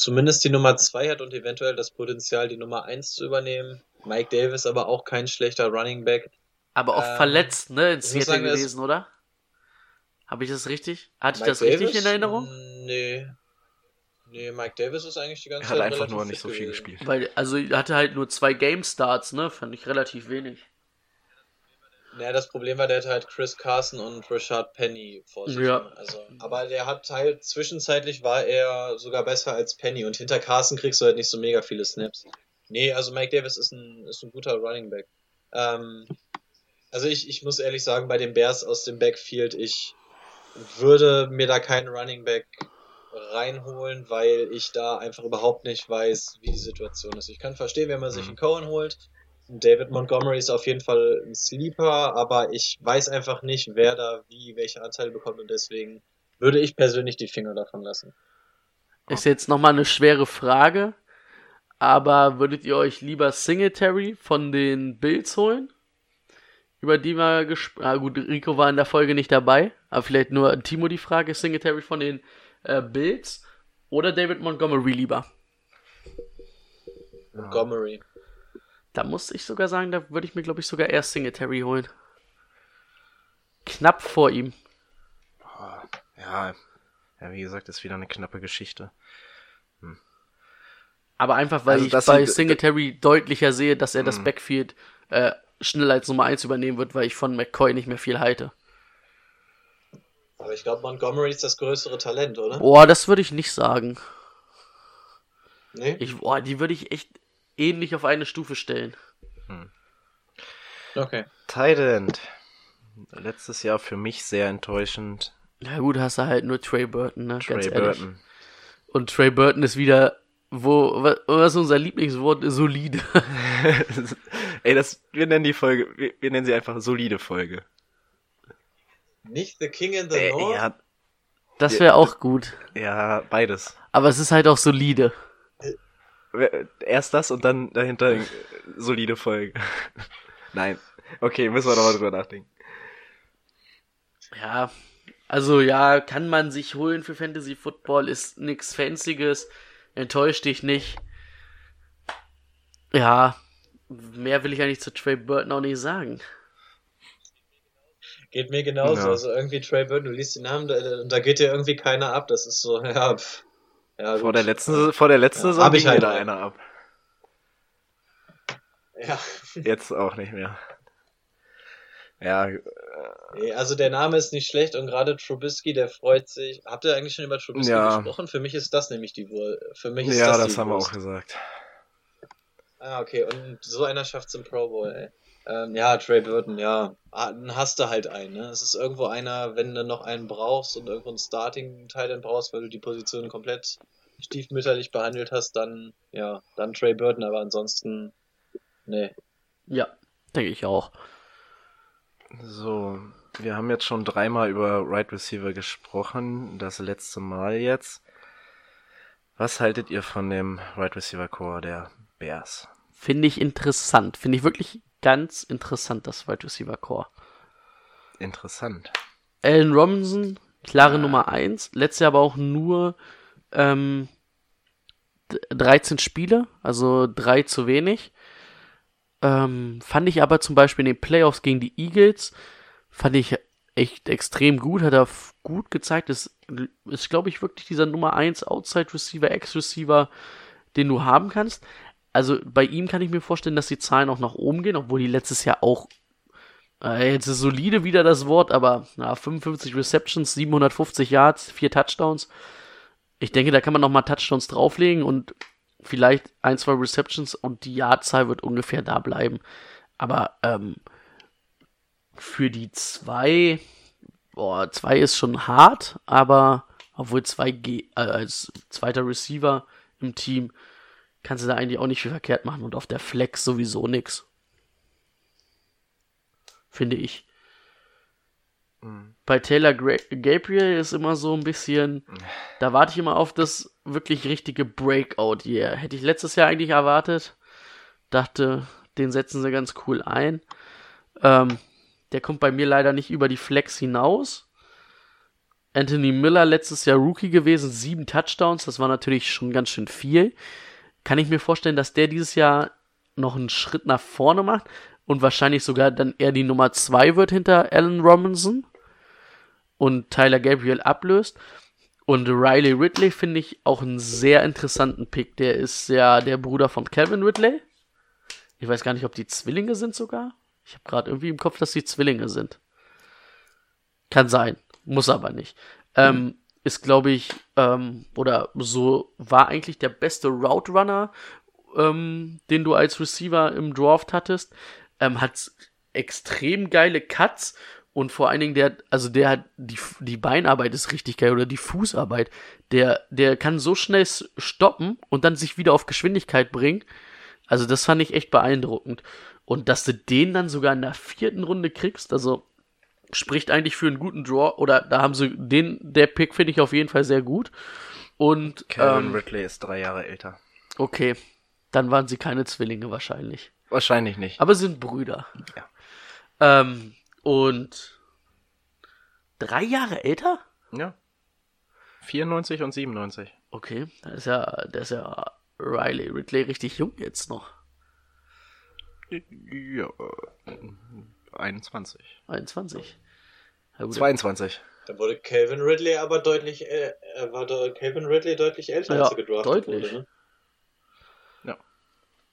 zumindest die Nummer 2 hat und eventuell das Potenzial, die Nummer 1 zu übernehmen. Mike Davis aber auch kein schlechter Running Back. Aber auch Ähm, verletzt, ne? In ich Seattle sagen, das- gewesen, oder? Habe ich das richtig? Hatte ich Mike das richtig Davis? in Erinnerung? Nee. Nee, Mike Davis ist eigentlich die ganze Er Zeit hat einfach nur nicht so viel gespielt. Weil, also er hatte halt nur zwei Game Starts, ne? Fand ich relativ wenig. Naja, das Problem war, der hatte halt Chris Carson und Rashad Penny vor sich. Ja. Also, aber der hat halt, zwischenzeitlich war er sogar besser als Penny und hinter Carson kriegst du halt nicht so mega viele Snaps. Nee, also Mike Davis ist ein, ist ein guter Running Back. Ähm, also ich, ich muss ehrlich sagen, bei den Bears aus dem Backfield, ich würde mir da keinen Running Back reinholen, weil ich da einfach überhaupt nicht weiß, wie die Situation ist. Ich kann verstehen, wenn man sich einen Cohen holt. David Montgomery ist auf jeden Fall ein Sleeper, aber ich weiß einfach nicht, wer da wie welche Anteile bekommt und deswegen würde ich persönlich die Finger davon lassen. Ist jetzt nochmal eine schwere Frage, aber würdet ihr euch lieber Singletary von den Bills holen? Über die wir gesprochen Ah, gut, Rico war in der Folge nicht dabei, aber vielleicht nur Timo die Frage: Singletary von den äh, Bills oder David Montgomery lieber? Montgomery. Da muss ich sogar sagen, da würde ich mir, glaube ich, sogar erst Singletary holen. Knapp vor ihm. Ja, ja, wie gesagt, ist wieder eine knappe Geschichte. Aber einfach, weil Also, ich bei Singletary deutlicher sehe, dass er das Mhm. Backfield äh, schnell als Nummer 1 übernehmen wird, weil ich von McCoy nicht mehr viel halte. Aber ich glaube, Montgomery ist das größere Talent, oder? Boah, das würde ich nicht sagen. Nee? Ich, boah, die würde ich echt ähnlich auf eine Stufe stellen. Okay. Tident. Letztes Jahr für mich sehr enttäuschend. Na gut, hast du halt nur Trey Burton, ne? Trey Ganz ehrlich. Burton. Und Trey Burton ist wieder, wo, wa- was ist unser Lieblingswort? Solide. Ey, das, wir nennen die Folge, wir, wir nennen sie einfach solide Folge. Nicht The King in the Äh, North? ja, Das wäre auch gut. ja, beides. Aber es ist halt auch solide. Erst das und dann dahinter äh, solide Folge. Nein. Okay, müssen wir nochmal drüber nachdenken. Ja, also ja, kann man sich holen für Fantasy Football, ist nix Fancyes, enttäuscht dich nicht. Ja, mehr will ich eigentlich zu Trey Burton auch nicht sagen. Geht mir genauso. Ja. Also irgendwie Trey Burton, du liest den Namen, da, da geht dir irgendwie keiner ab. Das ist so, ja, pff. Ja Vor der letzten, vor der letzten Ja, Saison ging halt auch. einer ab. Ja. Jetzt auch nicht mehr. Ja, Nee, also der Name ist nicht schlecht und gerade Trubisky, der freut sich. Habt ihr eigentlich schon über Trubisky Ja. gesprochen? Für mich ist das nämlich die Für mich ist ja, das, das, haben wir Wurst. auch gesagt. Ah, okay. Und so einer schafft's im Pro Bowl, ey. Ähm, ja, Trey Burton, ja. Ah, Dann hast du halt einen, ne? Es ist irgendwo einer, wenn du noch einen brauchst und irgendwo einen Starting-Teil brauchst, weil du die Position komplett stiefmütterlich behandelt hast, dann, ja, dann Trey Burton, aber ansonsten, nee. Ja, denke ich auch. So, wir haben jetzt schon dreimal über Right Receiver gesprochen, das letzte Mal jetzt. Was haltet ihr von dem Right Receiver Core der Bears? Finde ich interessant. Finde ich wirklich ganz interessant, das Wide Receiver Core. Interessant. Allen Robinson, klare Nummer 1. Letztes Jahr aber auch nur ähm, d- 13 Spiele, also drei zu wenig. Ähm, fand ich aber zum Beispiel in den Playoffs gegen die Eagles fand ich echt extrem gut, hat er gut gezeigt. Ist, ist glaube ich, wirklich dieser Nummer 1 Outside Receiver, Ex-Receiver, den du haben kannst. Also bei ihm kann ich mir vorstellen, dass die Zahlen auch nach oben gehen, obwohl die letztes Jahr auch äh, jetzt ist solide wieder das Wort, aber na, 55 Receptions, 750 Yards, 4 Touchdowns. Ich denke, da kann man noch mal Touchdowns drauflegen und vielleicht ein, zwei Receptions und die Yardzahl wird ungefähr da bleiben. Aber ähm, für die zwei, boah, zwei ist schon hart, aber obwohl zwei G, äh, als zweiter Receiver im Team kannst du da eigentlich auch nicht viel verkehrt machen und auf der Flex sowieso nix. Finde ich. Bei Taylor Gra Gabriel ist immer so ein bisschen, da warte ich immer auf das wirklich richtige Breakout Year. Hätte ich letztes Jahr eigentlich erwartet. Dachte, den setzen sie ganz cool ein. Ähm, der kommt bei mir leider nicht über die Flex hinaus. Anthony Miller letztes Jahr Rookie gewesen, sieben Touchdowns, das war natürlich schon ganz schön viel. Kann ich mir vorstellen, dass der dieses Jahr noch einen Schritt nach vorne macht und wahrscheinlich sogar dann eher die Nummer zwei wird hinter Allen Robinson und Tyler Gabriel ablöst. Und Riley Ridley finde ich auch einen sehr interessanten Pick. Der ist ja der Bruder von Calvin Ridley. Ich weiß gar nicht, ob die Zwillinge sind sogar. Ich habe gerade irgendwie im Kopf, dass die Zwillinge sind. Kann sein, muss aber nicht. Ähm, ist, glaube ich, ähm, oder so war eigentlich der beste Route Runner, ähm, den du als Receiver im Draft hattest. Ähm, hat extrem geile Cuts und vor allen Dingen der, also der hat die, die Beinarbeit ist richtig geil oder die Fußarbeit. Der, der kann so schnell stoppen und dann sich wieder auf Geschwindigkeit bringen. Also das fand ich echt beeindruckend. Und dass du den dann sogar in der vierten Runde kriegst, also spricht eigentlich für einen guten Draw. Oder da haben sie den, der Pick finde ich auf jeden Fall sehr gut. Und Calvin ähm, Ridley ist drei Jahre älter. okay, dann waren sie keine Zwillinge wahrscheinlich. Wahrscheinlich nicht. Aber sind Brüder. Ja. Ähm, und drei Jahre älter? Ja. 94 und 97. Okay, da ist ja, da ist ja Riley Ridley richtig jung jetzt noch. Ja. Äh, 21. 21. Ja, gut, 22. Da wurde Calvin Ridley aber deutlich, äh, war da Calvin Ridley deutlich älter, Ja, als er gedraftet deutlich. wurde. Ne?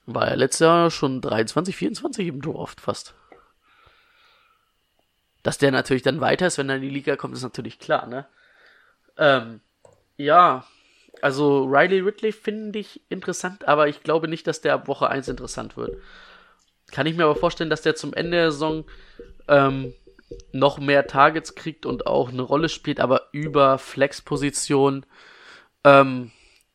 War er letztes Jahr schon 23, 24 im Draft fast. Dass der natürlich dann weiter ist, wenn er in die Liga kommt, ist natürlich klar, ne? Ähm, ja, also Riley Ridley finde ich interessant, aber ich glaube nicht, dass der ab Woche 1 interessant wird. Kann ich mir aber vorstellen, dass der zum Ende der Saison ähm, noch mehr Targets kriegt und auch eine Rolle spielt, aber über Flex-Position ähm,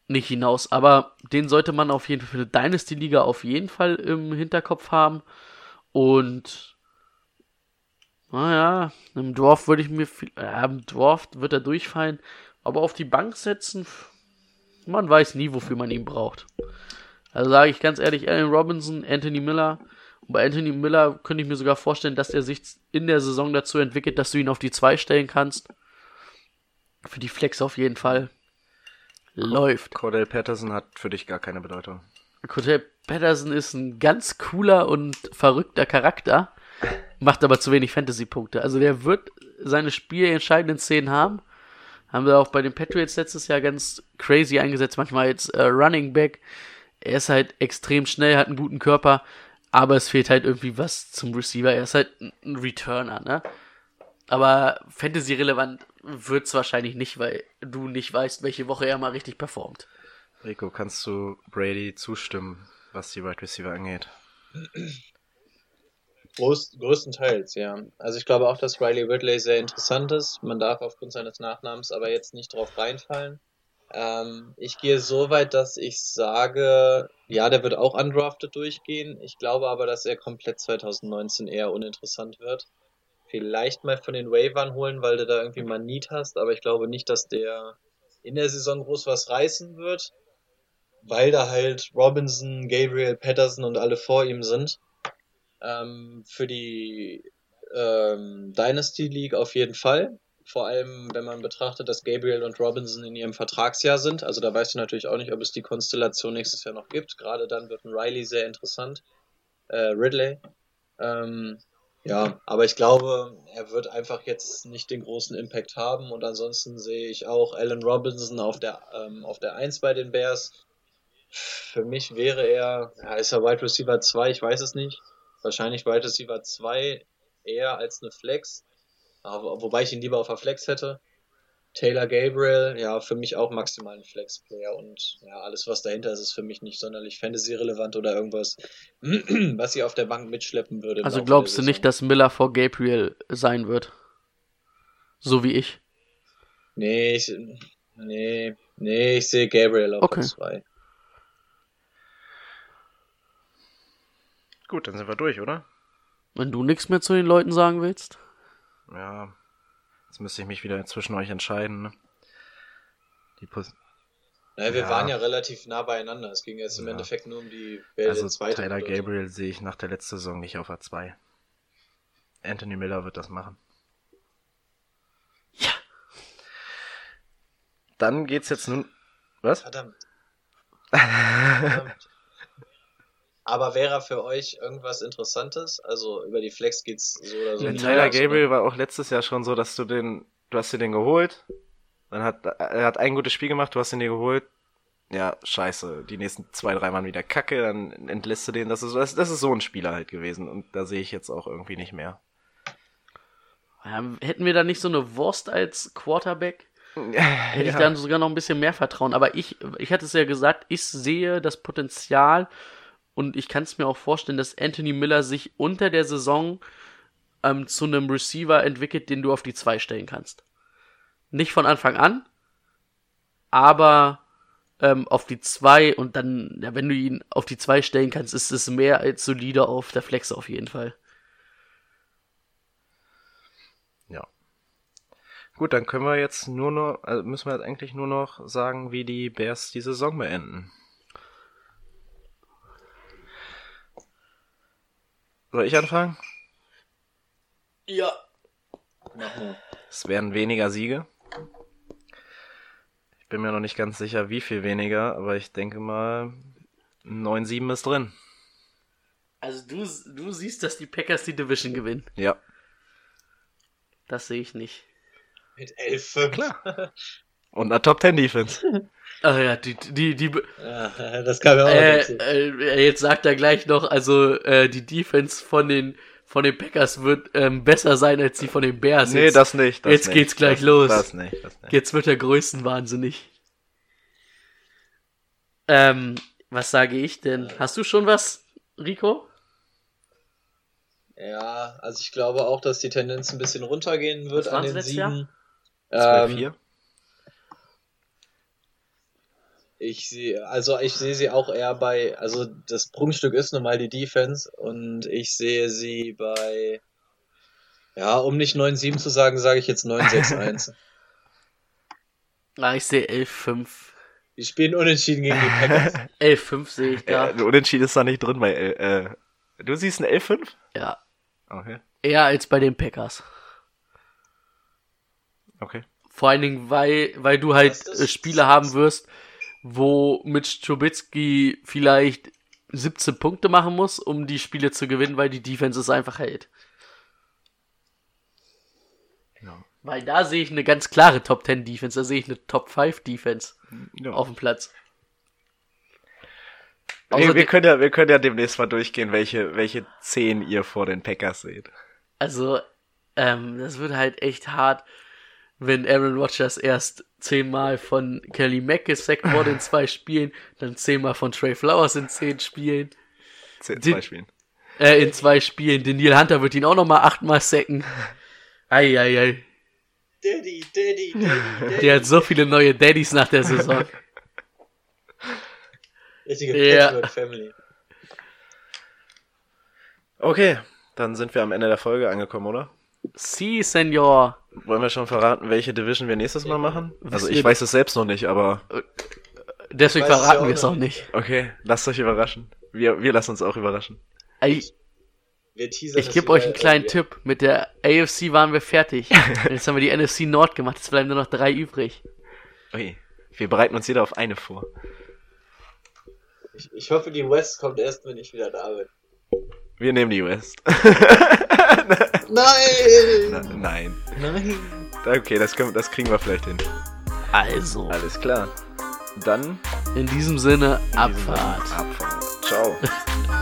nicht hinaus. Aber den sollte man auf jeden Fall für eine Dynasty-Liga auf jeden Fall im Hinterkopf haben. Und naja, im Dwarf würde ich mir viel, ja, im Dwarf wird er durchfallen, aber auf die Bank setzen, man weiß nie, wofür man ihn braucht. Also sage ich ganz ehrlich, Allen Robinson, Anthony Miller. Und bei Anthony Miller könnte ich mir sogar vorstellen, dass er sich in der Saison dazu entwickelt, dass du ihn auf die 2 stellen kannst. Für die Flex auf jeden Fall. Läuft. Cordell Patterson hat für dich gar keine Bedeutung. Cordell Patterson ist ein ganz cooler und verrückter Charakter, macht aber zu wenig Fantasy-Punkte. Also der wird seine spielentscheidenden Szenen haben. Haben wir auch bei den Patriots letztes Jahr ganz crazy eingesetzt, manchmal jetzt äh, Running Back. Er ist halt extrem schnell, hat einen guten Körper, aber es fehlt halt irgendwie was zum Receiver. Er ist halt ein- Returner, ne? Aber Fantasy-relevant wird's wahrscheinlich nicht, weil du nicht weißt, welche Woche er mal richtig performt. Rico, kannst du Brady zustimmen, was die Wide Receiver angeht? Groß, größtenteils, ja. Also ich glaube auch, dass Riley Ridley sehr interessant ist. Man darf aufgrund seines Nachnamens aber jetzt nicht drauf reinfallen. Ähm, ich gehe so weit, dass ich sage, ja, der wird auch undrafted durchgehen. Ich glaube aber, dass er komplett 2019 eher uninteressant wird. Vielleicht mal von den Waivern holen, weil du da irgendwie mal Need hast, aber ich glaube nicht, dass der in der Saison groß was reißen wird, weil da halt Robinson, Gabriel, Patterson und alle vor ihm sind. Ähm, für die ähm, Dynasty League auf jeden Fall. Vor allem, wenn man betrachtet, dass Gabriel und Robinson in ihrem Vertragsjahr sind. Also da weißt du natürlich auch nicht, ob es die Konstellation nächstes Jahr noch gibt. Gerade dann wird ein Riley sehr interessant. Äh, Ridley. Ähm, Ja, aber ich glaube, er wird einfach jetzt nicht den großen Impact haben und ansonsten sehe ich auch Allen Robinson auf der, ähm, auf der 1 bei den Bears. Für mich wäre er, ja, ist er Wide Receiver 2, ich weiß es nicht. Wahrscheinlich Wide Receiver 2 eher als eine Flex. Wobei ich ihn lieber auf der Flex hätte. Taylor Gabriel, ja, für mich auch maximal ein Flex-Player und ja, alles, was dahinter ist, ist für mich nicht sonderlich Fantasy-relevant oder irgendwas, was sie auf der Bank mitschleppen würde. Also glaubst du nicht, dass Miller vor Gabriel sein wird? So wie ich. Nee, ich, nee, nee, ich sehe Gabriel auf Okay. der 2. Gut, dann sind wir durch, oder? Wenn du nichts mehr zu den Leuten sagen willst. Ja. Jetzt müsste ich mich wieder zwischen euch entscheiden. Ne? Die Pos Naja, wir Ja. waren ja relativ nah beieinander. Es ging jetzt im Ja. Endeffekt nur um die wer also zweite Tyler so. Gabriel sehe ich nach der letzten Saison nicht auf A2. Anthony Miller wird das machen. Ja. Dann geht's jetzt nun. Was? Verdammt. Verdammt. Aber wäre für euch irgendwas Interessantes? Also über die Flex geht's so oder so. Der nicht Tyler? Gabriel war auch letztes Jahr schon so, dass du den, du hast dir den geholt, dann hat, er hat ein gutes Spiel gemacht, du hast ihn dir geholt, ja, scheiße, die nächsten zwei, drei waren wieder kacke, dann entlässt du den, das ist, das, das ist so ein Spieler halt gewesen und da sehe ich jetzt auch irgendwie nicht mehr. Ja, hätten wir da nicht so eine Wurst als Quarterback? Hätte ich Ja. dann sogar noch ein bisschen mehr Vertrauen. Aber ich, ich hatte es ja gesagt, ich sehe das Potenzial und ich kann es mir auch vorstellen, dass Anthony Miller sich unter der Saison ähm, zu einem Receiver entwickelt, den du auf die 2 stellen kannst. Nicht von Anfang an, aber ähm, auf die 2 und dann, ja, wenn du ihn auf die 2 stellen kannst, ist es mehr als solide auf der Flex auf jeden Fall. Ja. Gut, dann können wir jetzt nur noch, also müssen wir jetzt eigentlich nur noch sagen, wie die Bears die Saison beenden. Soll ich anfangen? Ja. Es werden weniger Siege. Ich bin mir noch nicht ganz sicher, wie viel weniger, aber ich denke mal, 9-7 ist drin. Also du, du siehst, dass die Packers die Division gewinnen. Ja. Das sehe ich nicht. Mit 11 Klar. Und einer Top 10 Defense. Ach ja, die, die, die, Ja, das kam ja auch äh, dazu. äh, jetzt sagt er gleich noch, also äh, die Defense von den von den Packers wird ähm, besser sein als die von den Bears. nee, jetzt, das nicht. Das jetzt nicht. geht's gleich das, los. Das nicht, das nicht. jetzt wird er größenwahnsinnig. Ähm, was sage ich denn? Hast du schon was, Rico? Ja, also ich glaube auch, dass die Tendenz ein bisschen runtergehen wird an den letztes Jahr? Siegen. 12, Ähm, 4. ich sehe, also ich sehe sie auch eher bei, also das Prunkstück ist nun mal die Defense und ich sehe sie bei, ja, um nicht 9-7 zu sagen, sage ich jetzt 9-6-1. Ah, ich sehe 11-5. Die spielen unentschieden gegen die Packers. 11-5 sehe ich da. Äh, Unentschieden ist da nicht drin bei, äh, äh, du siehst ein 11-5? ja. Okay. Eher als bei den Packers. Okay. Vor allen Dingen, weil, weil du halt äh, Spiele haben wirst, wo Mitch Trubisky vielleicht 17 Punkte machen muss, um die Spiele zu gewinnen, weil die Defense es einfach hält. Ja. Weil da sehe ich eine ganz klare Top 10 Defense, da sehe ich eine Top 5 Defense ja. auf dem Platz. Ey, wir, Außerdem- können ja, wir können ja demnächst mal durchgehen, welche, welche 10 ihr vor den Packers seht. Also, ähm, das wird halt echt hart, wenn Aaron Rodgers erst zehnmal von Kelly Mack gesackt wurde in zwei Spielen, dann zehnmal von Trey Flowers in zehn Spielen, Zehn, Die- zwei Spielen. äh, in zwei Spielen. Den Neil Hunter wird ihn auch nochmal achtmal sacken. Eieiei. Daddy, Daddy, Daddy, Daddy. Der hat so viele neue Daddies nach der Saison. Richtige Ja. Family. Okay, dann sind wir am Ende der Folge angekommen, oder? Si, Senor. Wollen wir schon verraten, welche Division wir nächstes Mal machen? Also ich weiß es selbst noch nicht, aber Deswegen Ich weiß es verraten wir es noch auch nicht. okay, lasst euch überraschen. Wir, wir lassen uns auch überraschen. Ich das gebe euch einen kleinen äh, Tipp. Mit der AFC waren wir fertig. Jetzt haben wir die NFC Nord gemacht. Jetzt bleiben nur noch drei übrig. Okay, wir bereiten uns jeder auf eine vor. Ich, ich hoffe, die West kommt erst, wenn ich wieder da bin. Wir nehmen die West. Nein! Na, nein. Nein! Okay, das, können, das kriegen wir vielleicht hin. Also, Alles klar. Dann in diesem Sinne, in diesem Sinne, Abfahrt. Abfahrt. Ciao.